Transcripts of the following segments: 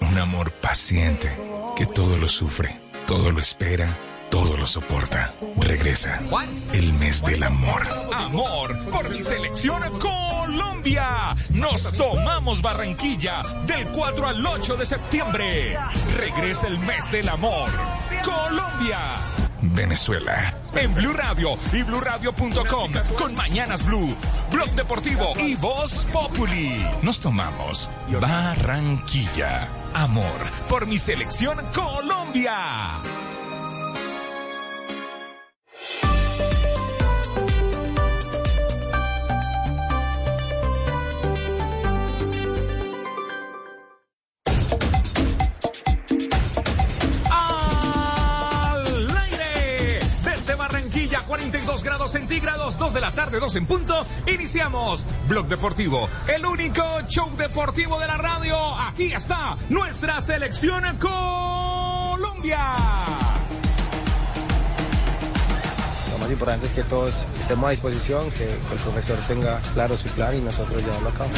Un amor paciente, que todo lo sufre, todo lo espera, todo lo soporta. Regresa. El mes del amor. Amor por mi selección Colombia. Nos tomamos Barranquilla del 4 al 8 de septiembre. Regresa el mes del amor. Colombia. Venezuela. En Blue Radio y BlueRadio.com con Mañanas Blue, Blog Deportivo y Voz Populi. Nos tomamos Barranquilla. Amor por mi selección Colombia. 42 grados centígrados, 2 de la tarde, 2 en punto. Iniciamos Blog Deportivo, el único show deportivo de la radio. Aquí está nuestra selección Colombia. Lo más importante es que todos estemos a disposición, que el profesor tenga claro su plan y nosotros llevarlo a cabo.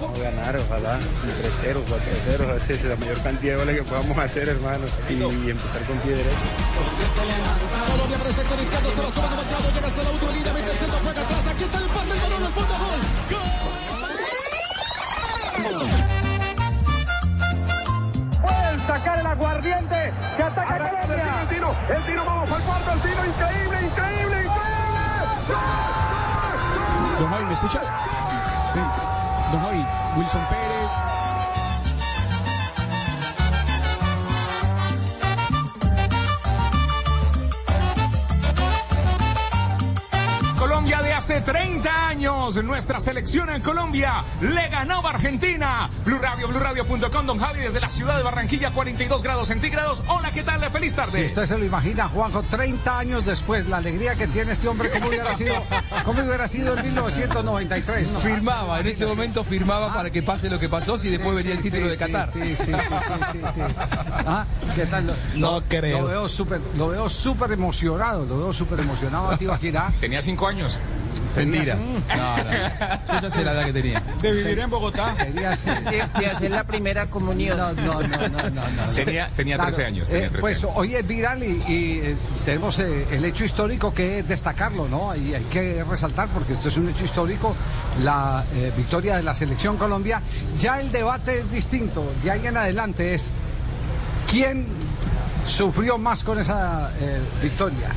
Vamos a ganar, ojalá, un 3-0, 4-0, esa es la mayor cantidad de goles que podamos hacer, hermano, y, y empezar con pie derecho. Colombia por el sector izquierdo, se lo suma Machado, llega hasta la última línea, mete el centro, juega atrás, aquí está el empate, el balón, el fondo, gol. Pueden sacar el aguardiente que ataca Colombia. El tiro, el tiro, vamos al cuarto, el tiro, increíble, increíble, increíble. Don Javi, ¿me escucha? Sí. Don Javi, Wilson Pérez. Hace 30 años, nuestra selección en Colombia le ganaba a Argentina. Blue Radio, BlueRadio.com, Don Javi desde la ciudad de Barranquilla, 42 grados centígrados. Hola, ¿qué tal? Feliz Si tarde. usted se lo imagina, Juanjo, 30 años después, la alegría que tiene este hombre, ¿cómo hubiera sido, cómo hubiera sido en 1993? No, Firmaba, en ese momento firmaba para que pase lo que pasó si después venía el título sí, de Qatar. Sí, sí, sí, sí, sí, sí. Ah, ¿Qué tal? Lo, No lo- creo. Lo veo súper, lo veo súper emocionado, lo veo súper emocionado a. Tenía 5 años. Mentira. No, no. Yo ya sé la edad que tenía. De vivir en Bogotá. De hacer la primera comunión. No, no, no, no, no, no. Tenía, tenía Claro, 13 años. eh, Tenía 13 pues años. hoy es viral y, y, eh, tenemos eh, el hecho histórico que destacarlo, ¿no? Y hay que resaltar porque esto es un hecho histórico, la eh, victoria de la selección Colombia. Ya el debate es distinto, de ahí en adelante es quién sufrió más con esa eh, victoria.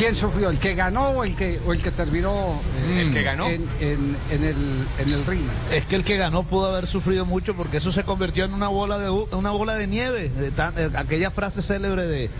¿Quién sufrió? ¿El que ganó o el que, o el que terminó eh, ¿El que ganó? En, en- en el, en el ring? Es que el que ganó pudo haber sufrido mucho porque eso se convirtió en una bola de una bola de nieve. De tan- eh, aquella frase célebre de,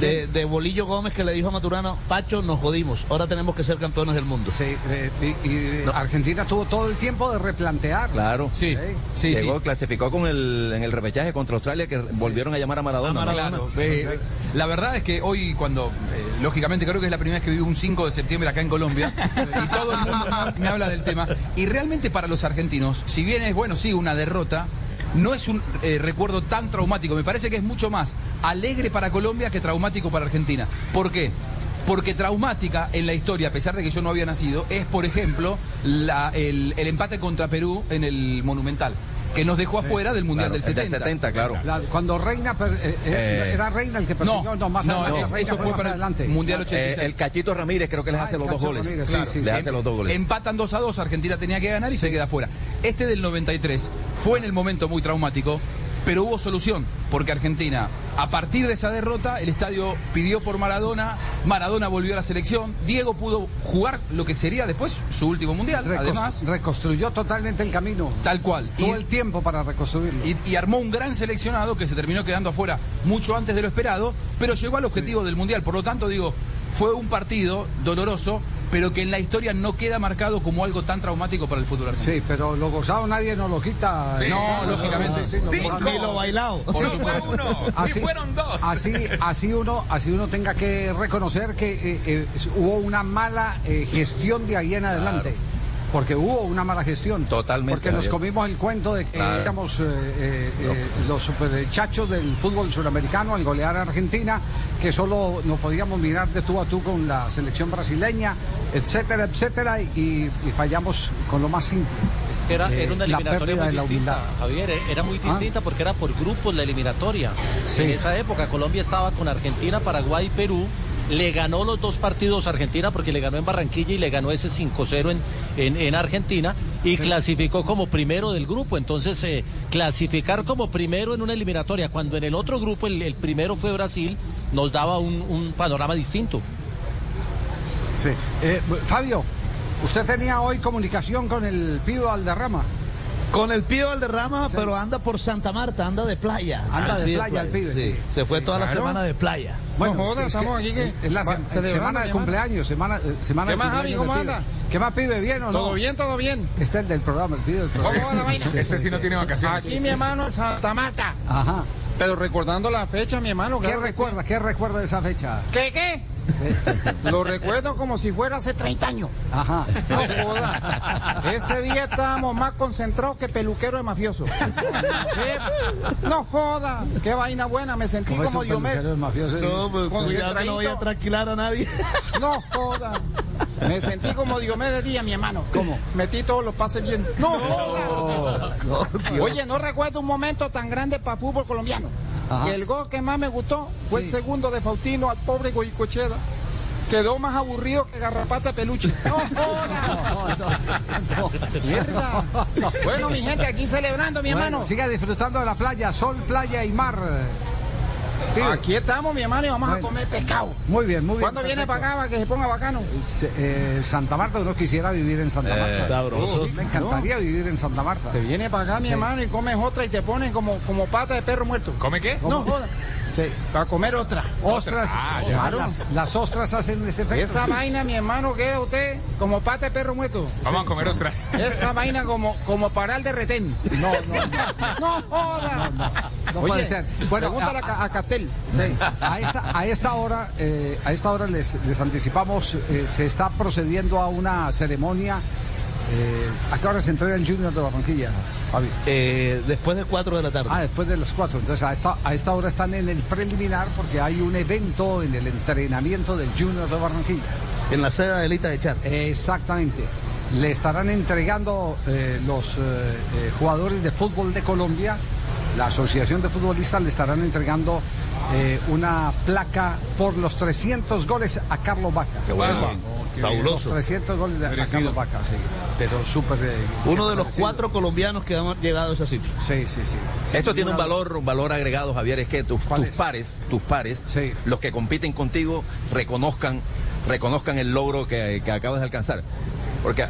de, de Bolillo Gómez que le dijo a Maturano, Pacho, nos jodimos, ahora tenemos que ser campeones del mundo. Sí, eh, y, y Argentina tuvo todo el tiempo de replantear. Claro. Sí, sí, sí. Llegó, clasificó con el, en el repechaje contra Australia que volvieron a llamar a Maradona. ¿no? Claro, eh, la verdad es que hoy cuando, eh, lógicamente creo que es la primera vez que vivo un 5 de septiembre acá en Colombia, y todo el mundo me habla del tema, y realmente para los argentinos, si bien es bueno, sí, una derrota, no es un eh, recuerdo tan traumático, me parece que es mucho más alegre para Colombia que traumático para Argentina. ¿Por qué? Porque traumática en la historia, a pesar de que yo no había nacido, es, por ejemplo, la- el, el empate contra Perú en el Monumental, que nos dejó afuera del Mundial Claro, del el del 70. 70, claro. La- cuando Reina, per- eh, eh, Eh, era Reina el que persiguió, no, más no, adelante. es- eso fue más para el adelante. Mundial Eh, 86. el Cachito Ramírez creo que les Ah, hace el los dos Cacho goles. Ramírez, Claro, sí, les sí. hace los dos goles. Empatan 2 a 2, Argentina tenía que ganar y se queda fuera. Este del 93 fue en el momento muy traumático, pero hubo solución, porque Argentina, a partir de esa derrota, el estadio pidió por Maradona, Maradona volvió a la selección, Diego pudo jugar lo que sería después su último mundial, Recost- además, reconstruyó totalmente el camino. tal cual. Todo el tiempo para reconstruirlo. y, y armó un gran seleccionado que se terminó quedando afuera mucho antes de lo esperado, pero llegó al objetivo del Mundial. Por lo tanto, digo, fue un partido doloroso pero que en la historia no queda marcado como algo tan traumático para el fútbol argentino. Sí, pero lo gozado nadie nos lo quita. Sí. No, lógicamente. Cinco. Ni lo bailado. Por No fue uno, Así, fueron dos. así, así uno, así uno tenga que reconocer que eh, eh, hubo una mala eh, gestión de ahí en adelante. Porque hubo una mala gestión. Totalmente, Porque nos comimos el cuento de que Claro. éramos eh, eh, eh, los superchachos del fútbol suramericano al golear a Argentina, que solo nos podíamos mirar de tú a tú con la selección brasileña, etcétera, etcétera, y, y fallamos con lo más simple. Es que era, Eh, era una la eliminatoria muy de la distinta, humildad. Javier, eh, era muy Ah. distinta porque era por grupos la eliminatoria. Sí. En esa época Colombia estaba con Argentina, Paraguay y Perú. Le ganó los dos partidos a Argentina porque le ganó en Barranquilla y le ganó ese 5-0 en, en, en Argentina y clasificó como primero del grupo. Entonces, eh, clasificar como primero en una eliminatoria, cuando en el otro grupo el, el primero fue Brasil, nos daba un, un panorama distinto. Sí. Eh, Fabio, usted tenía hoy comunicación con el Pío Valderrama. Con el pibe Valderrama, pero anda por Santa Marta, anda de playa. Anda de Sí, playa el pibe, sí. Se fue toda la semana de playa. Bueno, No es que estamos aquí que- es la va- se- celebrando semana de cumpleaños, semana, eh, semana ¿Qué de más, Javi? cumpleaños ¿Cómo anda? ¿Qué más, pibe? ¿Bien o no? Todo bien, todo bien. Este es el del programa, el pibe del programa. ¿Cómo va la vaina? Este sí no tiene vacaciones. Aquí mi hermano es Santa Marta. Ajá. Pero recordando la fecha, mi hermano. ¿Qué sí. recuerda? ¿Qué recuerda de esa fecha? ¿Qué, qué? Lo recuerdo como si fuera hace 30 años. Ajá. No joda. Ese día estábamos más concentrados que peluquero de mafioso. ¿Qué? No joda. Qué vaina buena. Me sentí ¿Cómo es como Diomedes. No, pues cuidado no voy a tranquilar a nadie. No joda. Me sentí como Diomedes Díaz, mi hermano. ¿Cómo? Metí todos los pases bien. No joda. Oye, no recuerdo un momento tan grande para fútbol colombiano. Ajá. Que el gol que más me gustó fue Sí. el segundo de Faustino al pobre Goicochea. Quedó más aburrido que garrapata peluche. No joda. Mierda. Bueno, mi gente, aquí celebrando, mi Bueno, hermano. siga disfrutando de la playa, sol, playa y mar. Aquí estamos, mi hermano, y vamos a comer pescado. Muy bien, muy bien. ¿Cuándo viene para acá para que se ponga bacano? Se- eh, Santa Marta, uno quisiera vivir en Santa Marta. sabroso. Me encantaría vivir en Santa Marta. Te viene para acá, mi Sí. hermano, y comes otra y te pones como, como pata de perro muerto. ¿Come qué? No, joda. Sí. Para comer otra. Ostras, Ah, claro. las, las ostras hacen ese efecto. Esa vaina, mi hermano, queda usted como pata de perro muerto. Vamos a comer ostras. Esa vaina como, como paral de retén. No, no, no. No, joda. No Oye, puede ser. Bueno, a, a Castel. Sí, a esta, a esta hora, eh, a esta hora les, les anticipamos, eh, se está procediendo a una ceremonia. Eh, ¿A qué hora se entrega el Junior de Barranquilla, Fabi? Eh, después de 4 de la tarde. Ah, después de las cuatro. Entonces, a esta, a esta hora están en el preliminar porque hay un evento en el entrenamiento del Junior de Barranquilla. En la sede de Elita de Char. Exactamente. Le estarán entregando eh, los eh, eh, jugadores de fútbol de Colombia, la Asociación de Futbolistas le estarán entregando eh, una placa por los 300 goles a Carlos Vaca. Qué bueno. Los Fabuloso. 300 goles de- a. Carlos Vaca, sí. Pero súper... eh, Uno de los merecido. cuatro colombianos que han llegado a esa cifra. Sí, sí, sí. Esto tiene un valor, un valor agregado, Javier, es que tus, ¿Cuál tus es? pares, tus pares, Sí. los que compiten contigo, reconozcan, reconozcan el logro que, que acabas de alcanzar. Porque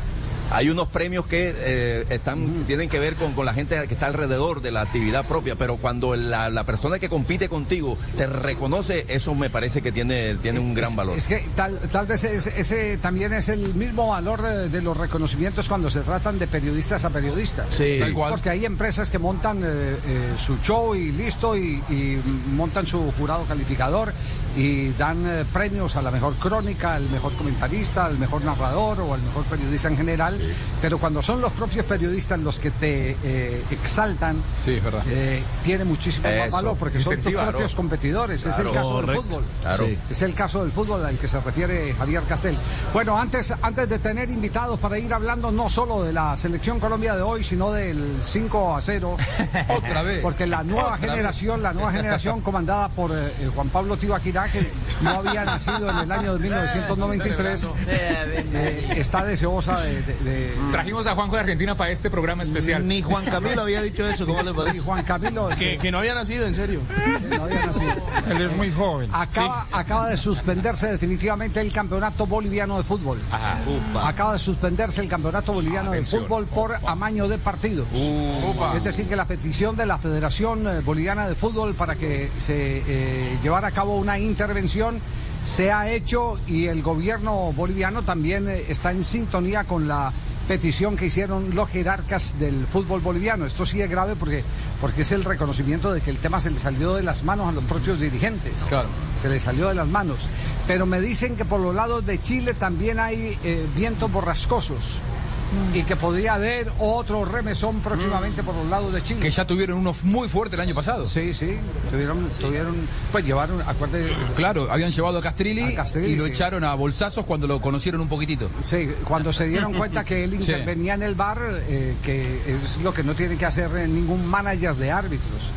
hay unos premios que eh, están, tienen que ver con, con la gente que está alrededor de la actividad propia, pero cuando la, la persona que compite contigo te reconoce, eso me parece que tiene, tiene un gran Es- valor. Es que tal, tal vez ese, ese también es el mismo valor de, de los reconocimientos cuando se tratan de periodistas a periodistas. Sí. Cual. Porque hay empresas que montan eh, eh, su show y listo y, y montan su jurado calificador y dan eh, premios a la mejor crónica, al mejor comentarista, al mejor narrador o al mejor periodista en general. Pero cuando son los propios periodistas los que te eh, exaltan, Sí, eh, tiene muchísimo más Eso. valor porque son tus propios claro. competidores. es el Claro. caso del Correcto. fútbol. Claro. Sí. Es el caso del fútbol al que se refiere Javier Castel. Bueno, antes, antes de tener invitados para ir hablando no solo de la selección Colombia de hoy, sino del 5 a 0. Otra vez. Porque la nueva Otra generación, la nueva generación comandada por eh, eh, Juan Pablo Tibaquirá, que no había nacido en el año de 1993, eh, está deseosa de, de- de- Trajimos a Juanjo de Argentina para este programa especial. Ni Juan Camilo había dicho eso, ¿cómo le parece? Juan Camilo. Que, que no había nacido, en serio. que no había nacido. Él es muy joven. Acaba, acaba de suspenderse definitivamente el campeonato boliviano de fútbol. Ajá. Acaba de suspenderse el campeonato boliviano de fútbol por amaño de partidos. Upa. Es decir, que la petición de la Federación eh, Boliviana de Fútbol para que se eh, llevara a cabo una intervención se ha hecho y el gobierno boliviano también eh, está en sintonía con la petición que hicieron los jerarcas del fútbol boliviano. Esto sí es grave porque, porque es el reconocimiento de que el tema se le salió de las manos a los propios dirigentes. Claro. Se le salió de las manos. Pero me dicen que por los lados de Chile también hay eh, vientos borrascosos y que podría haber otro remesón próximamente por los lados de Chile. Que ya tuvieron uno muy fuerte el año pasado. Sí, sí. Tuvieron, tuvieron pues llevaron, acuérdate. Claro, habían llevado a Castrilli, A Castrilli, y lo sí. echaron a bolsazos cuando lo conocieron un poquitito. Sí, cuando se dieron cuenta que él Sí. intervenía en el bar, eh, que es lo que no tiene que hacer ningún manager de árbitros.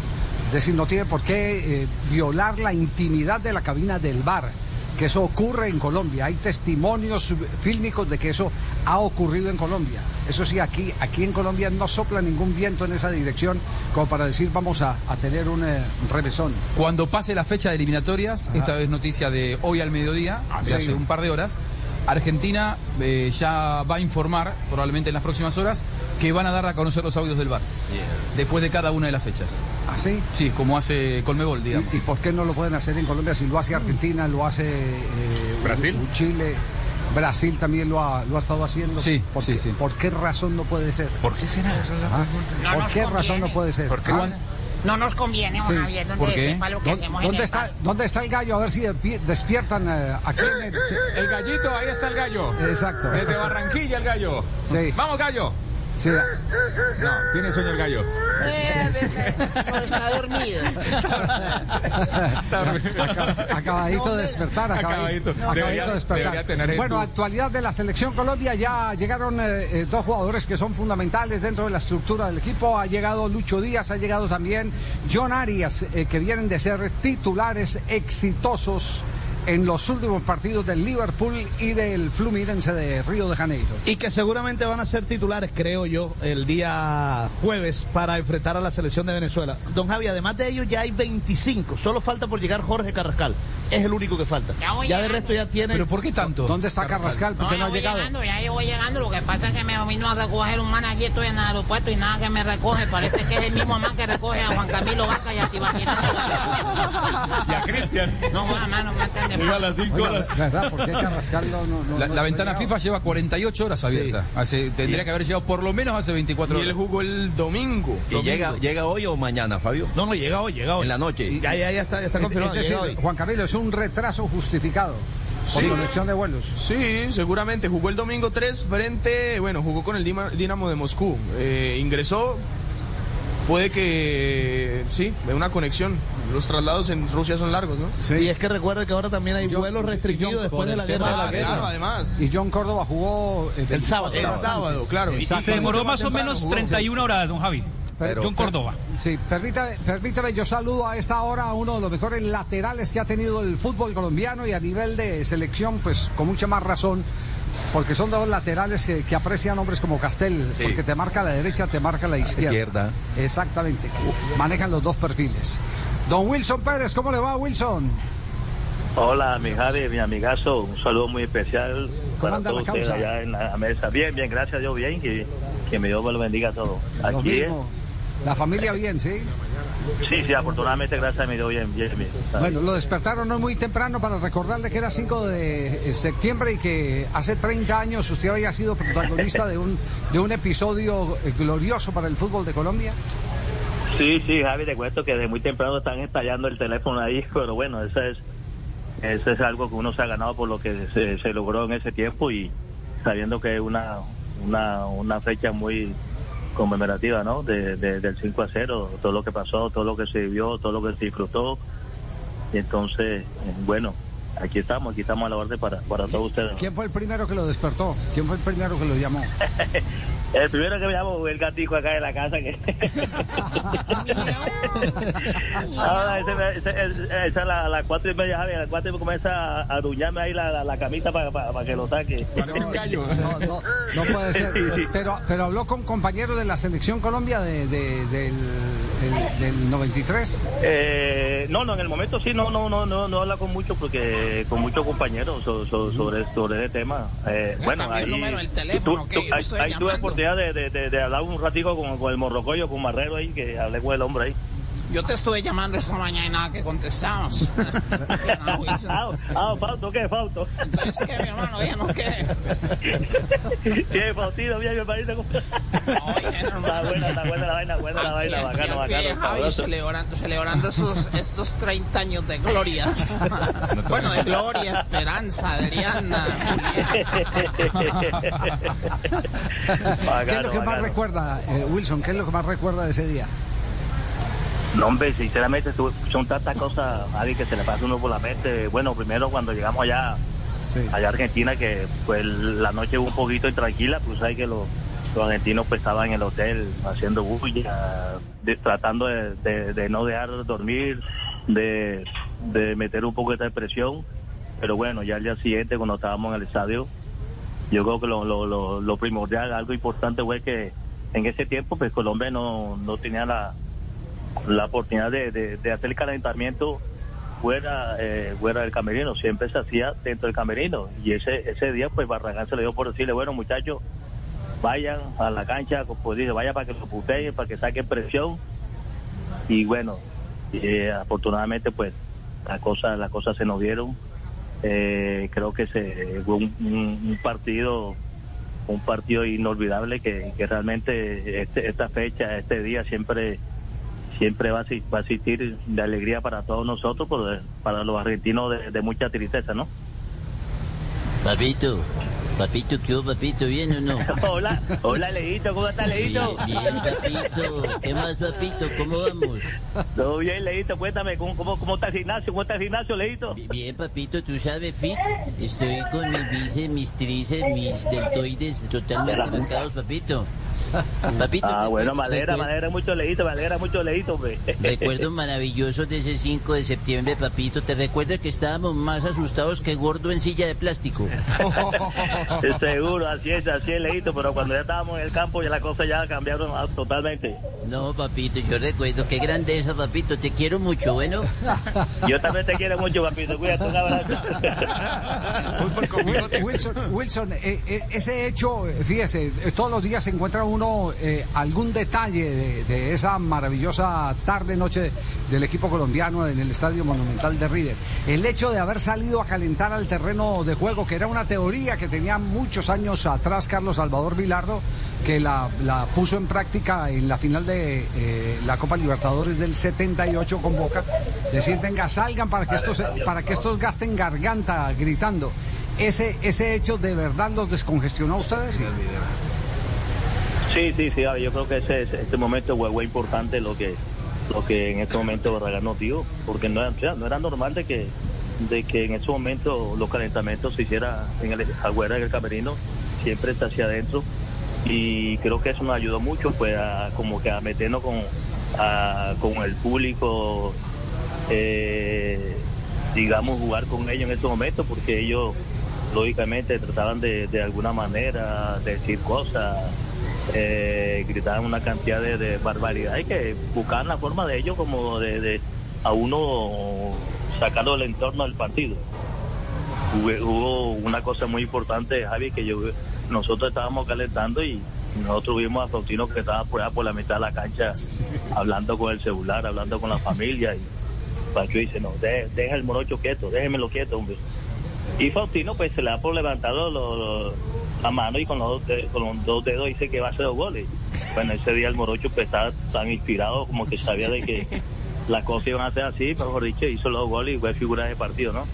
Es decir, no tiene por qué eh, violar la intimidad de la cabina del bar. Que eso ocurre en Colombia. Hay testimonios fílmicos de que eso ha ocurrido en Colombia. Eso sí, aquí, aquí en Colombia no sopla ningún viento en esa dirección como para decir vamos a, a tener un eh, revesón. Cuando pase la fecha de eliminatorias, esta es noticia de hoy al mediodía, de sí. hace un par de horas, Argentina eh, ya va a informar, probablemente en las próximas horas, que van a dar a conocer los audios del bar. Después de cada una de las fechas. ¿Ah, sí? Sí, como hace Colmebol, digamos. ¿Y, y por qué no lo pueden hacer en Colombia si lo hace Argentina, lo hace eh, Brasil. Chile? Brasil también lo ha, lo ha estado haciendo. Sí, ¿Por sí, qué, sí. ¿Por qué razón no puede ser? ¿Por qué será? Ah, No ¿Por qué conviene. razón no puede ser? Ah, No nos conviene, Sí. Javier, donde ¿Por qué? sepa lo que ¿Dó- hacemos ¿Dónde el está, bar. ¿Dónde está el gallo? A ver si despiertan eh, aquí en el... El gallito, ahí está el gallo. Exacto. Desde Barranquilla el gallo. Sí. Vamos, gallo. Sí. No, tiene sueño el gallo. No, está dormido. Acab- Acabadito de despertar, acabadito, Acabadito. Debería- de despertar. tener bueno, tu- actualidad de la selección Colombia, ya llegaron eh, eh, dos jugadores que son fundamentales dentro de la estructura del equipo. Ha llegado Lucho Díaz, ha llegado también John Arias, eh, que vienen de ser titulares exitosos en los últimos partidos del Liverpool y del Fluminense de Río de Janeiro. Y que seguramente van a ser titulares, creo yo, el día jueves para enfrentar a la selección de Venezuela. Don Javi, además de ellos ya hay 25. Solo falta por llegar Jorge Carrascal. Es el único que falta. Ya voy Ya de resto ya tiene. ¿Pero por qué tanto? ¿Dónde está Carrascal? ¿Por qué no, ha voy llegado? llegando, ya yo voy llegando. Lo que pasa es que me vino a recoger un man allí, estoy en el aeropuerto y nada que me recoge. Parece que es el mismo man que recoge a Juan Camilo Vaca y a Tibaquira. Y a Cristian. No, Juan, mano, me entiende. Iba a las cinco Oiga, horas. ¿Verdad? ¿Por qué Carrascal no, no- no- La, no- la no ventana FIFA lleva 48 horas abierta. Hace- tendría que haber llegado por lo menos hace 24 Y él horas. jugó el domingo. ¿Y llega, llega hoy o mañana, Fabio? No, no, llega hoy, llega hoy. En la noche. Ya, ya, ya está, ya está Es- confirmado. Juan Camilo, es un retraso justificado por Sí. conexión de vuelos. Sí, seguramente. Jugó el domingo 3 frente, bueno, jugó con el Dinamo de Moscú. Eh, ingresó, puede que, sí, de una conexión. Los traslados en Rusia son largos, ¿no? Y es que recuerde que ahora también hay vuelos restringidos después de la guerra de la Ah, guerra. claro, además. Y John Córdoba jugó eh, El sábado. 24 El sábado, antes. claro. Y se demoró más o menos 31 horas, don Javi. Pero- John Córdoba. Sí, permítame, permítame, yo saludo a esta hora a uno de los mejores laterales que ha tenido el fútbol colombiano y a nivel de selección, pues con mucha más razón, porque son dos laterales que, que aprecian hombres como Castel, Sí. porque te marca la derecha, te marca la izquierda. izquierda. Exactamente, manejan los dos perfiles. Don Wilson Pérez, ¿cómo le va, Wilson? Hola, mi Javi, mi amigazo, un saludo muy especial para todos ustedes allá en la mesa. Bien, bien, gracias a Dios, bien, que, que mi Dios me lo bendiga a todos. Aquí, mismo. La familia bien, ¿sí? sí, sí, afortunadamente, gracias a mi Dios, bien, bien, bien. Bueno, lo despertaron hoy muy temprano para recordarle que era 5 de eh, septiembre y que hace 30 años usted había sido protagonista de un, de un episodio eh, glorioso para el fútbol de Colombia. Sí, sí, Javi, te cuento que desde muy temprano están estallando el teléfono ahí, pero bueno, eso es, eso es algo que uno se ha ganado por lo que se, se logró en ese tiempo y sabiendo que es una, una, una fecha muy conmemorativa, ¿no? De, de- del 5 a 0, todo lo que pasó, todo lo que se vivió, todo lo que se disfrutó. Y entonces, eh, bueno, aquí estamos, aquí estamos a la orden para, para todos ustedes. ¿Quién fue el primero que lo despertó? ¿Quién fue el primero que lo llamó? El primero que me llamo fue el gatico acá de la casa que... Ahora, esa a la- a las cuatro y media, Javi, a las cuatro y media comienza a aruñarme ahí la, la, la camita para que lo saque. Parece un gallo. No, no, no puede ser. Pero, pero habló con compañeros de la selección Colombia de, de- del, el- del 93. Eh, no, no, en el momento sí, no, no, no, no, no habla con mucho porque con muchos compañeros so- so- sobre sobre ese tema. Eh, bueno, el ahí número del tú- teléfono, tú- ahí, ahí tuve oportunidad de, de, de- de hablar un ratico con, con el morrocoyo, con Marrero ahí, que hablé con el hombre ahí. Yo te estuve llamando esta mañana y nada que contestamos. Ah, ah, Fausto, ¿qué, Fausto? Entonces, ¿qué, mi hermano? ¿Bien o qué? ¿Qué, Faustino? Bien, mi hermanito. Está buena, está buena la vaina, buena la vaina, bacano, bacano. Javi, celebrando, celebrando esos, estos 30 años de gloria. bueno, de gloria, esperanza, Adriana, ¿Qué es lo que más recuerda, eh, Wilson? ¿Qué es lo que más recuerda de ese día? No, hombre, sinceramente son tantas cosas, Javi, que se le pasa uno por la mente. Bueno, primero cuando llegamos allá, allá a Argentina, que pues la noche fue un poquito intranquila, pues sabes que los, los argentinos pues estaban en el hotel haciendo bulla, de- tratando de, de- de no dejar dormir, de, de meter un poco de presión. Pero bueno, ya al día siguiente, cuando estábamos en el estadio, yo creo que lo, lo, lo, lo primordial, algo importante fue que en ese tiempo pues Colombia no, no tenía la, la oportunidad de, hacer el calentamiento fuera eh, fuera del camerino, siempre se hacía dentro del camerino. Y ese ese día pues Barragán se le dio por decirle, bueno muchachos, vayan a la cancha, pues dice, vaya para que lo puteen, para que saquen presión y bueno, eh, afortunadamente pues las cosas las cosas se nos dieron. Eh, creo que se fue un, partido un partido inolvidable que, que realmente este- esta fecha, este día siempre siempre va a, va a asistir de alegría para todos nosotros, pero para los argentinos de, de mucha tristeza, ¿no? Papito, papito, ¿qué hubo, papito? ¿Bien o no? hola, hola Leito, ¿cómo estás Leito? Bien, bien, papito. ¿Qué más, papito? ¿Cómo vamos? Todo bien Leito, cuéntame, ¿cómo, cómo, cómo está el gimnasio? ¿Cómo está el gimnasio Leito? Bien, papito, tú sabes, fit. Estoy con mis bíceps, mis tríceps, mis deltoides totalmente marcados, papito. Papito, Ah, bueno, me alegra, me alegra mucho Leito, me alegra mucho Leito, hombre. Recuerdos maravillosos de ese 5 de septiembre, papito. ¿Te recuerdas que estábamos más asustados que gordo en silla de plástico? Seguro, así es, así es Leito, pero cuando ya estábamos en el campo ya las cosas ya cambiaron totalmente. No, papito, yo recuerdo. Qué grandeza, papito. Te quiero mucho, bueno. Yo también te quiero mucho, papito, cuídate, un abrazo. Wilson, Wilson eh, eh, ese hecho, fíjese, eh, todos los días se encuentra uno eh, algún detalle de, esa maravillosa tarde, noche del equipo colombiano en el Estadio Monumental de River. El hecho de haber salido a calentar al terreno de juego, que era una teoría que tenía muchos años atrás Carlos Salvador Vilardo, que la, puso en práctica en la final de eh, la Copa Libertadores del 78 con Boca. Decir, venga, salgan para que estos, para que estos gasten garganta gritando. Ese, ese hecho de verdad los descongestionó a ustedes. Sí, sí, Gaby, yo creo que ese, este momento fue, importante lo que lo que en este momento Barragán nos dio, porque no era, o sea, no era normal de que de que en ese momento los calentamientos se hiciera en el afuera del camerino, siempre está hacia adentro y creo que eso nos ayudó mucho pues a como que a meternos con con el público eh, digamos jugar con ellos en ese momento porque ellos lógicamente trataban de, de alguna manera de decir cosas eh, gritaban una cantidad de, de barbaridad y que buscaban la forma de ellos como de, a uno sacarlo del entorno del partido. Hubo, una cosa muy importante, Javi, que yo nosotros estábamos calentando y nosotros vimos a Faustino que estaba por allá por la mitad de la cancha hablando con el celular, hablando con la familia y Pancho dice, no, de- deja el morocho quieto, déjemelo quieto, hombre. Y Faustino pues se le da por levantar lo- lo- la mano y con los, dos de- con los dos dedos dice que va a hacer dos goles. Bueno, ese día el morocho pues estaba tan inspirado como que sabía de que las cosas iban a ser así, pero mejor dicho, hizo los dos goles y fue figura de partido, ¿no?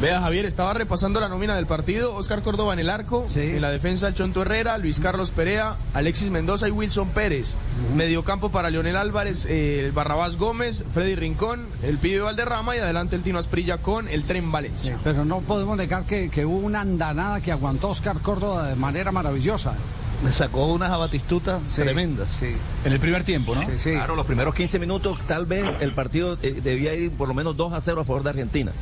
Vea, Javier, estaba repasando la nómina del partido. Oscar Córdoba en el arco. En la defensa, el Chonto Herrera, Luis Carlos Perea, Alexis Mendoza y Wilson Pérez. Mediocampo para Leonel Álvarez, eh, el Barrabás Gómez, Freddy Rincón, el Pibe Valderrama y adelante el Tino Asprilla con el Tren Valencia. Pero no podemos negar que, que hubo una andanada que aguantó Oscar Córdoba de manera maravillosa. Le sacó unas abatistutas tremendas. Sí. En el primer tiempo, ¿no? Claro, los primeros 15 minutos, tal vez el partido eh, debía ir por lo menos 2 a 0 a favor de Argentina.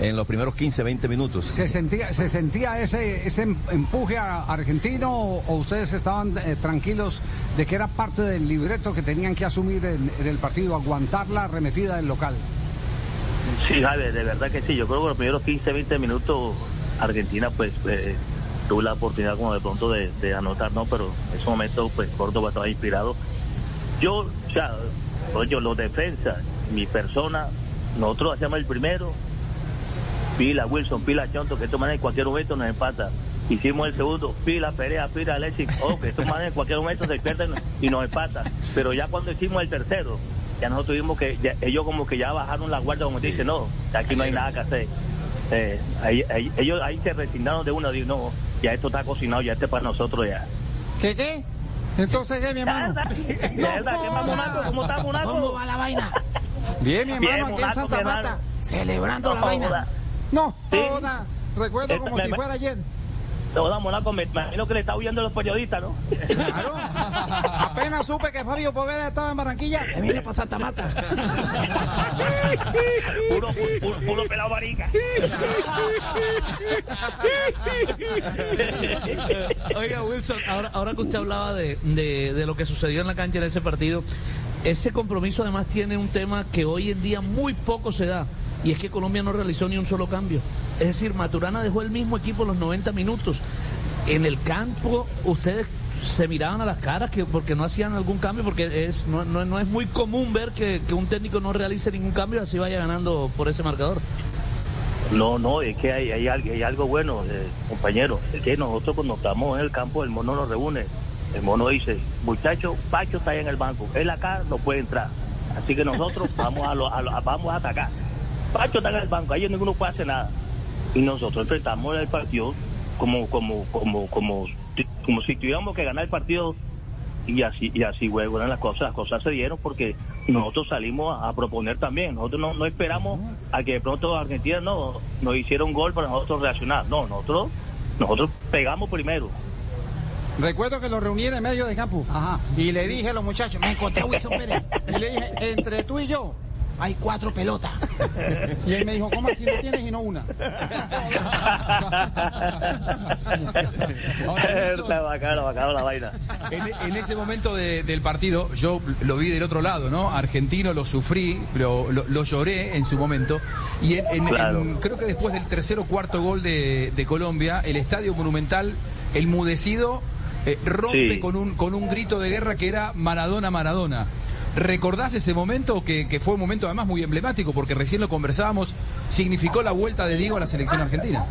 En los primeros 15, 20 minutos. ¿Se sentía, se sentía ese, ese em- empuje a- argentino o, o ustedes estaban eh, tranquilos de que era parte del libreto que tenían que asumir en, en el partido, aguantar la arremetida del local? Sí, Javier, de verdad que sí. Yo creo que los primeros 15, 20 minutos Argentina pues eh, tuvo la oportunidad como de pronto de, de anotar, ¿no? Pero en ese momento pues Córdoba estaba inspirado. Yo, o sea, oye, los defensas, mi persona, nosotros hacemos el primero, pila Wilson, pila Chonto, que estos manes en cualquier momento nos empata. Hicimos el segundo, pila Perea, pila Alexis, oh, que estos manes en cualquier momento se pierden y nos empatan. Pero ya cuando hicimos el tercero, ya nosotros tuvimos que, ya- ellos como que ya bajaron la guardia, como dicen, no, aquí no hay nada que hacer. Eh, ahí, ahí- ellos ahí se resignaron de una, digo, no, ya esto está cocinado, ya este es para nosotros ya. ¿Qué qué? Entonces, ¿qué, mi hermano? ¿Verdad? ¿Qué? ¿Cómo está, Monaco? ¿Cómo va la vaina? Bien, mi hermano, Bien, aquí en Monaco, Santa mi hermano. Marta. Celebrando No la vaina. No, Sí. joda. Recuerdo Eh, como me- si fuera ayer. Toda Monaco, me me imagino que le está huyendo a los periodistas, ¿no? Claro. Apenas supe que Fabio Poveda estaba en Barranquilla, me vine para Santa Marta. puro, puro, puro pelado marica. Oiga, Wilson, ahora, ahora que usted hablaba de, de- de lo que sucedió en la cancha en ese partido, ese compromiso además tiene un tema que hoy en día muy poco se da, y es que Colombia no realizó ni un solo cambio. Es decir, Maturana dejó el mismo equipo los 90 minutos. En el campo, ustedes se miraban a las caras que porque no hacían algún cambio, porque es no, no- no es muy común ver que, que un técnico no realice ningún cambio, así vaya ganando por ese marcador. No, no, es que hay, hay, hay algo bueno, eh, compañero. Es que nosotros cuando estamos en el campo, el mono nos reúne. El mono dice, muchacho, Pacho está ahí en el banco. Él acá no puede entrar. Así que nosotros vamos a, lo- a lo- vamos a atacar. Pacho está en el banco, ahí ninguno puede hacer nada. Y nosotros enfrentamos el partido como, como, como, como, como si tuviéramos que ganar el partido y así y así eran las cosas las cosas se dieron porque nosotros salimos a, a proponer también nosotros no, no esperamos a que de pronto Argentina no nos hiciera un gol para nosotros reaccionar no nosotros nosotros pegamos primero Recuerdo que lo reuní en el medio de campo. Y le dije a los muchachos, me encontré a Wilson Pérez. Y le dije, entre tú y yo, hay cuatro pelotas. Y él me dijo, ¿cómo así no tienes y no una? Está bacano, bacano la vaina En, en ese momento de- del partido, yo lo vi del otro lado, ¿no? Argentino lo sufrí, lo, lo- lo lloré en su momento. Y en- en- Claro. en- creo que después del tercer o cuarto gol de, de Colombia, el estadio monumental, el mudecido, eh, rompe Sí. con, un, con un grito de guerra que era Maradona, Maradona. ¿Recordás ese momento que, que fue un momento además muy emblemático? Porque recién lo conversábamos, significó la vuelta de Diego a la selección argentina.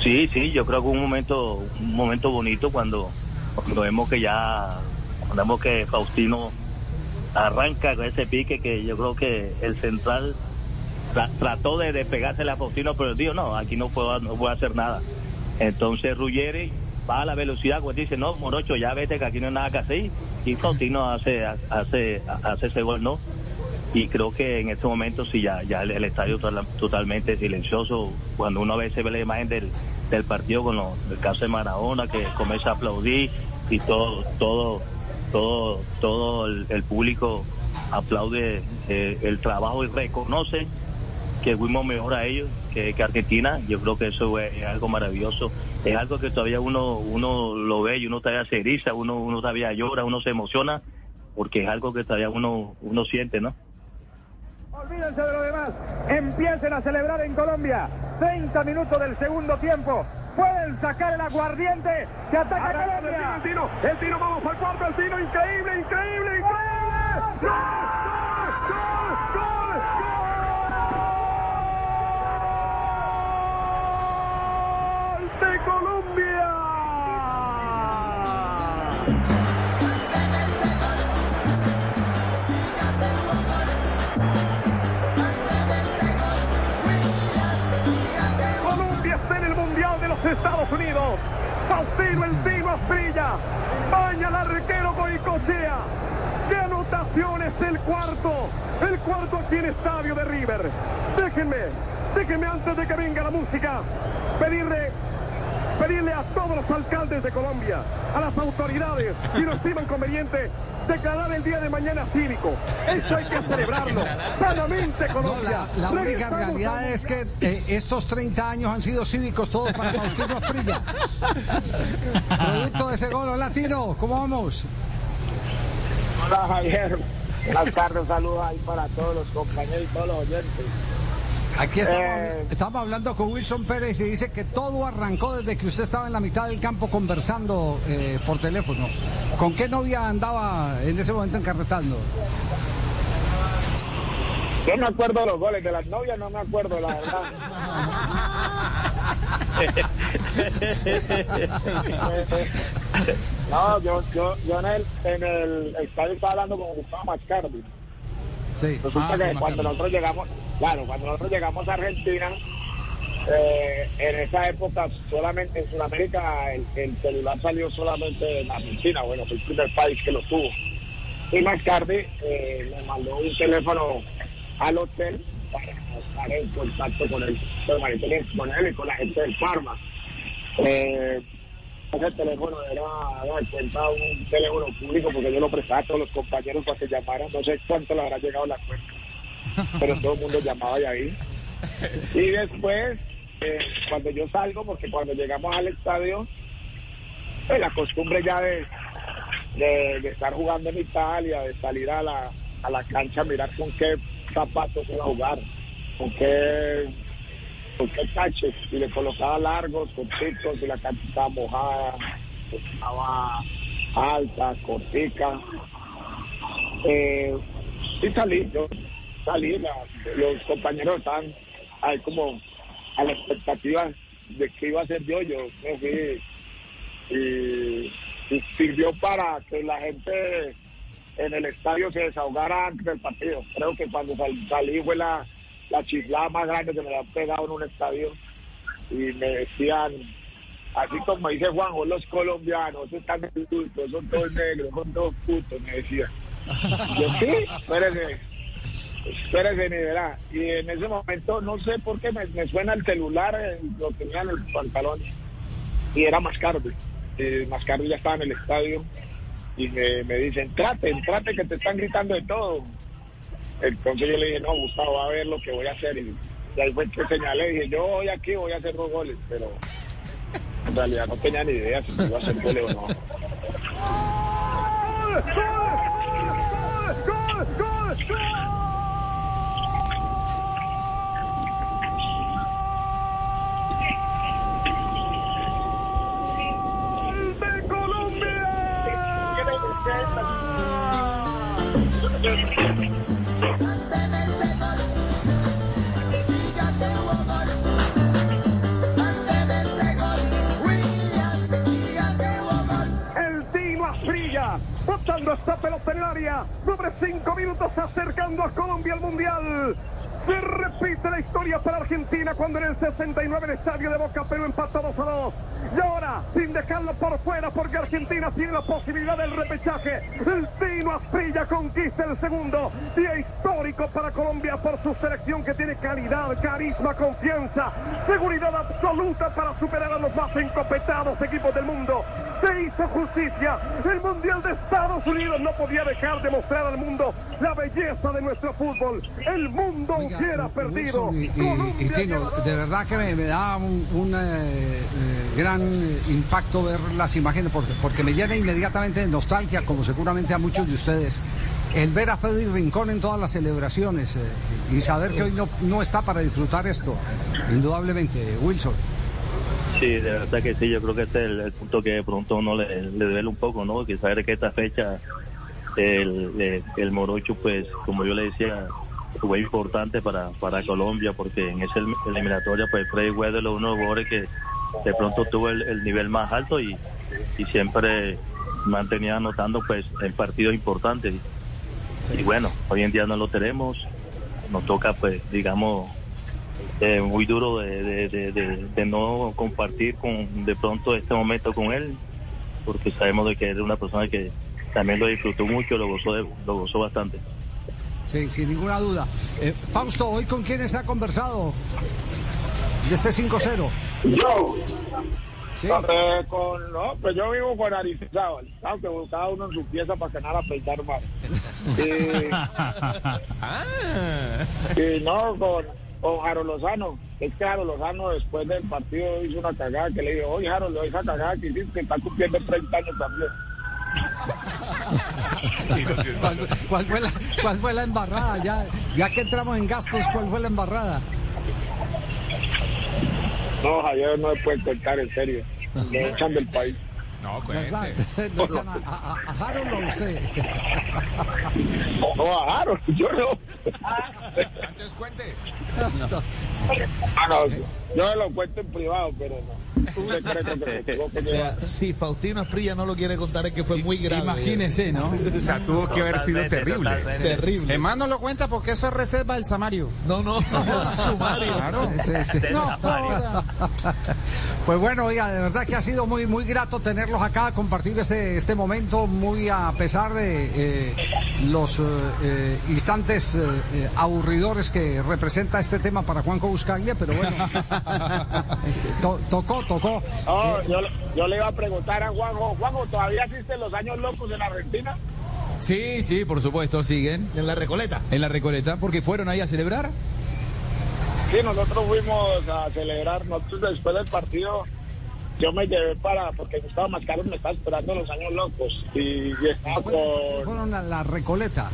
Sí, sí, yo creo que un momento, un momento bonito cuando, vemos que ya, cuando vemos que Faustino arranca con ese pique que yo creo que el central tra- trató de despegársele a Faustino, pero dijo, no, aquí no puedo, no puedo hacer nada. Entonces Ruggeri va a la velocidad, cuando dice, no, Morocho, ya vete que aquí no hay nada que hacer, y Faustino hace, hace, hace ese gol, ¿no? y creo que en este momento sí ya ya el, estadio total- totalmente silencioso cuando uno a veces ve la imagen del, del partido con lo- el caso de Maradona que comienza a aplaudir y todo todo todo todo el, el público aplaude eh, el trabajo y reconoce que fuimos mejor a ellos que, que Argentina yo creo que eso es, algo maravilloso es algo que todavía uno uno lo ve y uno todavía se eriza uno uno todavía llora uno se emociona porque es algo que todavía uno uno siente no Olvídense de lo demás. Empiecen a celebrar en Colombia. 30 minutos del segundo tiempo. Pueden sacar el aguardiente que ataca a Colombia. El tiro, el tiro, vamos al cuarto, el tiro, increíble, increíble, increíble. ¡Gol! ¡Gol! Colombia está en el Mundial de los Estados Unidos. Faustino el Tino Asprilla. Baña al arquero Goicochea. ¡Qué anotaciones el cuarto! El cuarto aquí en Estadio de River. Déjenme, déjenme antes de que venga la música, pedirle pedirle a todos los alcaldes de Colombia, a las autoridades, si lo estiman conveniente, declarar el día de mañana cívico. Eso hay que celebrarlo. Sanamente No, Colombia. la, la única realidad a- es que eh, estos 30 años han sido cívicos todos para Faustino Asprilla. Producto de ese gol latino, ¿cómo vamos? Hola Javier, buenas tardes, saludos ahí para todos los compañeros y todos los oyentes. Aquí estamos, Eh. estamos hablando con Wilson Pérez y dice que todo arrancó desde que usted estaba en la mitad del campo conversando eh, por teléfono. ¿Con qué novia andaba en ese momento encarretando? Yo me acuerdo los goles de las novias, no me acuerdo, la verdad. no, yo, yo, yo en el, en el estadio estaba hablando con Gustavo Mascardi. Sí. Resulta Ah, que cuando nosotros llegamos, claro, cuando nosotros llegamos a Argentina, eh, en esa época solamente en Sudamérica el, el celular salió solamente en Argentina, bueno, fue el primer país que lo tuvo. Y Mascardi eh, me mandó un teléfono al hotel para estar en contacto con él, con él y con la gente del Parma. Eh, ese teléfono era, de cuenta un teléfono público porque yo lo prestaba a todos los compañeros para que llamaran, no sé cuánto le habrá llegado la cuenta, pero todo el mundo llamaba ahí. Y después, eh, cuando yo salgo, porque cuando llegamos al estadio, pues, la costumbre ya de, de, estar jugando en Italia, de salir a la, a la cancha, mirar con qué zapatos iba a jugar, con qué, con qué taches, y le colocaba largos, cortitos, y la cancha estaba mojada, estaba alta, cortica. Eh, y salí, yo salí, la- los compañeros estaban ahí como a la expectativa de qué iba a hacer yo, yo me y, sirvió para que la gente en el estadio se desahogara antes del partido. Creo que cuando sal- salí fue la, la más grande que me habían pegado en un estadio y me decían, así como dice Juanjo, los colombianos, están adultos, son todos negros, son todos putos, me decían. Sí, espérese, espérese ni verá. Y en ese momento no sé por qué me, suena el celular, eh, lo tenía en el pantalón y era Mascardi. Eh, Mascardi ya estaba en el estadio y me, dicen, trate, trate que te están gritando de todo. Entonces yo le dije, no, Gustavo, a ver lo que voy a hacer. Y, y ahí fue que señalé, dije, yo voy aquí, voy a hacer dos goles, pero en realidad no tenía ni idea si iba a hacer goles o no. Botando esta pelota en el área. Sobre cinco minutos acercando a Colombia al Mundial. Se repite la historia para Argentina cuando en el 69 el estadio de Boca Perú empató 2 a 2. Y ahora, sin dejarlo por fuera, porque Argentina tiene la posibilidad del repechaje. El Tino Asprilla conquista el segundo. Día histórico para Colombia por su selección que tiene calidad, carisma, confianza, seguridad absoluta para superar a los más encopetados equipos del mundo. Se hizo justicia. El Mundial de Estados Unidos no podía dejar de mostrar al mundo la belleza de nuestro fútbol. El mundo hubiera perdido. Wilson y, y- y Tino, de verdad que me, me da un, un, eh, eh, gran eh, impacto ver las imágenes porque, porque me llena inmediatamente de nostalgia, como seguramente a muchos de ustedes, el ver a Freddy Rincón en todas las celebraciones eh, y saber que hoy no, no está para disfrutar esto, indudablemente, Wilson. Sí, de verdad que sí, yo creo que este es el, el punto que de pronto uno le, le duele un poco, ¿no? Que saber que esta fecha el, el, el Morocho, pues, como yo le decía, fue importante para, para Colombia, porque en esa elim- eliminatoria, pues, Freddy Weather es uno de los jugadores que de pronto tuvo el, el nivel más alto y, y siempre mantenía anotando, pues, en partidos importantes. Y bueno, hoy en día no lo tenemos, nos toca, pues, digamos, eh, muy duro de, de, de, de- de no compartir con de pronto este momento con él porque sabemos de que era una persona que también lo disfrutó mucho lo gozó de- lo gozó bastante Sí, sin ninguna duda. Eh, Fausto, ¿hoy con quiénes ha conversado de este 5-0? Yo. Sí. Eh, con, no, pues yo vivo con Aristizábal, aunque cada uno en su pieza para que nada pensar mal. Y, y no, con, con Jaro Lozano. Es que Jaro Lozano después del partido hizo una cagada que le dije, oye Jaro, le esa cagada que hiciste, que está cumpliendo 30 años también. ¿Cuál, cuál fue la, cuál fue la embarrada? Ya, ya que entramos en gastos, ¿cuál fue la embarrada? No, Javier no me puede contar en serio. Me echan del país. No, cuente. ¿Lo echan a, a, a Harold o a usted? No, a Harold, yo no. Antes cuente. Ah, no, yo lo cuento en privado, pero no. O sea, si Faustino Asprilla no lo quiere contar es que fue muy grave. Imagínese, ¿no? O sea, tuvo que haber sido terrible. Terrible. Además no lo cuenta porque eso es reserva del Samario. No, no, sumario. Claro. Sí, sí. No, joda. Pues bueno, oiga, de verdad que ha sido muy muy grato tenerlos acá, compartir este, este momento, muy a pesar de eh, los eh, eh, instantes eh, aburridores que representa este tema para Juanjo Buscaglia, pero bueno, to- tocó, tocó. No, yo, yo le iba a preguntar a Juanjo, Juanjo, ¿todavía existen los años locos en Argentina? Sí, sí, por supuesto, siguen. En la Recoleta. En la Recoleta, porque fueron ahí a celebrar. Sí, nosotros fuimos a celebrar, nosotros después del partido, yo me llevé para, porque Gustavo Mascaros me estaba esperando los años locos, y, y estaba con... Fueron a la Recoleta.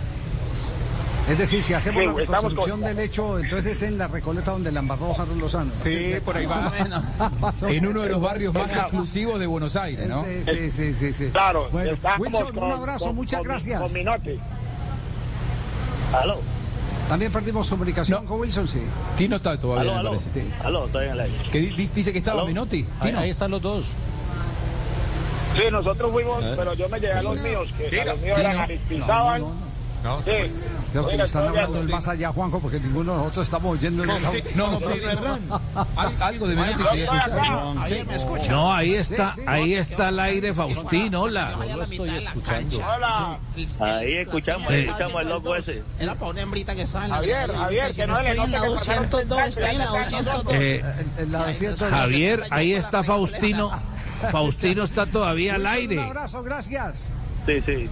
Es decir, si hacemos Sí, la reconstrucción con- del hecho, entonces es en la Recoleta donde la embarró Harold Lozano. Sí, por ahí va. En uno de los barrios más exclusivos de Buenos Aires, ¿no? Sí, sí, sí, sí, sí. Claro, Bueno, Wilson, un abrazo, con- muchas con- gracias. Con Minotti. Aló. También perdimos comunicación con Wilson, sí. Tino está todavía, Aló, me aló. parece. Aló, estoy en el aire. Que di- dice que estaba ¿Aló? Menotti. Ahí, Tino. ahí están los dos. Sí, nosotros fuimos, pero yo me llevé a los míos, que a los míos Tino. eran Aristizábal. No, Sí. Creo que Oiga, le están hablando del más allá, Juanjo, porque ninguno de nosotros estamos oyendo el No, no, pero al- algo de. Ahí me escucha. No, ahí está, Sí, sí. ahí está al aire Faustino, hola. Mitad de la cancha. Hola. Ahí escuchamos, ahí escuchamos al loco ese. Era para una hembrita que estaba en la Javier, Javier, que no estoy le en la note que 202, estoy en la 202. Eh, En la 200. Javier, ahí está Faustino. Faustino está todavía al Un aire. abrazo, gracias. Sí, sí.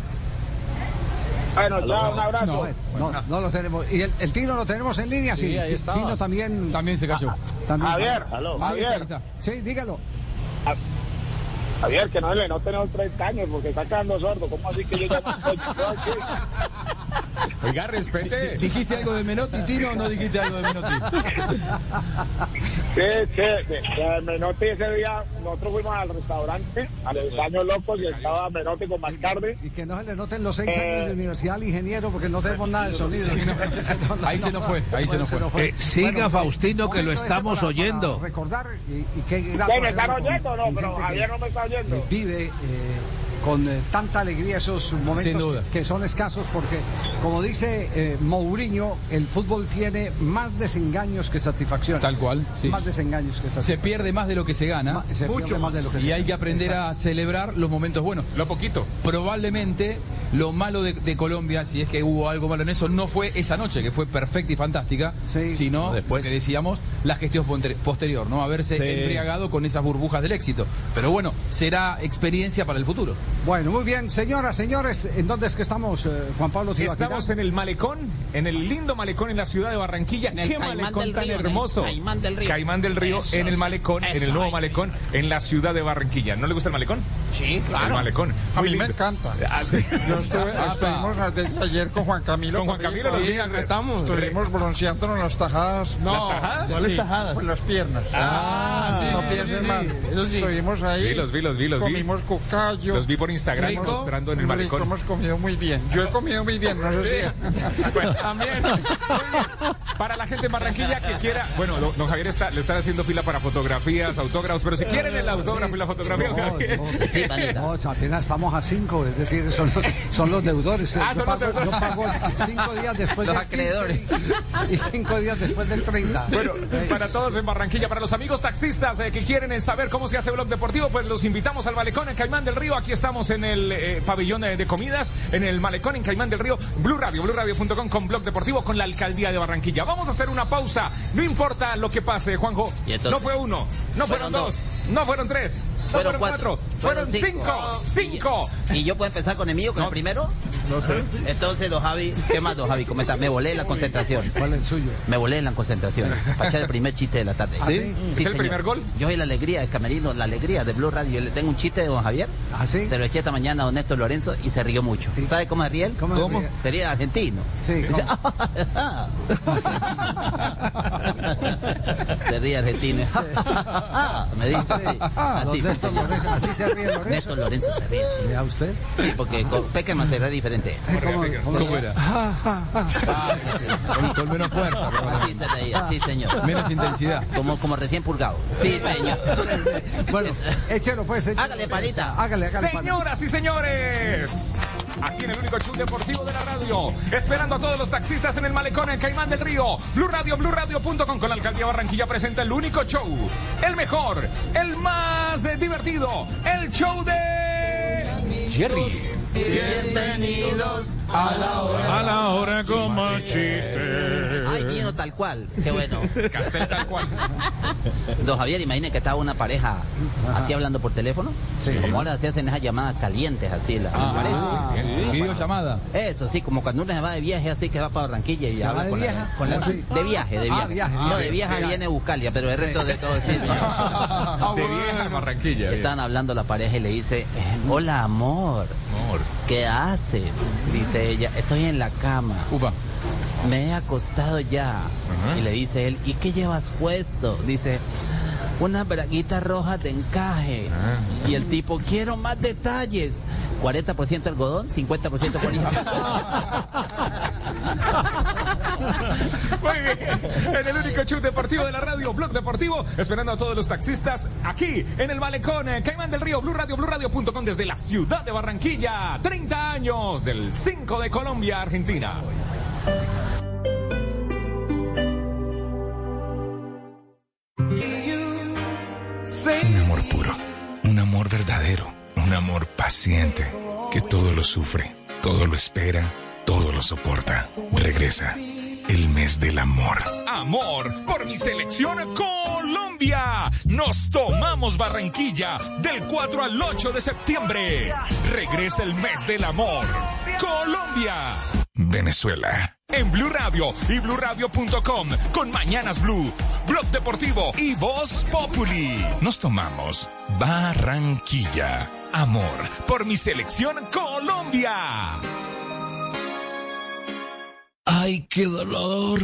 Bueno, chao, un abrazo. No, no, no lo tenemos. ¿Y el, el Tino lo tenemos en línea? Sí, Sí. Tino también. También se cayó. también. Javier, Aló. Ah, Javier. Sí, dígalo. Javier, que no le no tenemos 30 años porque está quedando sordo. ¿Cómo así que yo ya no estoy aquí? Oiga, respete. ¿Dijiste algo de Menotti, Tino, o no dijiste algo de Menotti? Sí, sí, de, de Menotti ese día, nosotros fuimos al restaurante, a los años locos, y estaba Menotti con Mascardi. Y que no se le noten los seis Eh. años de universidad al ingeniero porque no tenemos nada de sonido. Ahí se nos fue, ahí se nos fue. Eh, siga, Faustino, que lo este estamos para- oyendo. para recordar y, y qué ¿Sí, me están oyendo o no? Pero Javier no me está oyendo. Vive eh, con eh, tanta alegría esos momentos que son escasos porque, como dice eh, Mourinho, el fútbol tiene más desengaños que satisfacciones. Tal cual, sí. Más desengaños que Se satisfacciones. pierde más de lo que se gana. Ma- se pierde más de lo que se Y hay gana. que aprender a celebrar los momentos buenos. Lo poquito. Probablemente lo malo de, de Colombia, si es que hubo algo malo en eso, no fue esa noche, que fue perfecta y fantástica, Sí. sino, No, después. que decíamos, la gestión posterior, ¿no? Haberse Sí. embriagado con esas burbujas del éxito. Pero bueno, será experiencia para el futuro. Bueno, muy bien, señoras, señores, ¿en dónde es que estamos, eh, Juan Pablo? Estamos en el malecón, en el lindo malecón en la ciudad de Barranquilla. En el Qué Caimán malecón del tan Río, en el hermoso. Caimán del Río. Caimán del Río Eso en el malecón, en el nuevo malecón en la ciudad de Barranquilla. ¿No le gusta el malecón? Sí, El claro. malecón. A mí me encanta. Ah, sí. Yo estuve, estuvimos ayer con Juan Camilo. Con Juan. Camilo, Sí, acá estamos. Estuvimos bronceándonos las tajadas. No, ¿Las tajadas? ¿Cuáles sí, tajadas? Pues las piernas. Ah, sí, no sí, sí, piensen sí, sí. mal. Eso sí. Estuvimos ahí. Sí, los vi, los vi, los vi. Comimos cocayo. Los vi por Instagram Rico, mostrando en el rico, malecón. hemos comido muy bien. Yo he comido muy bien, no sé si. Bueno, también. Muy bien. Para la gente en Barranquilla que quiera. Bueno, don don Javier está, le están haciendo fila para fotografías, autógrafos, pero si quieren el autógrafo y la fotografía, No, no, Sí, no, apenas estamos a cinco, es decir, son, son los deudores. Ah, yo, son los deudores. yo pago cinco días después Los del 15 acreedores. y cinco días después del 30. Bueno, para todos en Barranquilla, para los amigos taxistas eh, que quieren eh, saber cómo se hace blog deportivo, pues los invitamos al malecón en Caimán del Río. Aquí estamos en el eh, pabellón eh, de comidas, en el malecón en Caimán del Río, Blue Radio, BlueRadio.com con blog deportivo con la alcaldía de Barranquilla. Vamos a hacer una pausa, no importa lo que pase, Juanjo. No fue uno, no fueron, Fueron dos, no fueron tres, Fueron cuatro. fueron, cinco, cinco. ¿Y yo puedo empezar con el mío, con el primero? No sé. Entonces, don Javi, ¿qué más, don Javi? ¿Cómo está? Me volé en la concentración. ¿Cuál es el suyo? Me volé en la concentración. Para echar el primer chiste de la tarde. ¿Ah, sí? ¿Es el señor. primer gol? Yo soy la alegría de Camerino, la alegría de Blue Radio. Yo le tengo un chiste de don Javier. ¿Ah, sí? Se lo eché esta mañana a don Néstor Lorenzo y se rió mucho. ¿Sabe cómo ríe él? ¿Cómo ¿Cómo? Sería argentino. Sí, Dice, se ríe argentino. Me dice así. Así. Néstor Lorenzo, así se ríe Lorenzo. Néstor Lorenzo se ríe. Sí. ¿Vea usted? Sí, porque con Peckerman se ríe diferente. ¿Cómo, ¿Cómo era? Con, con menos fuerza. Así se reía, sí, señor. Menos intensidad. Como, como recién purgado. Sí, señor. Bueno, échelo pues. échelo. Hágale, palita. Hágale, hágale. palita. Señoras y señores, aquí en el único show deportivo de la radio, esperando a todos los taxistas en el malecón en Caimán del Río, Blue Radio, BlueRadio.com con la alcaldía Barranquilla presenta el único show, el mejor, el más eh, divertido, el show de Jerry. Bienvenidos a la hora. A la hora con más chiste. Ay, tal cual. Qué bueno. Castel tal cual. Don Javier, imagine que estaba una pareja así hablando por teléfono. Como ahora se hacen esas llamadas calientes así las Ah, parejas. Videollamada. Eso, sí, como cuando uno se va de viaje así que va para Barranquilla y ¿Se habla con viaje? la, con la- ¿Cómo así? de viaje, de Ah, viaje. viaje. No, de Ah, viaje viaje. viene Buscalia, pero el resto de todo sí. De vieja en Barranquilla. Están hablando la pareja y le dice, hola amor, Amor. ¿qué haces? Dice ella, estoy en la cama. Upa. Me he acostado ya. Y le dice él, ¿y qué llevas puesto? Dice, unas braguitas rojas de encaje. Y el tipo, quiero más detalles. 40% algodón, 50% política. Muy bien. En el único show deportivo de la radio, Blog Deportivo, esperando a todos los taxistas aquí en el Malecón, eh, Caimán del Río, Blue Radio, BlueRadio.com desde la ciudad de Barranquilla. 30 años del 5 de Colombia, Argentina. Verdadero, un amor paciente, que todo lo sufre, todo lo espera, todo lo soporta. Regresa el mes del amor. Amor por mi selección Colombia. Nos tomamos Barranquilla del 4 al 8 de septiembre. Regresa el mes del amor. Colombia. Venezuela. En Blue Radio y BlueRadio.com con Mañanas Blue, Blog Deportivo y Voz Populi. Nos tomamos Barranquilla. Amor por mi selección Colombia. Ay, qué dolor.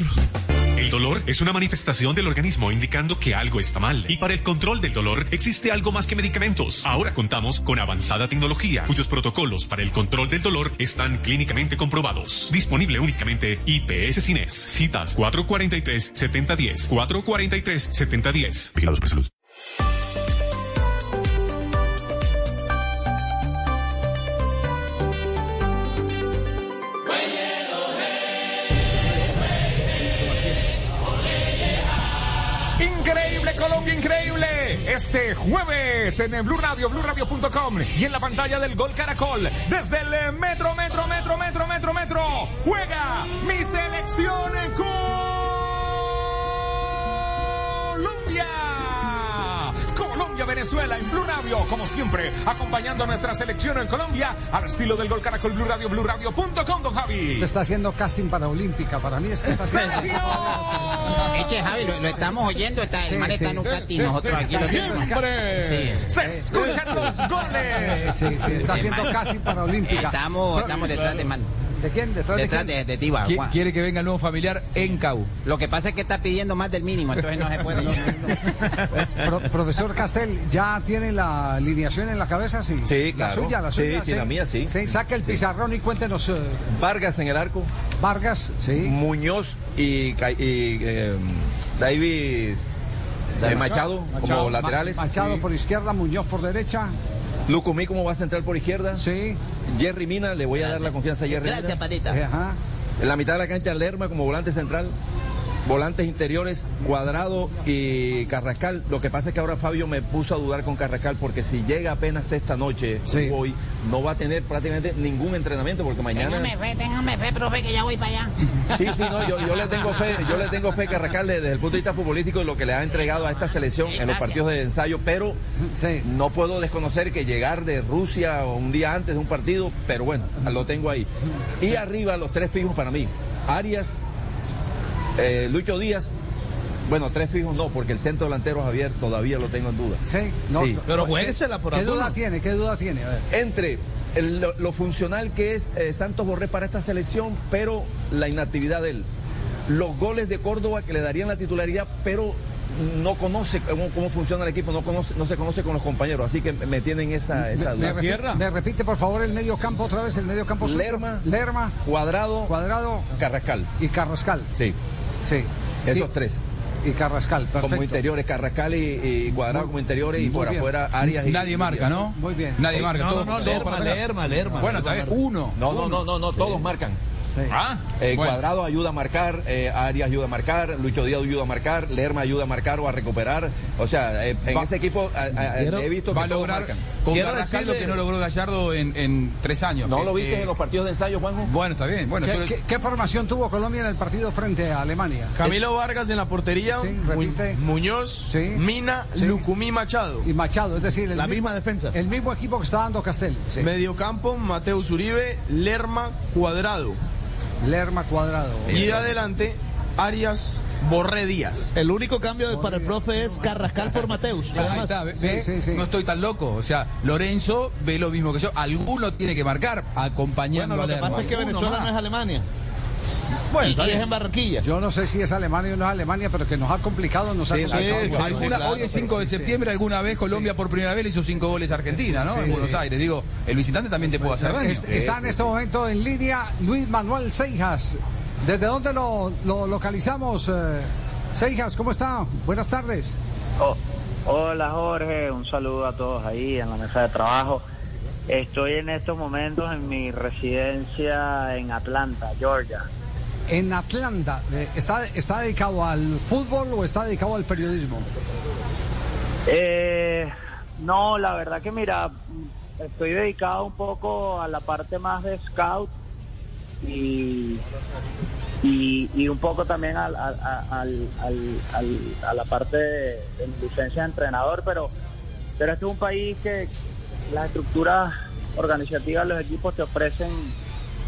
El dolor es una manifestación del organismo indicando que algo está mal. Y para el control del dolor existe algo más que medicamentos. Ahora contamos con avanzada tecnología, cuyos protocolos para el control del dolor están clínicamente comprobados. Disponible únicamente IPS Cines. Citas 443-7010. 443-7010. Vigilados por salud. Este jueves en el Blue Radio, BlueRadio.com y en la pantalla del Gol Caracol desde el eh, Metro, Metro, Metro, Metro, Metro, Metro. Juega mi selección en Colombia. Colombia, Venezuela en Blue Radio, como siempre, acompañando a nuestra selección en Colombia al estilo del Gol Caracol Blue Radio, BlueRadio.com, don Javi. Usted está haciendo casting para Olímpica. Para mí es que está haciendo. Eche, Javi, lo, lo estamos oyendo. Está, el Sí, man está en un casting. Nosotros aquí lo tenemos. Sí. Se escuchan los goles. Sí, sí, está haciendo casting para Olímpica. Estamos, estamos detrás de man. ¿De quién? ¿Detrás, Detrás de de, quién? de Tiba. Qui- Juan. Quiere que venga el nuevo familiar en CAU. Lo que pasa es que está pidiendo más del mínimo, entonces no se puede. Pro- profesor Castel, ¿ya tiene la alineación en la cabeza? Sí, Sí, La suya, la Sí, suya. sí, la mía, sí. saque el pizarrón y cuéntenos. eh, Vargas en el arco. Vargas, sí. Muñoz y, y eh, Davis eh, Machado, como laterales. Machado por izquierda, Muñoz por derecha. Lucumí como va a centrar por izquierda. Sí. Jerry Mina, le voy a dar la confianza a Jerry Gracias, Mina. Patita. Ajá. En la mitad de la cancha Lerma como volante central. Volantes interiores, Cuadrado y Carrascal. Lo que pasa es que ahora Fabio me puso a dudar con Carrascal porque si llega apenas esta noche, Sí. hoy, no va a tener prácticamente ningún entrenamiento porque mañana... Téngame fe, téngame fe, profe, que ya voy para allá. Sí, sí, no, yo, yo le tengo fe, yo le tengo fe a Carrascal desde el punto de vista futbolístico y lo que le ha entregado a esta selección en los partidos de ensayo, pero Sí. no puedo desconocer que llegar de Rusia o un día antes de un partido, pero bueno, lo tengo ahí. Y arriba los tres fijos para mí, Arias, eh, Lucho Díaz, bueno, tres fijos no, porque el centro delantero Javier todavía lo tengo en duda. Sí, no, Sí. Pero juéguesela por ¿Qué duda tiene? ¿Qué duda tiene? A ver. Entre el- lo, lo funcional que es eh, Santos Borré para esta selección, pero la inactividad de él. Los goles de Córdoba que le darían la titularidad, pero no conoce cómo, cómo funciona el equipo, no, conoce, no se conoce con los compañeros, así que me tienen esa, esa Me, duda. repite, me repite, por favor, el medio campo otra vez, el medio campo. Lerma, Lerma, Cuadrado, Cuadrado Carrascal. y Carrascal. Sí. Sí. Esos Sí. tres. Y Carrascal, perfecto. Como interiores, Carrascal y, y Cuadrado como interiores y por bien. afuera Arias y Nadie marca, ¿no? Muy bien. Nadie Sí. marca. No, todo, no, no, todo Lerma. Lerma, Lerma. Bueno, está bien. Uno. No, no, Uno. no, no, no, todos marcan. Ah, Eh, bueno. Cuadrado ayuda a marcar, eh, Arias ayuda a marcar, Lucho Díaz ayuda a marcar, Lerma ayuda a marcar o a recuperar. O sea, eh, en Va- ese equipo a- a- a- Quiero- he visto que todos lograr marcan. con lo que no logró Gallardo en, en tres años. ¿No Que, lo viste eh, en los partidos de ensayo, Juanjo? Bueno, está bien. Bueno, ¿Qué, solo- qué- qué formación tuvo Colombia en el partido frente a Alemania? Camilo Vargas en la portería, Sí, repite. Muñoz, Sí. Mina, Sí. Lucumí Machado. Y Machado, es decir, el La mi- misma defensa. El mismo equipo que está dando Castel. Sí. Mediocampo, Mateo Uribe, Lerma, Cuadrado. Lerma Cuadrado. Y adelante, Arias, Borré Díaz. El único cambio para el profe es Carrascal por Mateus. Ahí está, ve- ve, No estoy tan loco. O sea, Lorenzo ve lo mismo que yo. Alguno tiene que marcar acompañando Bueno, lo a que Lerma. pasa es que Venezuela no es Alemania. Bueno, está en Barranquilla. Yo no sé si es Alemania o no es Alemania, pero que nos ha complicado, nos ha Sí, complicado. sí, alguna- hoy es 5 de septiembre, alguna vez Colombia por primera vez le hizo 5 goles a Argentina, ¿no? Sí, en Buenos sí. Aires. Digo, el visitante también te puede hacer daño. Es- está en este momento en línea Luis Manuel Seijas. ¿Desde dónde lo, lo localizamos? eh? Seijas, ¿cómo está? Buenas tardes. Oh, hola Jorge, un saludo a todos ahí en la mesa de trabajo. Estoy en estos momentos en mi residencia en Atlanta, Georgia. En Atlanta, eh, ¿está, ¿está dedicado al fútbol o está dedicado al periodismo? Eh, no, la verdad que mira, estoy dedicado un poco a la parte más de scout y, y, y un poco también al, al- al- a la parte de, de mi licencia de entrenador, pero, pero este es un país que las estructuras organizativas los equipos te ofrecen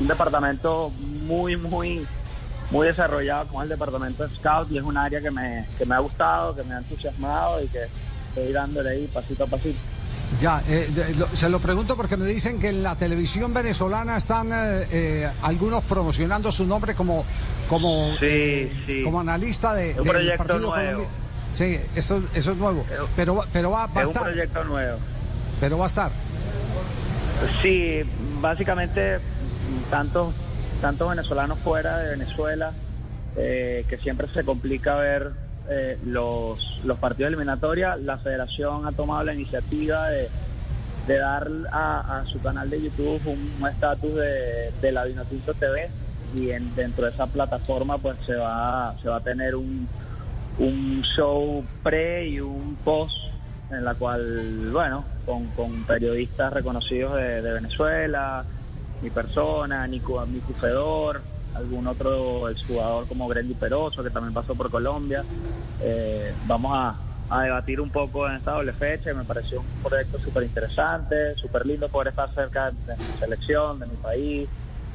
un departamento muy, muy muy desarrollado como es el departamento de scout y es un área que me, que me ha gustado, que me ha entusiasmado y que estoy dándole ahí pasito a pasito. Ya, eh, de- lo- se lo pregunto porque me dicen que en la televisión venezolana están eh, eh, algunos promocionando su nombre como como eh, como analista de, Un del proyecto partido nuevo. Sí, eso, eso es nuevo. Pero, va- pero va, va a es un estar. proyecto nuevo. Pero va a estar. Sí, básicamente tantos tantos venezolanos fuera de Venezuela eh, que siempre se complica ver eh, los, partidos eliminatorios. La federación ha tomado la iniciativa de, de dar a, su canal de YouTube un estatus de, de la Vinotinto TV y en, dentro de esa plataforma pues se va se va a tener un, un show pre y un post en la cual, bueno, con, con periodistas reconocidos de, de Venezuela, mi persona, Nico, Nico Fedor, algún otro exjugador como Grendy Peroso, que también pasó por Colombia. Eh, vamos a, a debatir un poco en esta doble fecha me pareció un proyecto súper interesante, súper lindo poder estar cerca de mi selección, de mi país,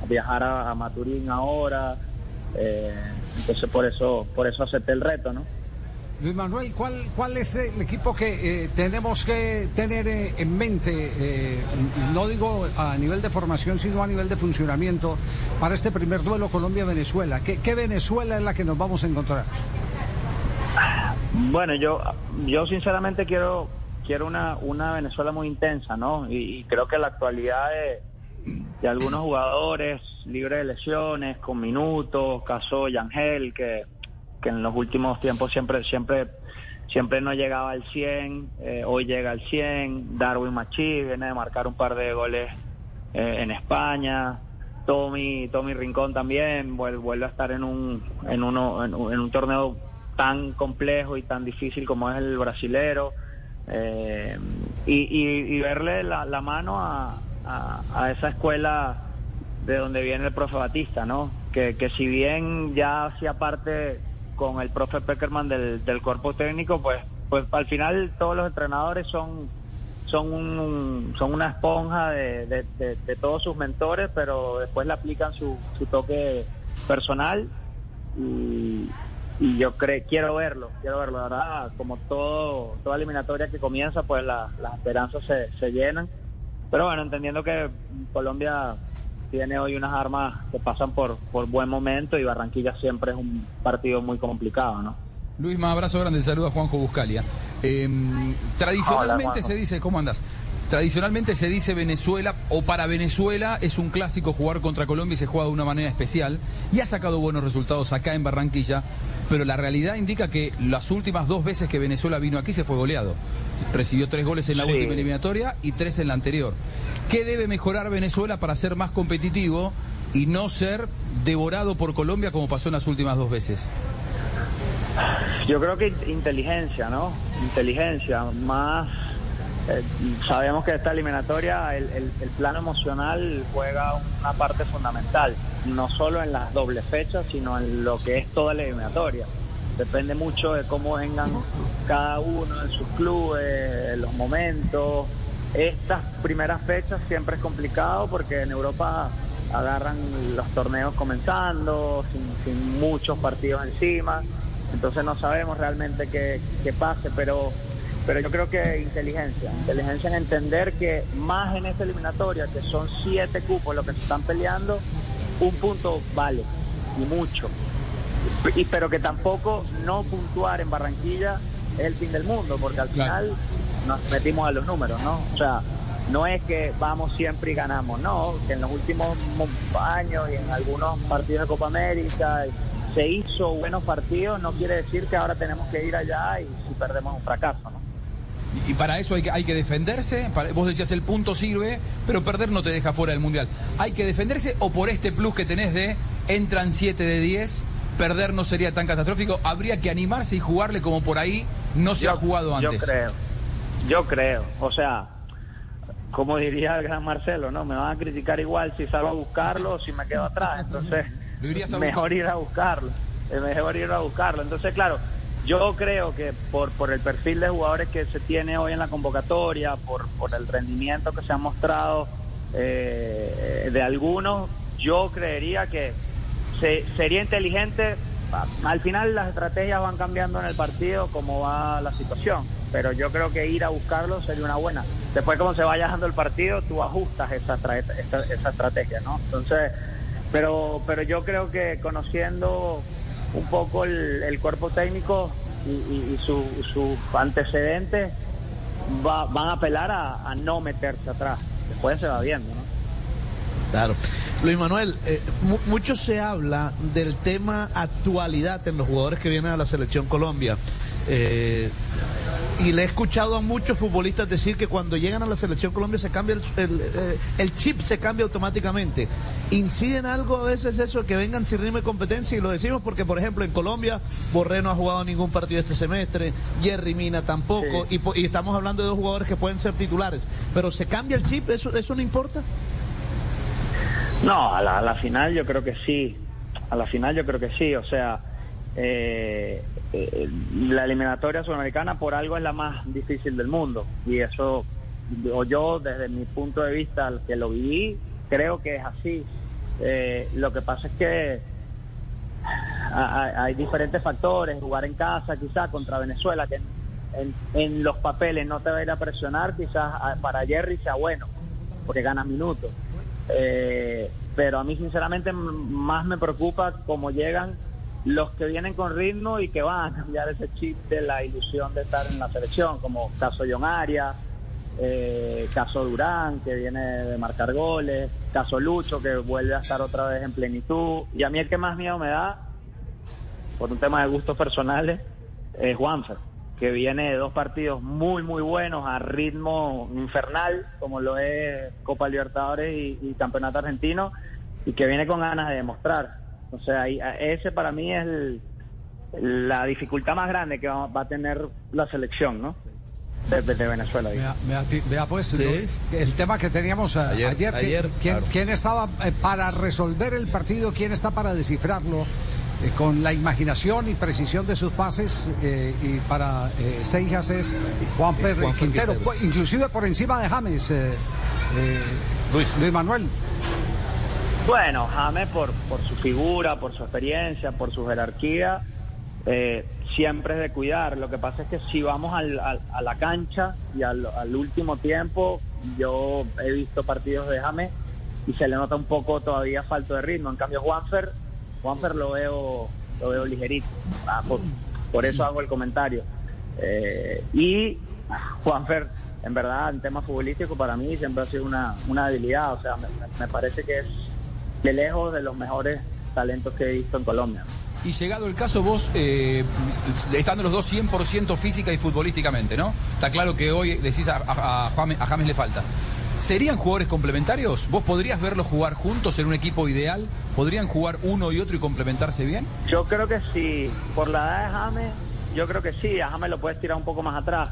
viajar a, a Maturín ahora. Eh, entonces por eso, por eso acepté el reto, ¿no? Luis Manuel, ¿cuál, cuál es el equipo que eh, tenemos que tener eh, en mente, eh, no digo a nivel de formación, sino a nivel de funcionamiento, para este primer duelo Colombia-Venezuela? ¿Qué, Venezuela es la que nos vamos a encontrar? Bueno, yo, yo sinceramente quiero, quiero una, una Venezuela muy intensa, ¿no? Y, y creo que la actualidad de, de algunos jugadores libres de lesiones, con minutos, caso Yangel, que, que en los últimos tiempos siempre, siempre, siempre no llegaba al 100, eh, hoy llega al 100, Darwin Machi viene de marcar un par de goles eh, en España, Tommy, Tommy Rincón también vuel- vuelve a estar en un, en uno, en en un torneo tan complejo y tan difícil como es el brasilero. eh, y, y- y verle la, la mano a, a- a esa escuela de donde viene el profe Batista, ¿no? Que, que si bien ya hacía parte con el profe Peckerman del, del cuerpo técnico, pues, pues al final todos los entrenadores son son un, son una esponja de, de- todos sus mentores, pero después le aplican su, su toque personal y, y yo cre quiero verlo, quiero verlo, la verdad, como todo, toda eliminatoria que comienza, pues la- las esperanzas se, se llenan, pero bueno, entendiendo que Colombia tiene hoy unas armas que pasan por, por buen momento y Barranquilla siempre es un partido muy complicado, ¿no? Luis, más abrazo grande, saludo a Juanjo Buscalia. Eh, tradicionalmente Hola, Juanjo. se dice, ¿cómo andas? Tradicionalmente se dice Venezuela, o para Venezuela es un clásico jugar contra Colombia y se juega de una manera especial. Y ha sacado buenos resultados acá en Barranquilla, pero la realidad indica que las últimas dos veces que Venezuela vino aquí se fue goleado. Recibió tres goles en la Sí. última eliminatoria y tres en la anterior. ¿Qué debe mejorar Venezuela para ser más competitivo y no ser devorado por Colombia como pasó en las últimas dos veces? Yo creo que inteligencia, ¿no? Inteligencia, más... eh, sabemos que esta eliminatoria, el, el- el plano emocional juega una parte fundamental, no solo en las dobles fechas, sino en lo que es toda la eliminatoria. Depende mucho de cómo vengan cada uno en sus clubes, los momentos. Estas primeras fechas siempre es complicado porque en Europa agarran los torneos comenzando, sin, sin muchos partidos encima entonces no sabemos realmente qué, qué pase, pero, pero yo creo que inteligencia, inteligencia en entender que más en esta eliminatoria, que son siete cupos los que se están peleando, un punto vale, y mucho. Y, pero que tampoco no puntuar en Barranquilla es el fin del mundo, porque al final nos metimos a los números, ¿no? O sea, no es que vamos siempre y ganamos, no, que en los últimos mo- años y en algunos partidos de Copa América se hizo buenos partidos, no quiere decir que ahora tenemos que ir allá y si perdemos un fracaso, ¿no? Y para eso hay que, hay que defenderse. Para- vos decías el punto sirve, pero perder no te deja fuera del mundial. ¿Hay que defenderse o por este plus que tenés de entran 7 de 10, perder no sería tan catastrófico? Habría que animarse y jugarle como por ahí no se ha jugado antes. Yo creo, yo creo, o sea, como diría el gran Marcelo, ¿no? Me van a criticar igual si salgo a buscarlo o si me quedo atrás, entonces mejor ir a buscarlo, es mejor ir a buscarlo. Entonces, claro, yo creo que por, por el perfil de jugadores que se tiene hoy en la convocatoria, por, por el rendimiento que se ha mostrado eh, de algunos, yo creería que se- sería inteligente. Al final las estrategias van cambiando en el partido como va la situación, pero yo creo que ir a buscarlo sería una buena. Después como se vaya dando el partido, tú ajustas esa, esa, esa estrategia, ¿no? Entonces, pero, pero yo creo que conociendo un poco el, el cuerpo técnico y, y- y su- sus antecedentes, va- van a apelar a, no meterse atrás. Después se va viendo, ¿no? Claro. Luis Manuel, eh, mu- mucho se habla del tema actualidad en los jugadores que vienen a la selección Colombia. Eh, y le he escuchado a muchos futbolistas decir que cuando llegan a la selección Colombia se cambia el, el, eh, el chip, se cambia automáticamente. ¿Incide en algo a veces eso de que vengan sin ritmo de competencia? Y lo decimos porque, por ejemplo, en Colombia, Borré no ha jugado ningún partido este semestre, Jerry Mina tampoco, y, po- y estamos hablando de dos jugadores que pueden ser titulares. Pero ¿se cambia el chip? ¿Eso, eso no importa? No, a la, a la final yo creo que sí. A la final yo creo que sí. O sea, eh, eh, la eliminatoria sudamericana por algo es la más difícil del mundo. Y eso, o yo desde mi punto de vista, al que lo viví, creo que es así. Eh, lo que pasa es que ha- ha- hay diferentes factores. Jugar en casa quizás contra Venezuela, que en, los papeles no te va a ir a presionar, quizás ah, para Jerry sea bueno, porque ganas minutos. Eh, pero a mí sinceramente más me preocupa cómo llegan los que vienen con ritmo y que van a cambiar ese chip de la ilusión de estar en la selección, como caso John Arias, eh, caso Durán, que viene de marcar goles, caso Lucho, que vuelve a estar otra vez en plenitud. Y a mí el que más miedo me da, por un tema de gustos personales, es Juanfer, que viene de dos partidos muy, muy buenos a ritmo infernal, como lo es Copa Libertadores y, y Campeonato Argentino, y que viene con ganas de demostrar. O sea, ahí- a- ese para mí es el- la dificultad más grande que va, va a tener la selección, ¿no? De, Venezuela. Vea, pues Sí. el tema que teníamos eh, Ayer, ayer, ¿quién- ayer, ¿quién, claro. quién estaba eh, para resolver el partido? ¿Quién está para descifrarlo? Eh, con la imaginación y precisión de sus pases eh, y para eh, Seijas es Juanfer Juanfer Quintero, Quintero. pues, inclusive por encima de James eh, eh, Luis. Manuel. Bueno, James por, por su figura, por su experiencia, por su jerarquía, eh, siempre es de cuidar. Lo que pasa es que si vamos al- al- a la cancha y al, último tiempo, yo he visto partidos de James y se le nota un poco todavía falto de ritmo. En cambio, Juanfer, Juanfer lo veo, lo veo ligerito. Ah, por- por eso hago el comentario. Eh, y Juanfer, en verdad, en tema futbolístico, para mí siempre ha sido una, una debilidad. O sea, me, me parece que es de lejos de los mejores talentos que he visto en Colombia. Y llegado el caso, vos, eh, estando los dos 100% física y futbolísticamente, ¿no? Está claro que hoy decís a, a, a James, a James le falta. ¿Serían jugadores complementarios? ¿Vos podrías verlos jugar juntos en un equipo ideal? ¿Podrían jugar uno y otro y complementarse bien? Yo creo que sí. Por la edad de James, yo creo que sí. A James lo puedes tirar un poco más atrás.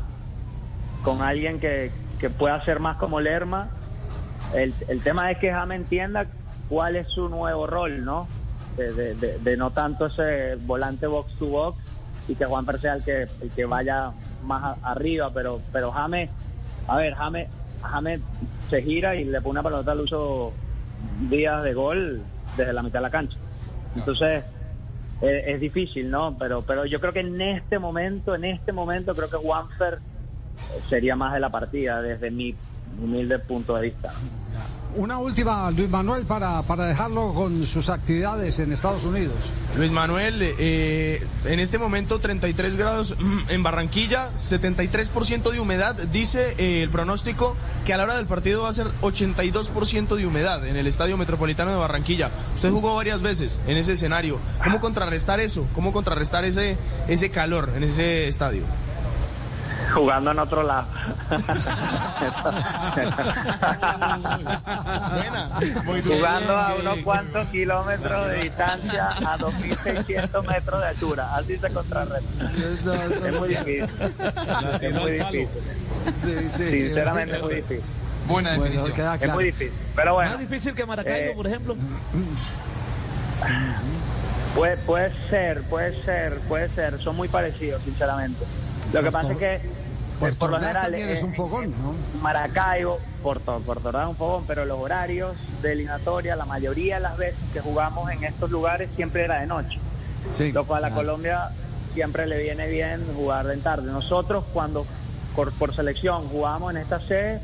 Con alguien que, que pueda ser más como Lerma. El, el tema es que James entienda cuál es su nuevo rol, ¿no? De, no tanto ese volante box to box y que Juan sea el que, el que vaya más arriba, pero, pero James, a ver, James, James se gira y le pone una pelota al uso días de gol desde la mitad de la cancha. Entonces, eh, es difícil, ¿no? Pero, pero yo creo que en este momento, en este momento, creo que Juanfer sería más de la partida desde mi humilde punto de vista. Una última, Luis Manuel, para, para dejarlo con sus actividades en Estados Unidos. Luis Manuel, eh, en este momento 33 grados en Barranquilla, 73% de humedad. Dice eh, el pronóstico que a la hora del partido va a ser 82% de humedad en el Estadio Metropolitano de Barranquilla. Usted jugó varias veces en ese escenario. ¿Cómo contrarrestar eso? ¿Cómo contrarrestar ese, ese calor en ese estadio? Jugando en otro lado. jugando a unos cuantos kilómetros de distancia a 2.600 metros de altura. Así se contrarresta. Es muy difícil. Es muy difícil. Sinceramente es muy difícil. Buena definición. Bueno, es muy difícil. Pero bueno. Más difícil que Maracaibo, eh, por ejemplo. Puede, puede ser, puede ser, puede ser. Son muy parecidos, sinceramente. Lo que pasa es que Puerto por lo general es eh, un fogón, ¿no? Maracaibo, Puerto, Puerto Ordaz es un fogón, pero los horarios de eliminatoria, la mayoría de las veces que jugamos en estos lugares siempre era de noche. lo cual a claro. Colombia siempre le viene bien jugar en tarde. Nosotros cuando por, por selección jugábamos en esta sede,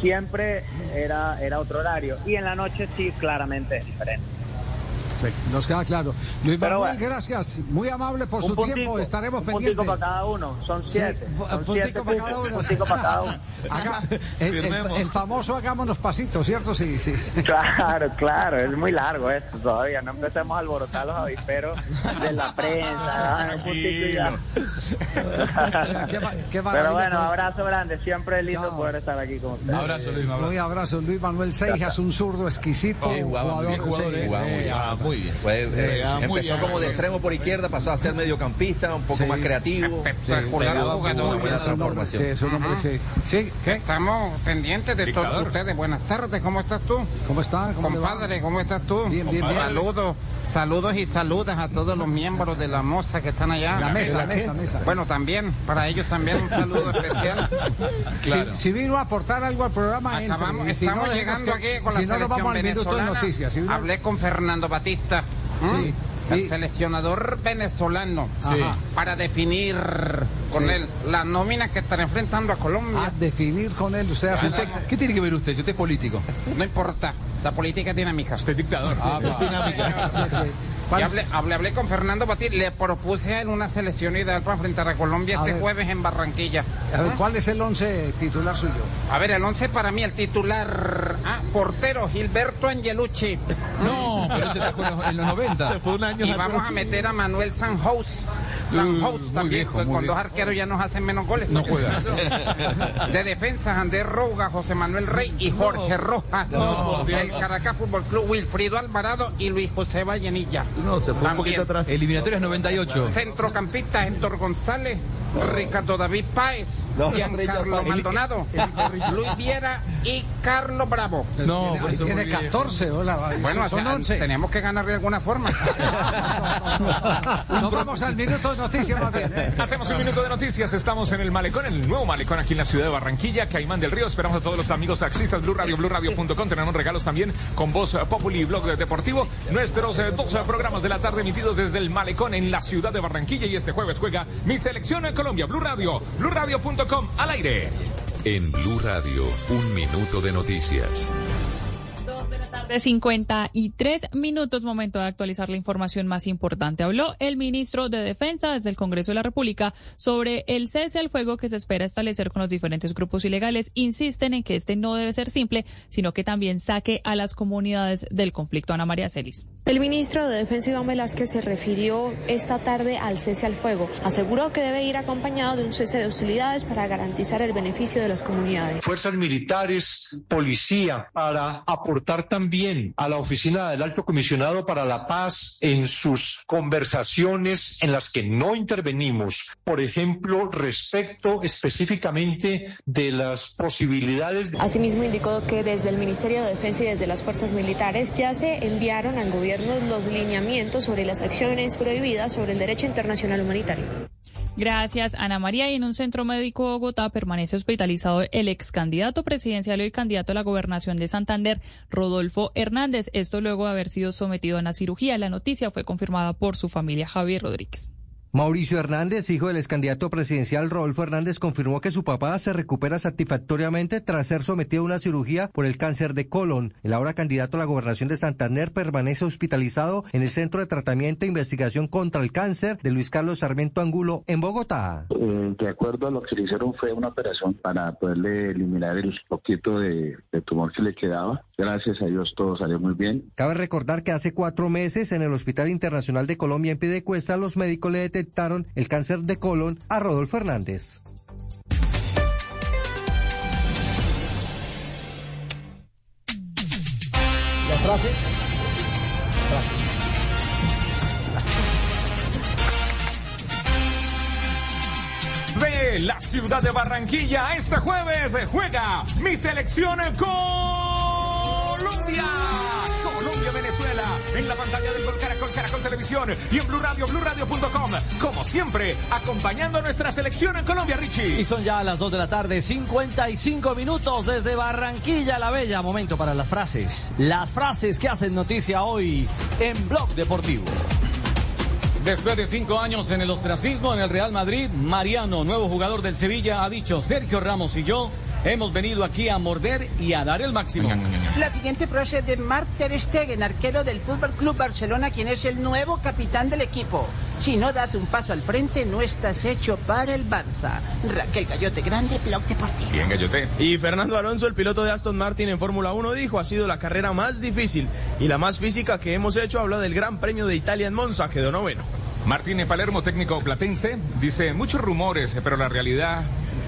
siempre era, era otro horario. Y en la noche sí, claramente es diferente. Sí, nos queda claro. Luis Pero Manuel, bueno. gracias. Muy amable por Un su puntico, tiempo. Estaremos un pendientes. puntico para cada uno, son Sí, siete. pu- son puntico siete para cada uno. un puntico para cada uno. Haga- el, el- el famoso hagámonos pasitos, ¿cierto? Sí, sí. Claro, claro, es muy largo esto todavía. No empecemos a alborotar los aviperos de la prensa. ah, un ya. Qué qué Pero bueno, abrazo grande. Siempre es lindo Chao. poder estar aquí con ustedes. Abrazo, Luis, abrazo. Muy abrazo. Luis Manuel Seijas, un zurdo exquisito. Sí, jugaba muy bien, jugador, sí. jugaba muy bien. Ah, muy bien. Fue, eh, jugaba muy empezó bien. como de extremo por izquierda, pasó a ser mediocampista, un poco más creativo. Estamos pendientes de todos ustedes. Buenas tardes, ¿cómo estás tú? ¿Cómo está? ¿Cómo le va? Compadre, ¿cómo estás tú? Bien, bien, bien. Saludos, saludos y saludas a todos los miembros de la moza que están allá. La mesa, mesa, mesa. Bueno, también, para ellos también un saludo especial. Si, si vino a aportar algo al programa, entre. Acabamos, si estamos no, llegando que- aquí con si la no, selección venezolana. noticias. Hablé con Fernando Batista. Sí. El Y- seleccionador venezolano Sí. para definir con Sí. él la nómina que estará enfrentando a Colombia. A definir con él, usted hace Si usted- ¿Qué tiene que ver usted si usted es político? No importa, la política es dinámica. Usted es dictador. Ah, Sí, sí. Y ¿Cuál- hablé, hablé, hablé con Fernando Batista, le propuse a él una selección ideal para enfrentar a Colombia A este ver. jueves en Barranquilla. A ver, ¿cuál es el once titular suyo? A ver, el 11 para mí, el titular. Ah, portero, Gilberto Angelucci. No, pero se trajo en los- en los 90. Se fue un año Y vamos a meter a Manuel Sanjous. Sanjous muy también, viejo, pues, con viejo. dos arqueros ya nos hacen menos goles. No juega. De defensa, Andrés Rouga, José Manuel Rey y Jorge Rojas. Del Caracas Fútbol Club, Wilfrido Alvarado y Luis José Vallenilla. No, se fue un También. poquito atrás. Eliminatorias 98. Centrocampistas, Héctor González, Ricardo David Páez, No, Giancarlo Maldonado, Luis Viera y Carlos Bravo. No, Tiene- por eso tiene muy viejo. 14, hola. Bueno, son sea, 11. tenemos que ganar de alguna forma. Nos vamos al minuto de noticias más bien. ¿eh? Hacemos un minuto de noticias. Estamos en el malecón, en el nuevo malecón aquí en la ciudad de Barranquilla, Caimán del Río. Esperamos a todos los amigos taxistas, Blue Radio, BlueRadio.com. Tenemos regalos también con Voz Populi, Blog Deportivo. Nuestros eh, 12 programas de la tarde emitidos desde el malecón en la ciudad de Barranquilla. Y este jueves juega mi selección en Colombia, Blue Radio, BlueRadio.com al aire. En Blue Radio, un minuto de noticias. De 53 minutos, momento de actualizar la información más importante. Habló el ministro de Defensa desde el Congreso de la República sobre el cese al fuego que se espera establecer con los diferentes grupos ilegales. Insisten en que este no debe ser simple, sino que también saque a las comunidades del conflicto. Ana María Celis. El ministro de Defensa Iván Velázquez se refirió esta tarde al cese al fuego. Aseguró que debe ir acompañado de un cese de hostilidades para garantizar el beneficio de las comunidades. Fuerzas militares, policía, para aportar también a la oficina del Alto Comisionado para la Paz en sus conversaciones en las que no intervenimos, por ejemplo, respecto específicamente de las posibilidades. De... Asimismo, indicó que desde el Ministerio de Defensa y desde las fuerzas militares ya se enviaron al gobierno los lineamientos sobre las acciones prohibidas sobre el derecho internacional humanitario. Gracias, Ana María. Y en un centro médico de Bogotá permanece hospitalizado el ex candidato presidencial y candidato a la gobernación de Santander, Rodolfo Hernández. Esto luego de haber sido sometido a una cirugía. La noticia fue confirmada por su familia, Javier Rodríguez. Mauricio Hernández, hijo del ex candidato presidencial Rodolfo Hernández, confirmó que su papá se recupera satisfactoriamente tras ser sometido a una cirugía por el cáncer de colon. El ahora candidato a la gobernación de Santander permanece hospitalizado en el Centro de Tratamiento e Investigación contra el Cáncer de Luis Carlos Sarmiento Angulo en Bogotá. Eh, de acuerdo a lo que le hicieron fue una operación para poderle eliminar el poquito de, de tumor que le quedaba. Gracias a Dios todo salió muy bien. Cabe recordar que hace cuatro meses en el Hospital Internacional de Colombia en Piedecuesta los médicos le detectaron el cáncer de colon a Rodolfo Hernández. Las frases. De la ciudad de Barranquilla, este jueves juega mi selección Colombia. Colombia, Venezuela, en la pantalla del Gol Caracol, Caracol Televisión y en Blue Radio, BlueRadio.com. Como siempre, acompañando a nuestra selección en Colombia, Richie. Y son ya las 2 de la tarde, 55 minutos desde Barranquilla la Bella. Momento para las frases. Las frases que hacen noticia hoy en Blog Deportivo. Después de cinco años en el ostracismo en el Real Madrid, Mariano, nuevo jugador del Sevilla, ha dicho Sergio Ramos y yo hemos venido aquí a morder y a dar el máximo. La siguiente frase es de Mark Ter Stegen, arquero del Fútbol Club Barcelona, quien es el nuevo capitán del equipo. Si no das un paso al frente, no estás hecho para el Barça. Raquel Gallote Grande, Blog Deportivo. Bien, Gallote. Y Fernando Alonso, el piloto de Aston Martin en Fórmula 1, dijo, ha sido la carrera más difícil y la más física que hemos hecho. Habla del Gran Premio de Italia en Monza, quedó noveno. Martín Palermo, técnico platense, dice muchos rumores, pero la realidad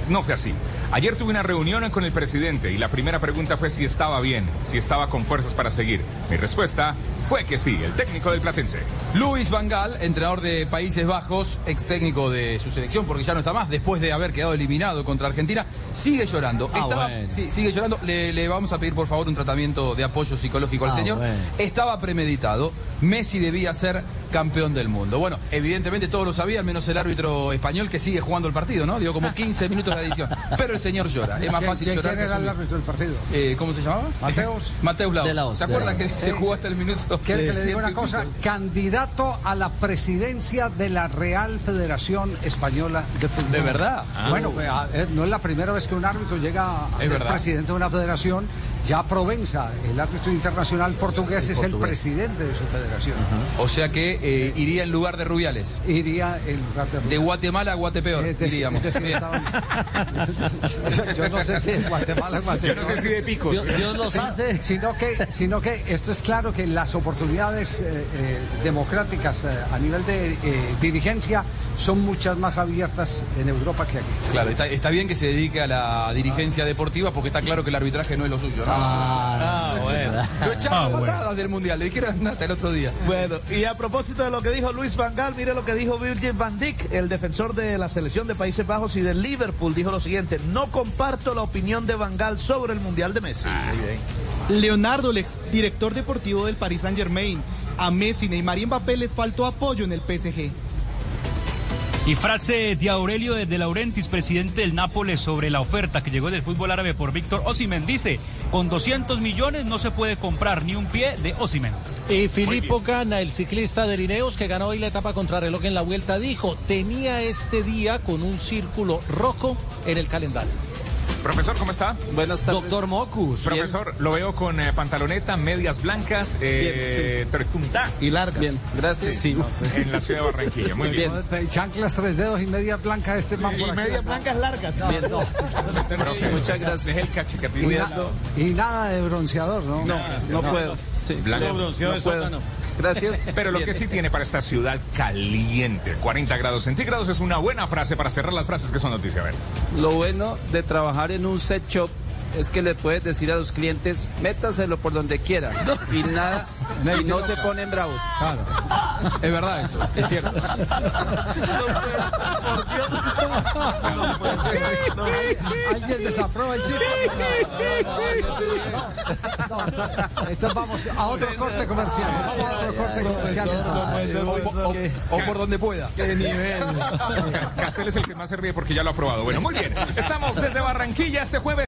no fue así. Ayer tuve una reunión con el presidente y la primera pregunta fue si estaba bien, si estaba con fuerzas para seguir. Mi respuesta fue que sí, el técnico del Platense. Luis Van Gaal, entrenador de Países Bajos, ex técnico de su selección, porque ya no está más, después de haber quedado eliminado contra Argentina, sigue llorando. Ah, Estaba- bueno. sí, sigue llorando. Le, le vamos a pedir, por favor, un tratamiento de apoyo psicológico al Ah, señor. bueno. Estaba premeditado. Messi debía ser campeón del mundo. Bueno, evidentemente todos lo sabían, menos el árbitro español que sigue jugando el partido, ¿no? Dio como 15 minutos de adición. Pero el señor llora. Es más ¿Quién- fácil llorar quién era el árbitro del partido? Eh, ¿Cómo se llamaba? Mateus. Mateus Laos. De Laos, ¿Se acuerdan que se jugó hasta el minuto? ¿Quiere que le diga una cosa? Candidato a la presidencia de la Real Federación Española de Fútbol. ¿De verdad? Bueno, pues, a- eh, no es la primera vez que un árbitro llega a Es ser verdad. presidente de una federación. Ya Provenza, el árbitro internacional portugués, El es el presidente de su federación. O sea que eh, iría en lugar de Rubiales. Iría en lugar de De Guatemala a Guatepeor, Bien. estaban- yo, no sé si en Guatemala, Guatepeor. Yo no sé si de picos. Dios- Dios los Sino- hace. Sino que, sino que esto es claro que las oportunidades eh, eh, democráticas eh, a nivel de eh, dirigencia son muchas más abiertas en Europa que aquí. Claro, está, está bien que se dedique a la dirigencia deportiva porque está claro que el arbitraje no es lo suyo. ¿no? Ah, bueno. Lo echaron Ah, bueno. patadas del mundial, le dijeron nada el otro día. Bueno, y a propósito de lo que dijo Luis Van Gaal, mire lo que dijo Virgil van Dijk, el defensor de la selección de Países Bajos y de Liverpool, dijo lo siguiente, no comparto la opinión de Van Gaal sobre el Mundial de Messi. Leonardo, el ex director deportivo del Paris Saint Germain. A Messi, Neymar y Mbappé les faltó apoyo en el PSG. Y frase de Aurelio de Laurentiis, presidente del Nápoles, sobre la oferta que llegó del fútbol árabe por Víctor Osimhen. Dice, con 200 millones no se puede comprar ni un pie de Osimhen. Y Filippo Gana, el ciclista de Lineos que ganó hoy la etapa contrarreloj en la vuelta, dijo, tenía este día con un círculo rojo en el calendario. Profesor, ¿cómo está? Buenas tardes. Doctor Mocus. Profesor, lo veo con eh, pantaloneta, medias blancas, eh, punta y largas. Bien, gracias. Sí, en la ciudad de Barranquilla. Muy bien. Chanclas, tres dedos y media blanca este man Y medias blancas largas. Bien, no. Profe, Muchas gracias. Es el cachicatín. Y, na- y nada de bronceador, ¿no? No, no puedo. Sí, Blanco. no, no puedo. Gracias. Pero lo que sí tiene para esta ciudad caliente, 40 grados centígrados, es una buena frase para cerrar las frases que son noticia. A ver. Lo bueno de trabajar en un set shop es que le puedes decir a los clientes, métaselo por donde quiera. Y nada, y no se ponen bravos. Claro. Es verdad eso, es cierto. Alguien desaprueba el chiste. No, no, no. Entonces vamos a otro corte comercial. Vamos a otro corte comercial. entonces. O, o- o por donde pueda. Qué nivel. Ca- Castel es el que más se ríe porque ya lo ha probado. Bueno, muy bien. Estamos desde Barranquilla este jueves.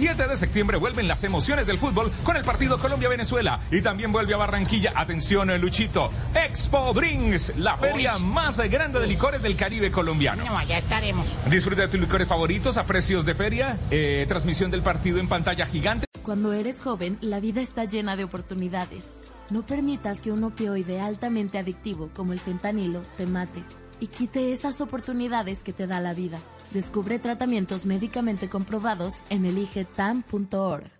7 de septiembre vuelven las emociones del fútbol con el partido Colombia-Venezuela y también vuelve a Barranquilla. Atención, eh, Luchito. Expo Drinks, la feria más grande de licores del Caribe colombiano. No, ya estaremos. Disfruta de tus licores favoritos a precios de feria. eh, transmisión del partido en pantalla gigante. Cuando eres joven, la vida está llena de oportunidades. No permitas que un opioide altamente adictivo como el fentanilo te mate y quite esas oportunidades que te da la vida. Descubre tratamientos médicamente comprobados en eligetam.org.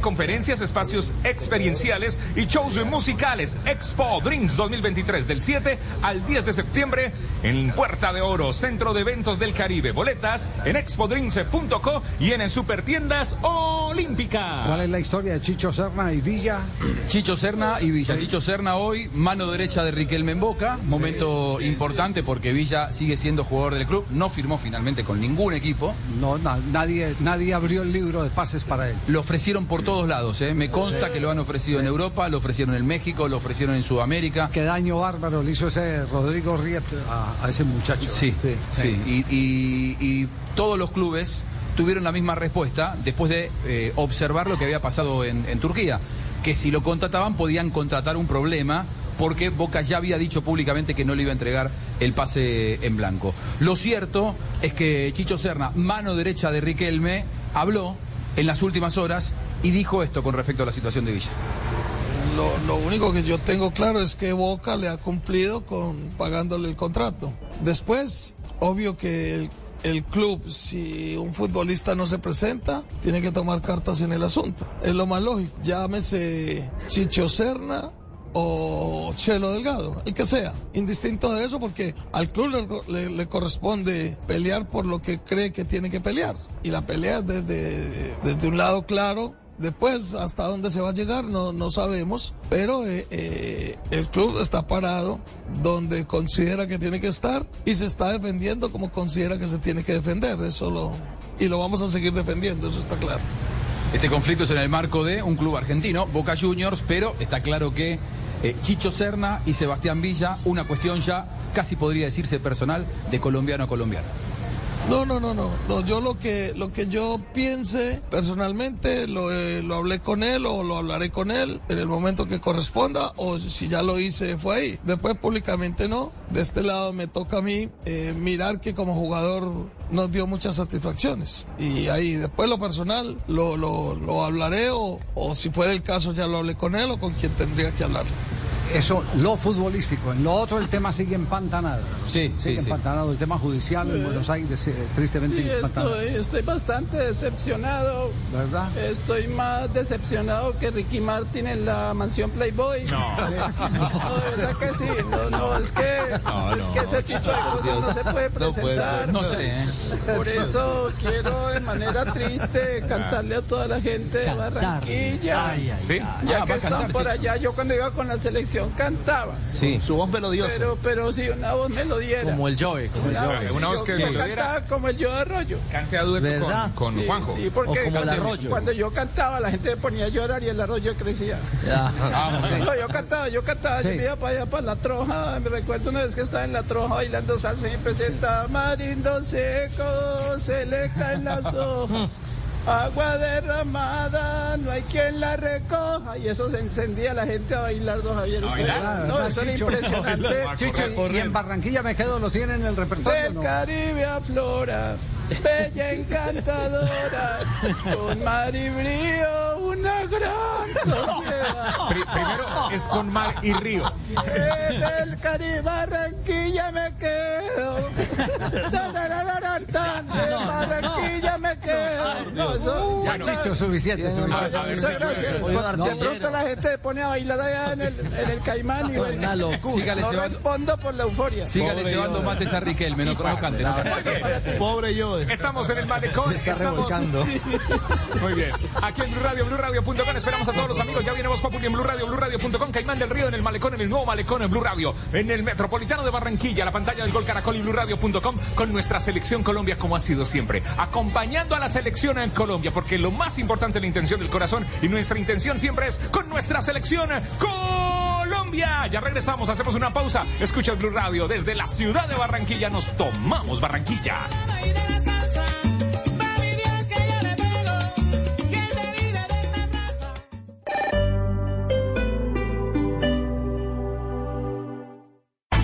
De conferencias, espacios experienciales y shows musicales. Expo Drinks 2023 del 7 al 10 de septiembre en Puerta de Oro, Centro de Eventos del Caribe. Boletas en expodrinks.co y en Supertiendas Olímpica. ¿Cuál es la historia de Chicho Serna y Villa? Chicho Serna y Villa. Chicho Serna hoy, mano derecha de Riquelme en Boca. Momento importante porque Villa sigue siendo jugador del club. No firmó finalmente con ningún equipo. No, na- nadie, nadie abrió el libro de pases para él. Lo ofrecieron por todos lados, ¿eh? Me consta que lo han ofrecido en Europa, lo ofrecieron en México, lo ofrecieron en Sudamérica. Qué daño bárbaro le hizo ese Rodrigo Riet a, a ese muchacho. Sí, sí. Y, y- y todos los clubes tuvieron la misma respuesta después de eh, observar lo que había pasado en, en Turquía. Que si lo contrataban podían contratar un problema porque Boca ya había dicho públicamente que no le iba a entregar el pase en blanco. Lo cierto es que Chicho Serna, mano derecha de Riquelme, habló en las últimas horas y dijo esto con respecto a la situación de Villa. Lo, lo único que yo tengo claro es que Boca le ha cumplido con pagándole el contrato. Después, obvio que el, el club, si un futbolista no se presenta, tiene que tomar cartas en el asunto. Es lo más lógico. Llámese Chicho Serna o Chelo Delgado, el que sea, indistinto de eso, porque al club le, le- le corresponde pelear por lo que cree que tiene que pelear. Y la pelea es desde, desde un lado claro. Después, hasta dónde se va a llegar, no, no sabemos, pero eh, eh, el club está parado donde considera que tiene que estar y se está defendiendo como considera que se tiene que defender. Eso lo, y lo vamos a seguir defendiendo, eso está claro. Este conflicto es en el marco de un club argentino, Boca Juniors, pero está claro que eh, Chicho Serna y Sebastián Villa, una cuestión ya casi podría decirse personal de colombiano a colombiano. No, no, no, no. yo lo que, lo que yo piense personalmente lo, eh, lo hablé con él o lo hablaré con él en el momento que corresponda o si ya lo hice fue ahí. Después públicamente no. De este lado me toca a mí eh, mirar que como jugador nos dio muchas satisfacciones. Y ahí después lo personal lo, lo, lo hablaré o, o si fuera el caso ya lo hablé con él o con quien tendría que hablar. Eso, lo futbolístico. En lo otro, el tema sigue empantanado. Sí, sí, sigue sí. empantanado. El tema judicial en Buenos Aires, eh, tristemente Sí, empantanado. estoy, estoy bastante decepcionado. ¿Verdad? Estoy más decepcionado que Ricky Martin en la mansión Playboy. No. de verdad que sí. No, no, es que, No, es no, que ese tipo de cosas no se puede No puede presentar. No sé, ¿eh? Por eso quiero de manera triste cantarle a toda la gente de Barranquilla. Ay, ay, Sí. ay. Ya Ah, que están cantar, por allá, yo cuando iba con la selección cantaba. Sí, su voz melodiosa. Pero, pero si una voz me lo diera. Como el Joe, como el Una Joe. voz, Una voz yo- que yo diera. cantaba como el yo de Arroyo. Cante a dueto ¿Verdad? con, con sí, Juanjo. Sí, porque como el cuando, arroyo. cuando yo cantaba la gente se ponía a llorar y el arroyo crecía. Ah, sí. No, yo cantaba, yo cantaba, yo Sí. me iba para allá, para la troja. Me recuerdo una vez que estaba en la troja bailando salsa y empecé Tamarindo seco, se le caen las hojas. Agua derramada, no hay quien la recoja. Y eso se encendía la gente a bailar, don Javier. Usted- bailar? no, eso era impresionante. Chicho, y, y en Barranquilla me quedo, lo tienen en el repertorio. Del ¿no? Caribe a Flora, bella encantadora, con mar y brío, una gran sociedad. Pri- primero es con mar y río. Eh, del Caribe Barranquilla me quedo. De Barranquilla me quedo. No, eso. Ya, Chicho, suficiente, suficiente. Muchas gracias. De pronto la gente se pone a bailar allá en el, en el Caimán y bueno, Una locura. Sígale no respondo por la euforia. Sígale llevando mates a Riquelme, no, no cante. no cante. Pobre yo. Estamos en el malecón. está estamos... Sí. Muy bien. Aquí en Blue Radio, BlueRadio.com. Esperamos a todos los amigos. Ya viene Voz Populi en Blue Radio, BlueRadio.com. Caimán del Río en el malecón, en el nuevo malecón en Blue Radio. En el Metropolitano de Barranquilla, la pantalla del Gol Caracol y BlueRadio.com con nuestra selección Colombia como ha sido siempre. Acompañando a la selección en Colombia, porque lo más importante es la intención del corazón y nuestra intención siempre es con nuestra selección Colombia. Ya regresamos, hacemos una pausa. Escucha Blue Radio desde la ciudad de Barranquilla. Nos tomamos Barranquilla.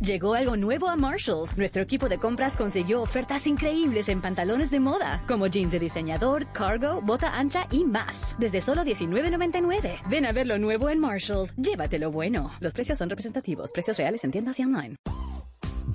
Llegó algo nuevo a Marshalls. Nuestro equipo de compras consiguió ofertas increíbles en pantalones de moda, como jeans de diseñador, cargo, bota ancha y más. Desde solo $19.99. Ven a ver lo nuevo en Marshalls. Llévatelo bueno. Los precios son representativos. Precios reales en tiendas y online.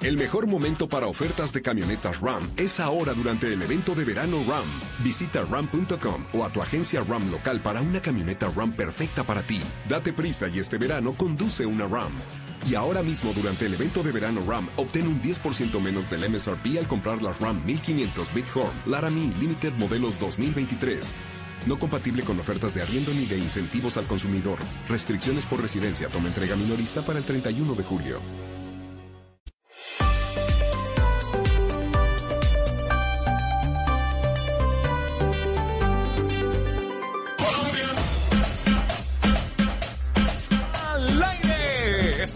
El mejor momento para ofertas de camionetas RAM es ahora durante el evento de verano RAM. Visita ram.com o a tu agencia RAM local para una camioneta RAM perfecta para ti. Date prisa y este verano conduce una RAM. Y ahora mismo durante el evento de verano RAM, obtén un 10% menos del MSRP al comprar las RAM 1500 Bighorn Laramie Limited modelos 2023. No compatible con ofertas de arriendo ni de incentivos al consumidor. Restricciones por residencia. Toma entrega minorista para el 31 de julio.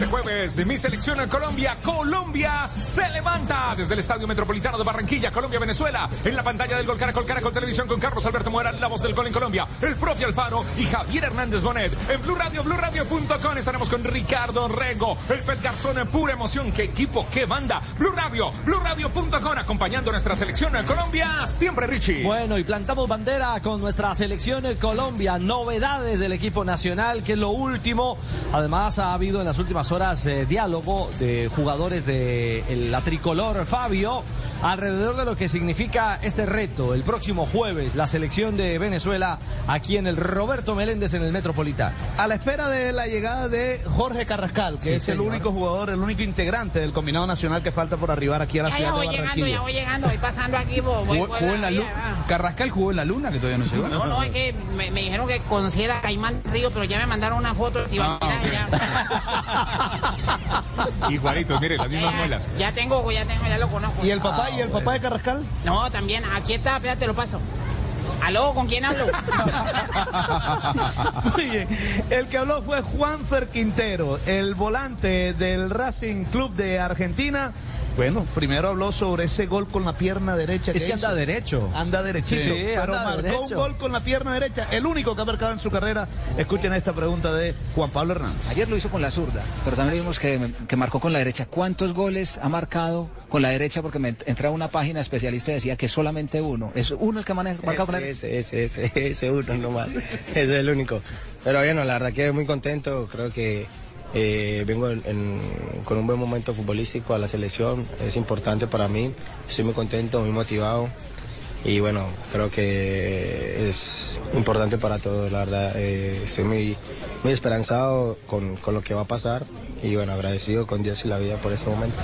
Este jueves, mi selección en Colombia, Colombia se levanta desde el Estadio Metropolitano de Barranquilla, Colombia, Venezuela. En la pantalla del Gol Caracol, Caracol Televisión con Carlos Alberto Mora, la voz del gol en Colombia, el propio Alfaro y Javier Hernández Bonet. En Blue Radio, BlueRadio.com estaremos con Ricardo Rego, el Pet Garzón en pura emoción. Qué equipo, qué banda. Blue Radio, BlueRadio.com acompañando nuestra selección en Colombia, siempre Richie. Bueno, y plantamos bandera con nuestra selección en Colombia. Novedades del equipo nacional, que es lo último. Además, ha habido en las últimas horas eh, diálogo de jugadores de el- la tricolor Fabio alrededor de lo que significa este reto el próximo jueves, la selección de Venezuela aquí en el Roberto Meléndez en el Metropolitano. A la espera de la llegada de Jorge Carrascal, que Sí, es el único jugador, el único integrante del combinado nacional que falta por arribar aquí a la Ya, ya ciudad de voy llegando, ya Barranquilla. voy llegando, voy pasando aquí. Voy, voy Jugó, por jugó la en la vía, luna. Carrascal jugó en la luna, que todavía no llegó. No, no, es que me, me dijeron que conociera a Caimán Río, pero ya me mandaron una foto de Ah, Tibaquira y ya, Igualito, mire, las mismas muelas. ya tengo, ya tengo, ya lo conozco. ¿Y el papá y el papá de Carrascal? No, también, aquí está, espérate, lo paso. ¿Aló? ¿Con quién hablo? Muy bien. El que habló fue Juanfer Quintero, el volante del Racing Club de Argentina. Bueno, primero habló sobre ese gol con la pierna derecha. Es que anda hizo. derecho. Anda derechito. Sí, pero anda marcó derecho. un gol con la pierna derecha, el único que ha marcado en su carrera. Escuchen esta pregunta de Juan Pablo Hernández. Ayer lo hizo con la zurda, pero también vimos que, que marcó con la derecha. ¿Cuántos goles ha marcado con la derecha? Porque me entraba una página especialista y decía que solamente uno. ¿Es uno el que ha marcado con la derecha? Ese, ese, ese, ese uno nomás. Ese es el único. Pero bueno, la verdad que muy contento. Creo que eh, vengo en- en- con un buen momento futbolístico a la selección. Es importante para mí. Estoy muy contento, muy motivado. Y bueno, creo que es importante para todos, la verdad. Eh, estoy muy, muy esperanzado con, con lo que va a pasar. Y bueno, agradecido con Dios y la vida por este momento.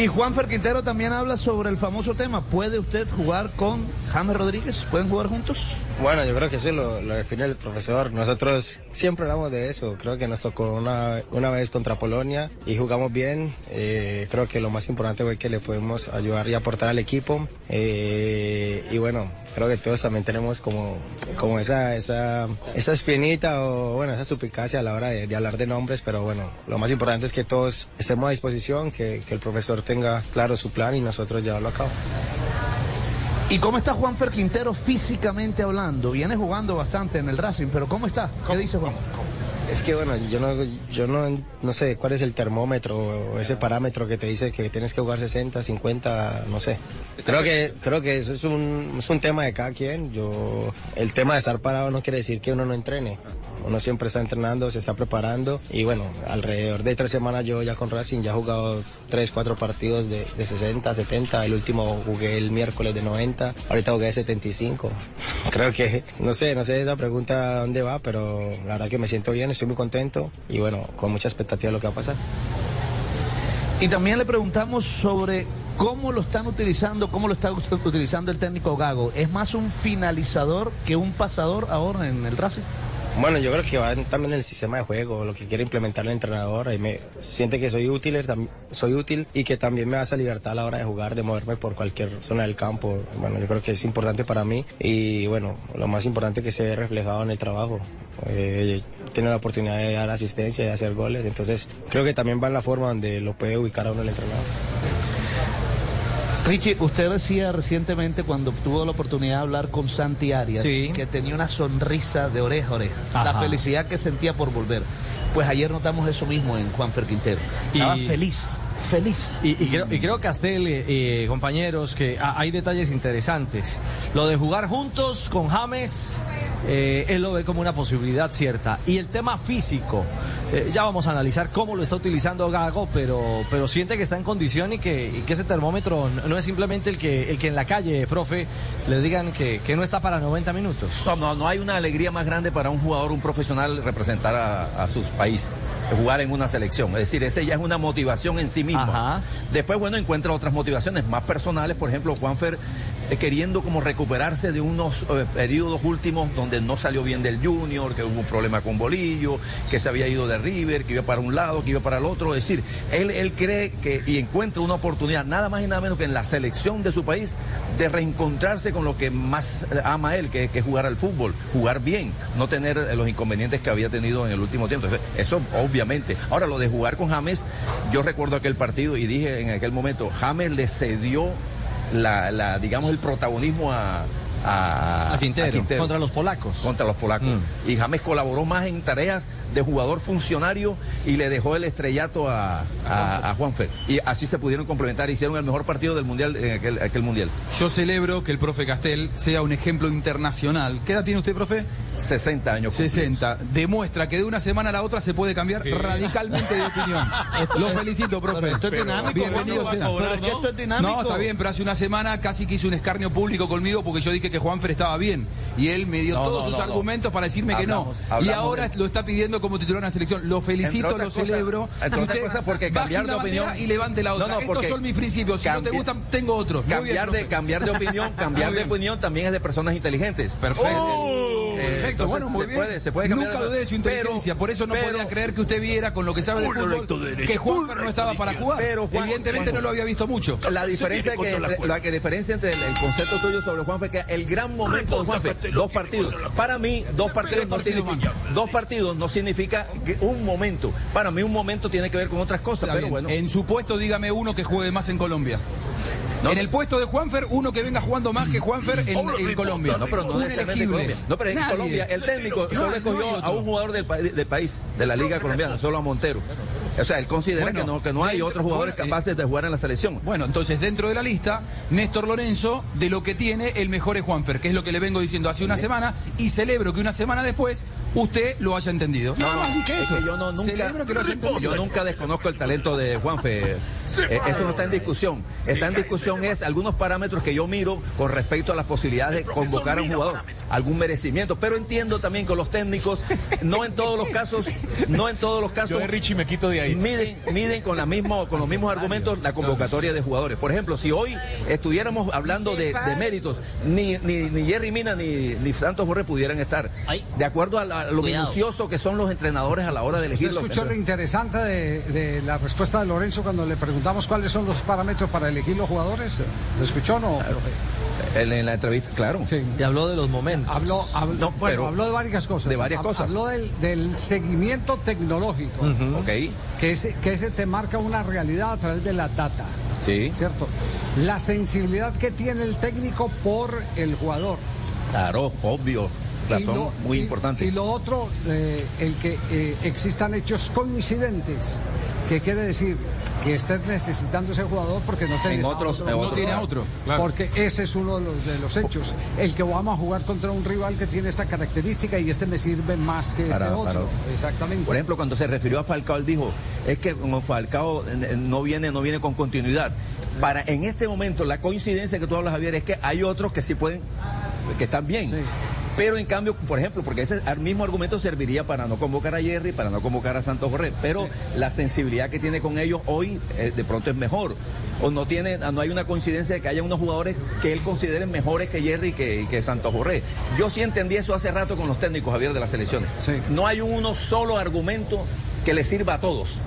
Y Juanfer Quintero también habla sobre el famoso tema. ¿Puede usted jugar con James Rodríguez? ¿Pueden jugar juntos? Bueno, yo creo que sí lo, lo define el profesor. Nosotros siempre hablamos de eso. Creo que nos tocó una, una vez contra Polonia y jugamos bien. Eh, creo que lo más importante fue que le podemos ayudar y aportar al equipo. Eh, y bueno, creo que todos también tenemos como, como esa, esa, esa espinita o bueno, esa suplicacia a la hora de, de hablar de nombres. Pero bueno, lo más importante es que todos estemos a disposición, que, que el profesor tenga claro su plan y nosotros llevarlo a cabo. ¿Y cómo está Juanfer Quintero físicamente hablando? Viene jugando bastante en el Racing, pero ¿cómo está? ¿Qué dice Juan? Es que bueno, yo no, yo no, no sé cuál es el termómetro o ese parámetro que te dice que tienes que jugar 60, 50, no sé. Creo que, creo que eso es un, es un tema de cada quien. Yo, el tema de estar parado no quiere decir que uno no entrene. Uno siempre está entrenando, se está preparando y bueno, alrededor de tres semanas yo ya con Racing ya he jugado tres, cuatro partidos de, de 60, 70. El último jugué el miércoles de 90, ahorita jugué de 75. Creo que, no sé, no sé esa pregunta dónde va, pero la verdad que me siento bien, estoy muy contento y bueno, con mucha expectativa de lo que va a pasar. Y también le preguntamos sobre cómo lo están utilizando, cómo lo está ut- utilizando el técnico Gago. ¿Es más un finalizador que un pasador ahora en el Racing? Bueno, yo creo que va también en el sistema de juego, lo que quiere implementar el entrenador. Ahí me siente que soy útil, eh, soy útil y que también me da esa libertad a la hora de jugar, de moverme por cualquier zona del campo. Bueno, yo creo que es importante para mí y bueno, lo más importante que se ve reflejado en el trabajo. Eh, tiene la oportunidad de dar asistencia de hacer goles, entonces creo que también va en la forma donde lo puede ubicar a uno el entrenador. Richie, usted decía recientemente cuando tuvo la oportunidad de hablar con Santi Arias Sí. que tenía una sonrisa de oreja a oreja, la felicidad que sentía por volver. Pues ayer notamos eso mismo en Juanfer Quintero. Estaba Y- feliz, feliz. Y, y creo, y creo, Castel, eh, eh, compañeros, que ha- hay detalles interesantes. Lo de jugar juntos con James, eh, él lo ve como una posibilidad cierta. Y el tema físico, eh, ya vamos a analizar cómo lo está utilizando Gago, pero, pero siente que está en condición y que, y que ese termómetro no- es simplemente el que, el que en la calle, profe, le digan que, que no está para 90 minutos. No, no, no hay una alegría más grande para un jugador, un profesional, representar a, a su país, jugar en una selección. Es decir, ese ya es una motivación en sí misma. Después, bueno, encuentra otras motivaciones más personales. Por ejemplo, Juanfer queriendo como recuperarse de unos eh, periodos últimos donde no salió bien del Junior, que hubo un problema con Bolillo, que se había ido de River, que iba para un lado, que iba para el otro. Es decir, él, él cree que y encuentra una oportunidad, nada más y nada menos que en la selección de su país, de reencontrarse con lo que más eh, ama él, que, es jugar al fútbol, jugar bien, no tener eh, los inconvenientes que había tenido en el último tiempo. Eso obviamente. Ahora, lo de jugar con James, yo recuerdo aquel partido y dije en aquel momento, James le cedió la, la, digamos, el protagonismo a, a, A Quintero, contra los polacos. Contra los polacos. Y James colaboró más en tareas de jugador funcionario y le dejó el estrellato a, a, a Juanfer. Y así se pudieron complementar, hicieron el mejor partido del mundial en aquel, aquel mundial. Yo celebro que el profe Castel sea un ejemplo internacional. ¿Qué edad tiene usted, profe? 60 años. 60. Demuestra que de una semana a la otra se puede cambiar Sí. radicalmente de opinión. Lo felicito, profe. Pero esto es dinámico, Bienvenido es que esto es dinámico. No, está bien, pero hace una semana casi que hizo un escarnio público conmigo porque yo dije que Juanfer estaba bien. Y él me dio No, todos no, sus no, no. argumentos para decirme Hablamos, que no. Y ahora de- lo está pidiendo como titular en la selección. Lo felicito, lo celebro. entre otras cosas, porque cambiar una de opinión- Y levante la otra. No, no, Estos porque son mis principios. Si no te gustan, tengo otros. Bien, Cambiar de, cambiar de opinión, cambiar de opinión también es de personas inteligentes. Perfecto. Eh, Perfecto, entonces bueno, muy se bien. puede, se puede cambiar Nunca dudé de su pero- inteligencia, por eso no pero- podía creer que usted viera con lo que sabe de fútbol derecho, que Juanfer no estaba para jugar. Pero Juan- Evidentemente no lo había visto mucho. La diferencia, que, la que diferencia entre el, el concepto tuyo sobre Juan fue que el gran momento de Juanfe, dos partidos. Para mí, dos partidos no significa, dos partidos no significa que un momento. Para mí un momento tiene que ver con otras cosas, Está pero bien. bueno. En su puesto, dígame uno que juegue más en Colombia. En el puesto de Juanfer, uno que venga jugando más que Juanfer en, en Colombia. No, pero no necesariamente. No, pero en Nadie. Colombia el técnico No, solo escogió a un jugador del, pa- del país, de la liga colombiana, solo a Montero. O sea, él considera Bueno, que no, que no hay dentro- otros jugadores bueno, eh, capaces de jugar en la selección. Bueno, entonces dentro de la lista, Néstor Lorenzo, de lo que tiene, el mejor es Juanfer, que es lo que le vengo diciendo hace una semana, y celebro que una semana después usted lo haya entendido. No, no, dije Es eso. que yo no nunca, Celebro que lo haya entendido. yo nunca desconozco el talento de Eh, eso no está en discusión. Está en discusión es algunos parámetros que yo miro con respecto a las posibilidades de convocar a un jugador, algún merecimiento. Pero entiendo también que los técnicos, no en todos los casos, no en todos los casos. Yo de Richie me quito de ahí. Miden, miden con la mismo, con los mismos argumentos la convocatoria de jugadores. Por ejemplo, si hoy estuviéramos hablando de, de méritos, ni, ni, ni Jerry Mina ni, ni Santos Borre pudieran estar. De acuerdo a, la- a lo Cuidado. minucioso que son los entrenadores a la hora de ¿Usted elegirlo. escuchó lo interesante de, de la respuesta de Lorenzo cuando le preguntamos cuáles son los parámetros para elegir los jugadores? ¿Lo escuchó o no, profe? En, en la entrevista, claro. Sí. Y habló de los momentos. Habló, habló- No, bueno, pero- habló de varias cosas. de varias cosas. Habló del, del seguimiento tecnológico. Ok, Que ese, que ese te marca una realidad a través de la data. sí, ¿Cierto? La sensibilidad que tiene el técnico por el jugador. claro, obvio. Razón lo- muy y- importante. Y lo otro, eh, el que eh, existan hechos coincidentes, que quiere decir que estés necesitando ese jugador porque no tenés En otros- en No otros- tiene otro. claro. Porque ese es uno de los, de los hechos. El que vamos a jugar contra un rival que tiene esta característica y este me sirve más que Para- este otro. para- Exactamente. Por ejemplo, cuando se refirió a Falcao, él dijo, es que Falcao eh, eh, no viene, no viene con continuidad. Para en este momento, la coincidencia que tú hablas, Javier, es que hay otros que sí pueden, que están bien. Sí. Pero en cambio, por ejemplo, porque ese mismo argumento serviría para no convocar a Jerry, para no convocar a Santos Borré, pero la sensibilidad que tiene con ellos hoy eh, de pronto es mejor. O no tiene, no hay una coincidencia de que haya unos jugadores que él considere mejores que Jerry y que, que Santos Borré. Yo sí entendí eso hace rato con los técnicos, Javier, de las selecciones. Sí. No hay uno solo argumento que le sirva a todos.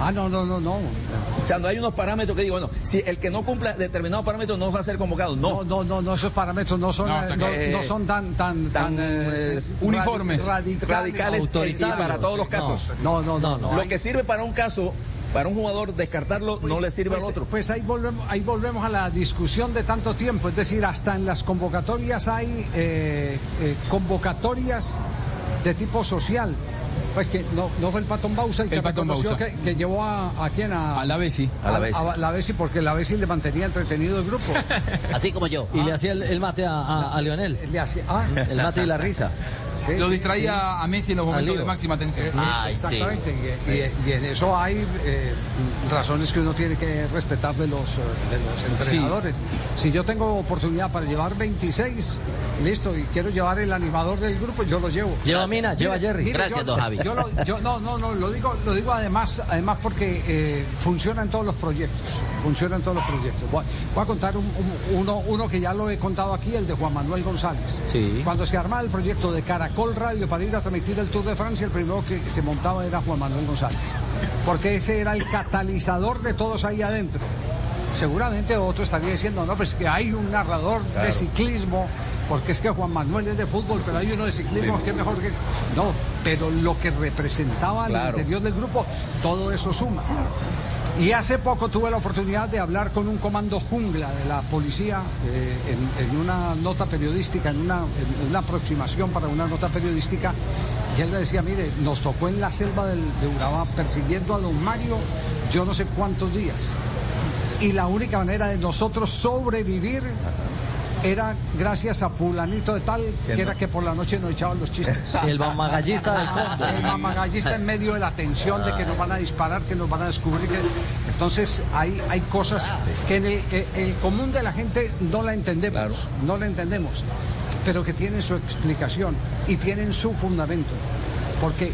Ah, no, no, no, no. O sea, no hay unos parámetros que digo, bueno, si el que no cumpla determinados parámetros no va a ser convocado. No. No, no, no, no, esos parámetros no son, No, eh, no, no son tan, tan, Tan, eh, eh, uniformes, radicales, radicales, autoritarios. y para todos los casos. No, no, no, no. Lo que sirve para un caso, para un jugador descartarlo, no le sirve pues, al otro. Pues ahí volvemos, ahí volvemos a la discusión de tanto tiempo. Es decir, hasta en las convocatorias hay eh, eh, convocatorias de tipo social. Pues que no, no fue el Patón Bausa el que El Patón reconoció Bausa. que, que llevó a, a quién a, A la Bessi. A la Bessi. a la Bessi, porque la Bessi le mantenía entretenido el grupo. Así como yo. Y le hacía el, el mate a, a- a Lionel. Le hacía, ah, El mate y la risa. sí, Lo sí, distraía a Messi en los momentos de máxima tensión. Ay, sí. Exactamente, y, y- y en eso hay eh, razones que uno tiene que respetar de los, eh, de los entrenadores. Si yo tengo oportunidad para llevar 26, listo, y quiero llevar el animador del grupo, yo lo llevo. Lleva a Mina, lleva a Jerry. Gracias, yo, don Javi. yo lo- yo- no, no, no, lo digo, lo digo además, además porque eh, funciona en todos los proyectos, funciona en todos los proyectos. Voy, voy a contar un- un- uno, uno que ya lo he contado aquí, el de Juan Manuel González. Sí. Cuando se armaba el proyecto de Caracol Radio para ir a transmitir el Tour de Francia, el primero que se montaba era Juan Manuel González, porque ese era el catalizador de todos ahí adentro. Seguramente otro estaría diciendo, no, pues que hay un narrador de ciclismo porque es que Juan Manuel es de fútbol, pero hay uno de ciclismo que es mejor que... No, pero lo que representaba al Claro. interior del grupo, todo eso suma. Y hace poco tuve la oportunidad de hablar con un comando jungla de la policía eh, en, una nota periodística, en una, en una aproximación para una nota periodística. Y él me decía, mire, nos tocó en la selva del, de Urabá persiguiendo a don Mario yo no sé cuántos días. Y la única manera de nosotros sobrevivir era gracias a fulanito de tal, que, Que era que por la noche nos echaban los chistes. El mamagallista del combo. El mamagallista en medio de la tensión de que nos van a disparar, que nos van a descubrir. que- Entonces hay, hay cosas que en el, que el común de la gente no la entendemos, no la entendemos, pero que tienen su explicación y tienen su fundamento. Porque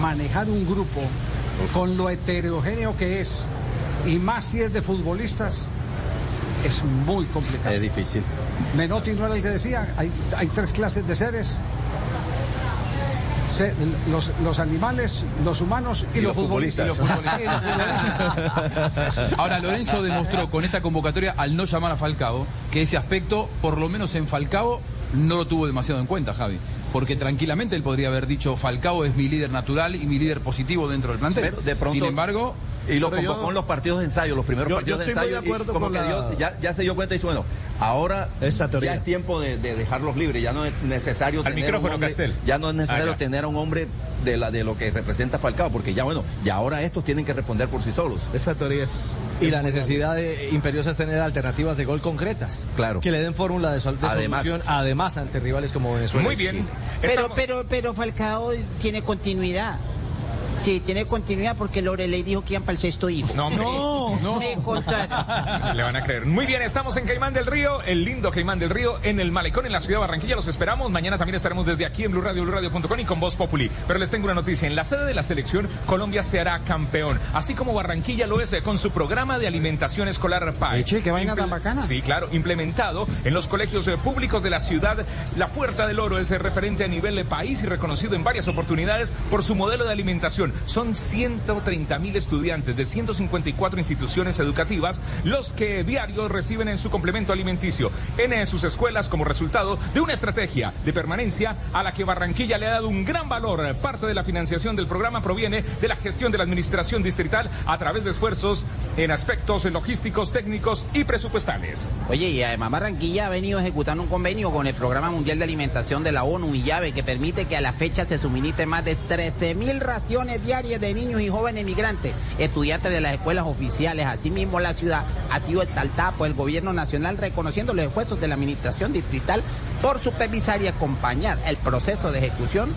manejar un grupo con lo heterogéneo que es, y más si es de futbolistas, es muy complicado. Es difícil. Menotti no era el que decía, hay, hay tres clases de seres. Se- los, los animales, los humanos y, Y los, los futbolistas. futbolistas. Y los futbolistas. Ahora, Lorenzo demostró con esta convocatoria, al no llamar a Falcao, que ese aspecto, por lo menos en Falcao, no lo tuvo demasiado en cuenta, Javi. Porque tranquilamente él podría haber dicho, Falcao es mi líder natural y mi líder positivo dentro del plantel. Pero de pronto- Sin embargo... Y lo Pero yo- convocó en los partidos de ensayo, los primeros Yo- partidos yo de ensayo. de y acuerdo como con que la- dio- ya, ya se dio cuenta y dice, bueno, ahora ya es tiempo de, de dejarlos libres, ya no es necesario Al tener micrófono, un hombre, Castel. ya no es necesario Ah, tener a un hombre de la de lo que representa Falcao, porque ya bueno, ya ahora estos tienen que responder por sí solos. Esa teoría es. Y la necesidad de- imperiosa es tener alternativas de gol concretas. Claro. Que le den fórmula de, sol- de Además. solución, además ante rivales como Venezuela. Muy bien. Pero, pero, pero Falcao tiene continuidad. Sí, tiene continuidad porque Lorelei dijo que iban para el sexto hijo. No, hombre. no, no. Me contaron. Le van a creer. Muy bien, estamos en Caimán del Río, el lindo Caimán del Río, en el Malecón, en la ciudad de Barranquilla. Los esperamos. Mañana también estaremos desde aquí en Blue Radio, BlueRadio.com y con Voz Populi. Pero les tengo una noticia. En la sede de la selección, Colombia se hará campeón. Así como Barranquilla lo es eh, con su programa de alimentación escolar PAE. Eche, qué vaina tan bacana. Sí, claro. Implementado en los colegios eh, públicos de la ciudad. La Puerta del Oro es eh, referente a nivel de país y reconocido en varias oportunidades por su modelo de alimentación. Son 130 mil estudiantes de 154 instituciones educativas los que diario reciben en su complemento alimenticio en eh, sus escuelas como resultado de una estrategia de permanencia a la que Barranquilla le ha dado un gran valor. Parte de la financiación del programa proviene de la gestión de la administración distrital a través de esfuerzos en aspectos logísticos, técnicos y presupuestales. Oye, y además Barranquilla ha venido ejecutando un convenio con el Programa Mundial de Alimentación de la ONU y llave que permite que a la fecha se suministren más de 13 mil raciones diarias de niños y jóvenes migrantes, estudiantes de las escuelas oficiales. Asimismo, la ciudad ha sido exaltada por el gobierno nacional reconociendo los esfuerzos de la administración distrital por supervisar y acompañar el proceso de ejecución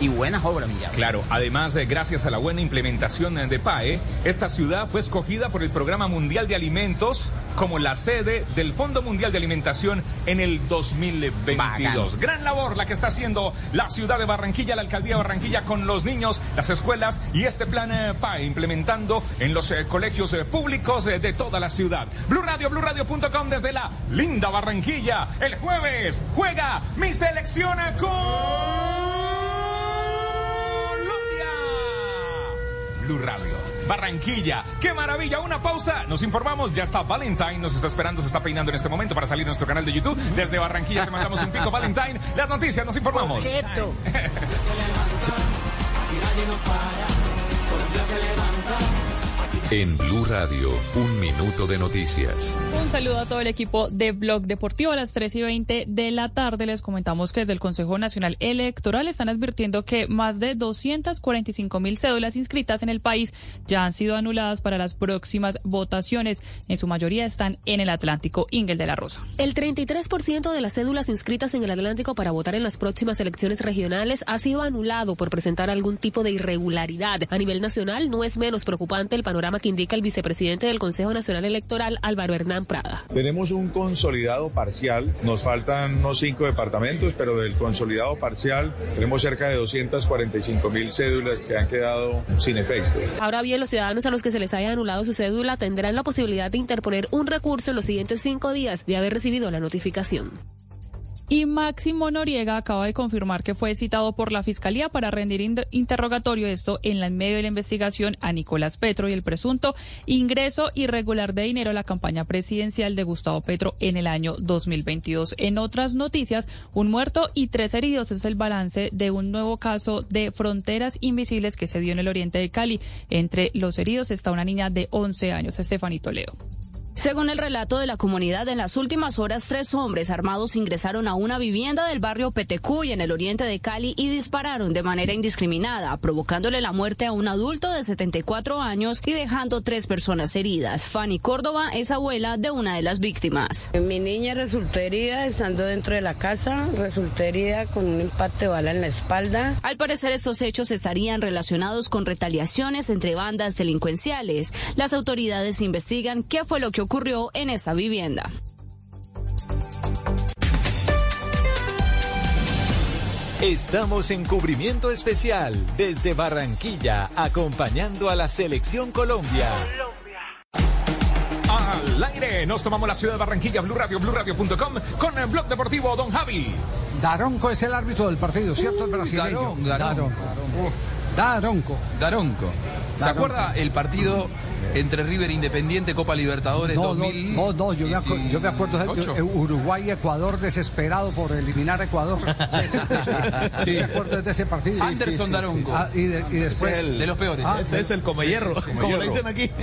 y buenas obras, mi. Claro, además, eh, gracias a la buena implementación eh, de PAE, esta ciudad fue escogida por el Programa Mundial de Alimentos como la sede del Fondo Mundial de Alimentación en el 2022. Gran labor la que está haciendo la ciudad de Barranquilla, la alcaldía de Barranquilla con los niños, las escuelas y este plan eh, PAE implementando en los eh, colegios eh, públicos de toda la ciudad. Blue Radio, BlueRadio.com desde la linda Barranquilla. El jueves juega mi selección con Blue Radio. Barranquilla, qué maravilla, una pausa, nos informamos, ya está Valentine, nos está esperando, se está peinando en este momento para salir a nuestro canal de YouTube. Desde Barranquilla te mandamos un pico Valentine, las noticias, nos informamos. En Blue Radio, un minuto de noticias. Un saludo a todo el equipo de Blog Deportivo. A las 3 y 20 de la tarde les comentamos que desde el Consejo Nacional Electoral están advirtiendo que más de 245 mil cédulas inscritas en el país ya han sido anuladas para las próximas votaciones. En su mayoría están en el Atlántico. Ingel de la Rosa. El 33% de las cédulas inscritas en el Atlántico para votar en las próximas elecciones regionales ha sido anulado por presentar algún tipo de irregularidad. A nivel nacional no es menos preocupante el panorama que indica el vicepresidente del Consejo Nacional Electoral, Álvaro Hernán Prada. Tenemos un consolidado parcial, nos faltan unos cinco departamentos, pero del consolidado parcial tenemos cerca de 245 mil cédulas que han quedado sin efecto. Ahora bien, los ciudadanos a los que se les haya anulado su cédula tendrán la posibilidad de interponer un recurso en los siguientes cinco días de haber recibido la notificación. Y Máximo Noriega acaba de confirmar que fue citado por la Fiscalía para rendir interrogatorio esto en la en medio de la investigación a Nicolás Petro y el presunto ingreso irregular de dinero a la campaña presidencial de Gustavo Petro en el año 2022. En otras noticias, un muerto y tres heridos es el balance de un nuevo caso de fronteras invisibles que se dio en el oriente de Cali. Entre los heridos está una niña de 11 años, Estefanito Leo. Según el relato de la comunidad, en las últimas horas tres hombres armados ingresaron a una vivienda del barrio Petecuy en el oriente de Cali y dispararon de manera indiscriminada, provocándole la muerte a un adulto de 74 años y dejando tres personas heridas. Fanny Córdoba es abuela de una de las víctimas. Mi niña resultó herida estando dentro de la casa, resultó herida con un impacto de bala en la espalda. Al parecer estos hechos estarían relacionados con retaliaciones entre bandas delincuenciales. Las autoridades investigan qué fue lo que ocurrió en esta vivienda. Estamos en cubrimiento especial desde Barranquilla, acompañando a la Selección Colombia. Al aire, nos tomamos la ciudad de Barranquilla, Blue Radio, BlueRadio.com, con el blog deportivo Don Javi. Daronco es el árbitro del partido, ¿cierto? el brasileño. Daronco. Daronco. Daronco. ¿Se acuerda el partido entre River Independiente, Copa Libertadores no, 2000? No, no, yo me, acu yo me acuerdo de Uruguay Ecuador desesperado por eliminar a Ecuador. sí. me acuerdo de ese partido. Anderson sí, Daronco. Ah, y, de, y, después el, de los peores. Ah, ese es el come hierro, como le dicen aquí.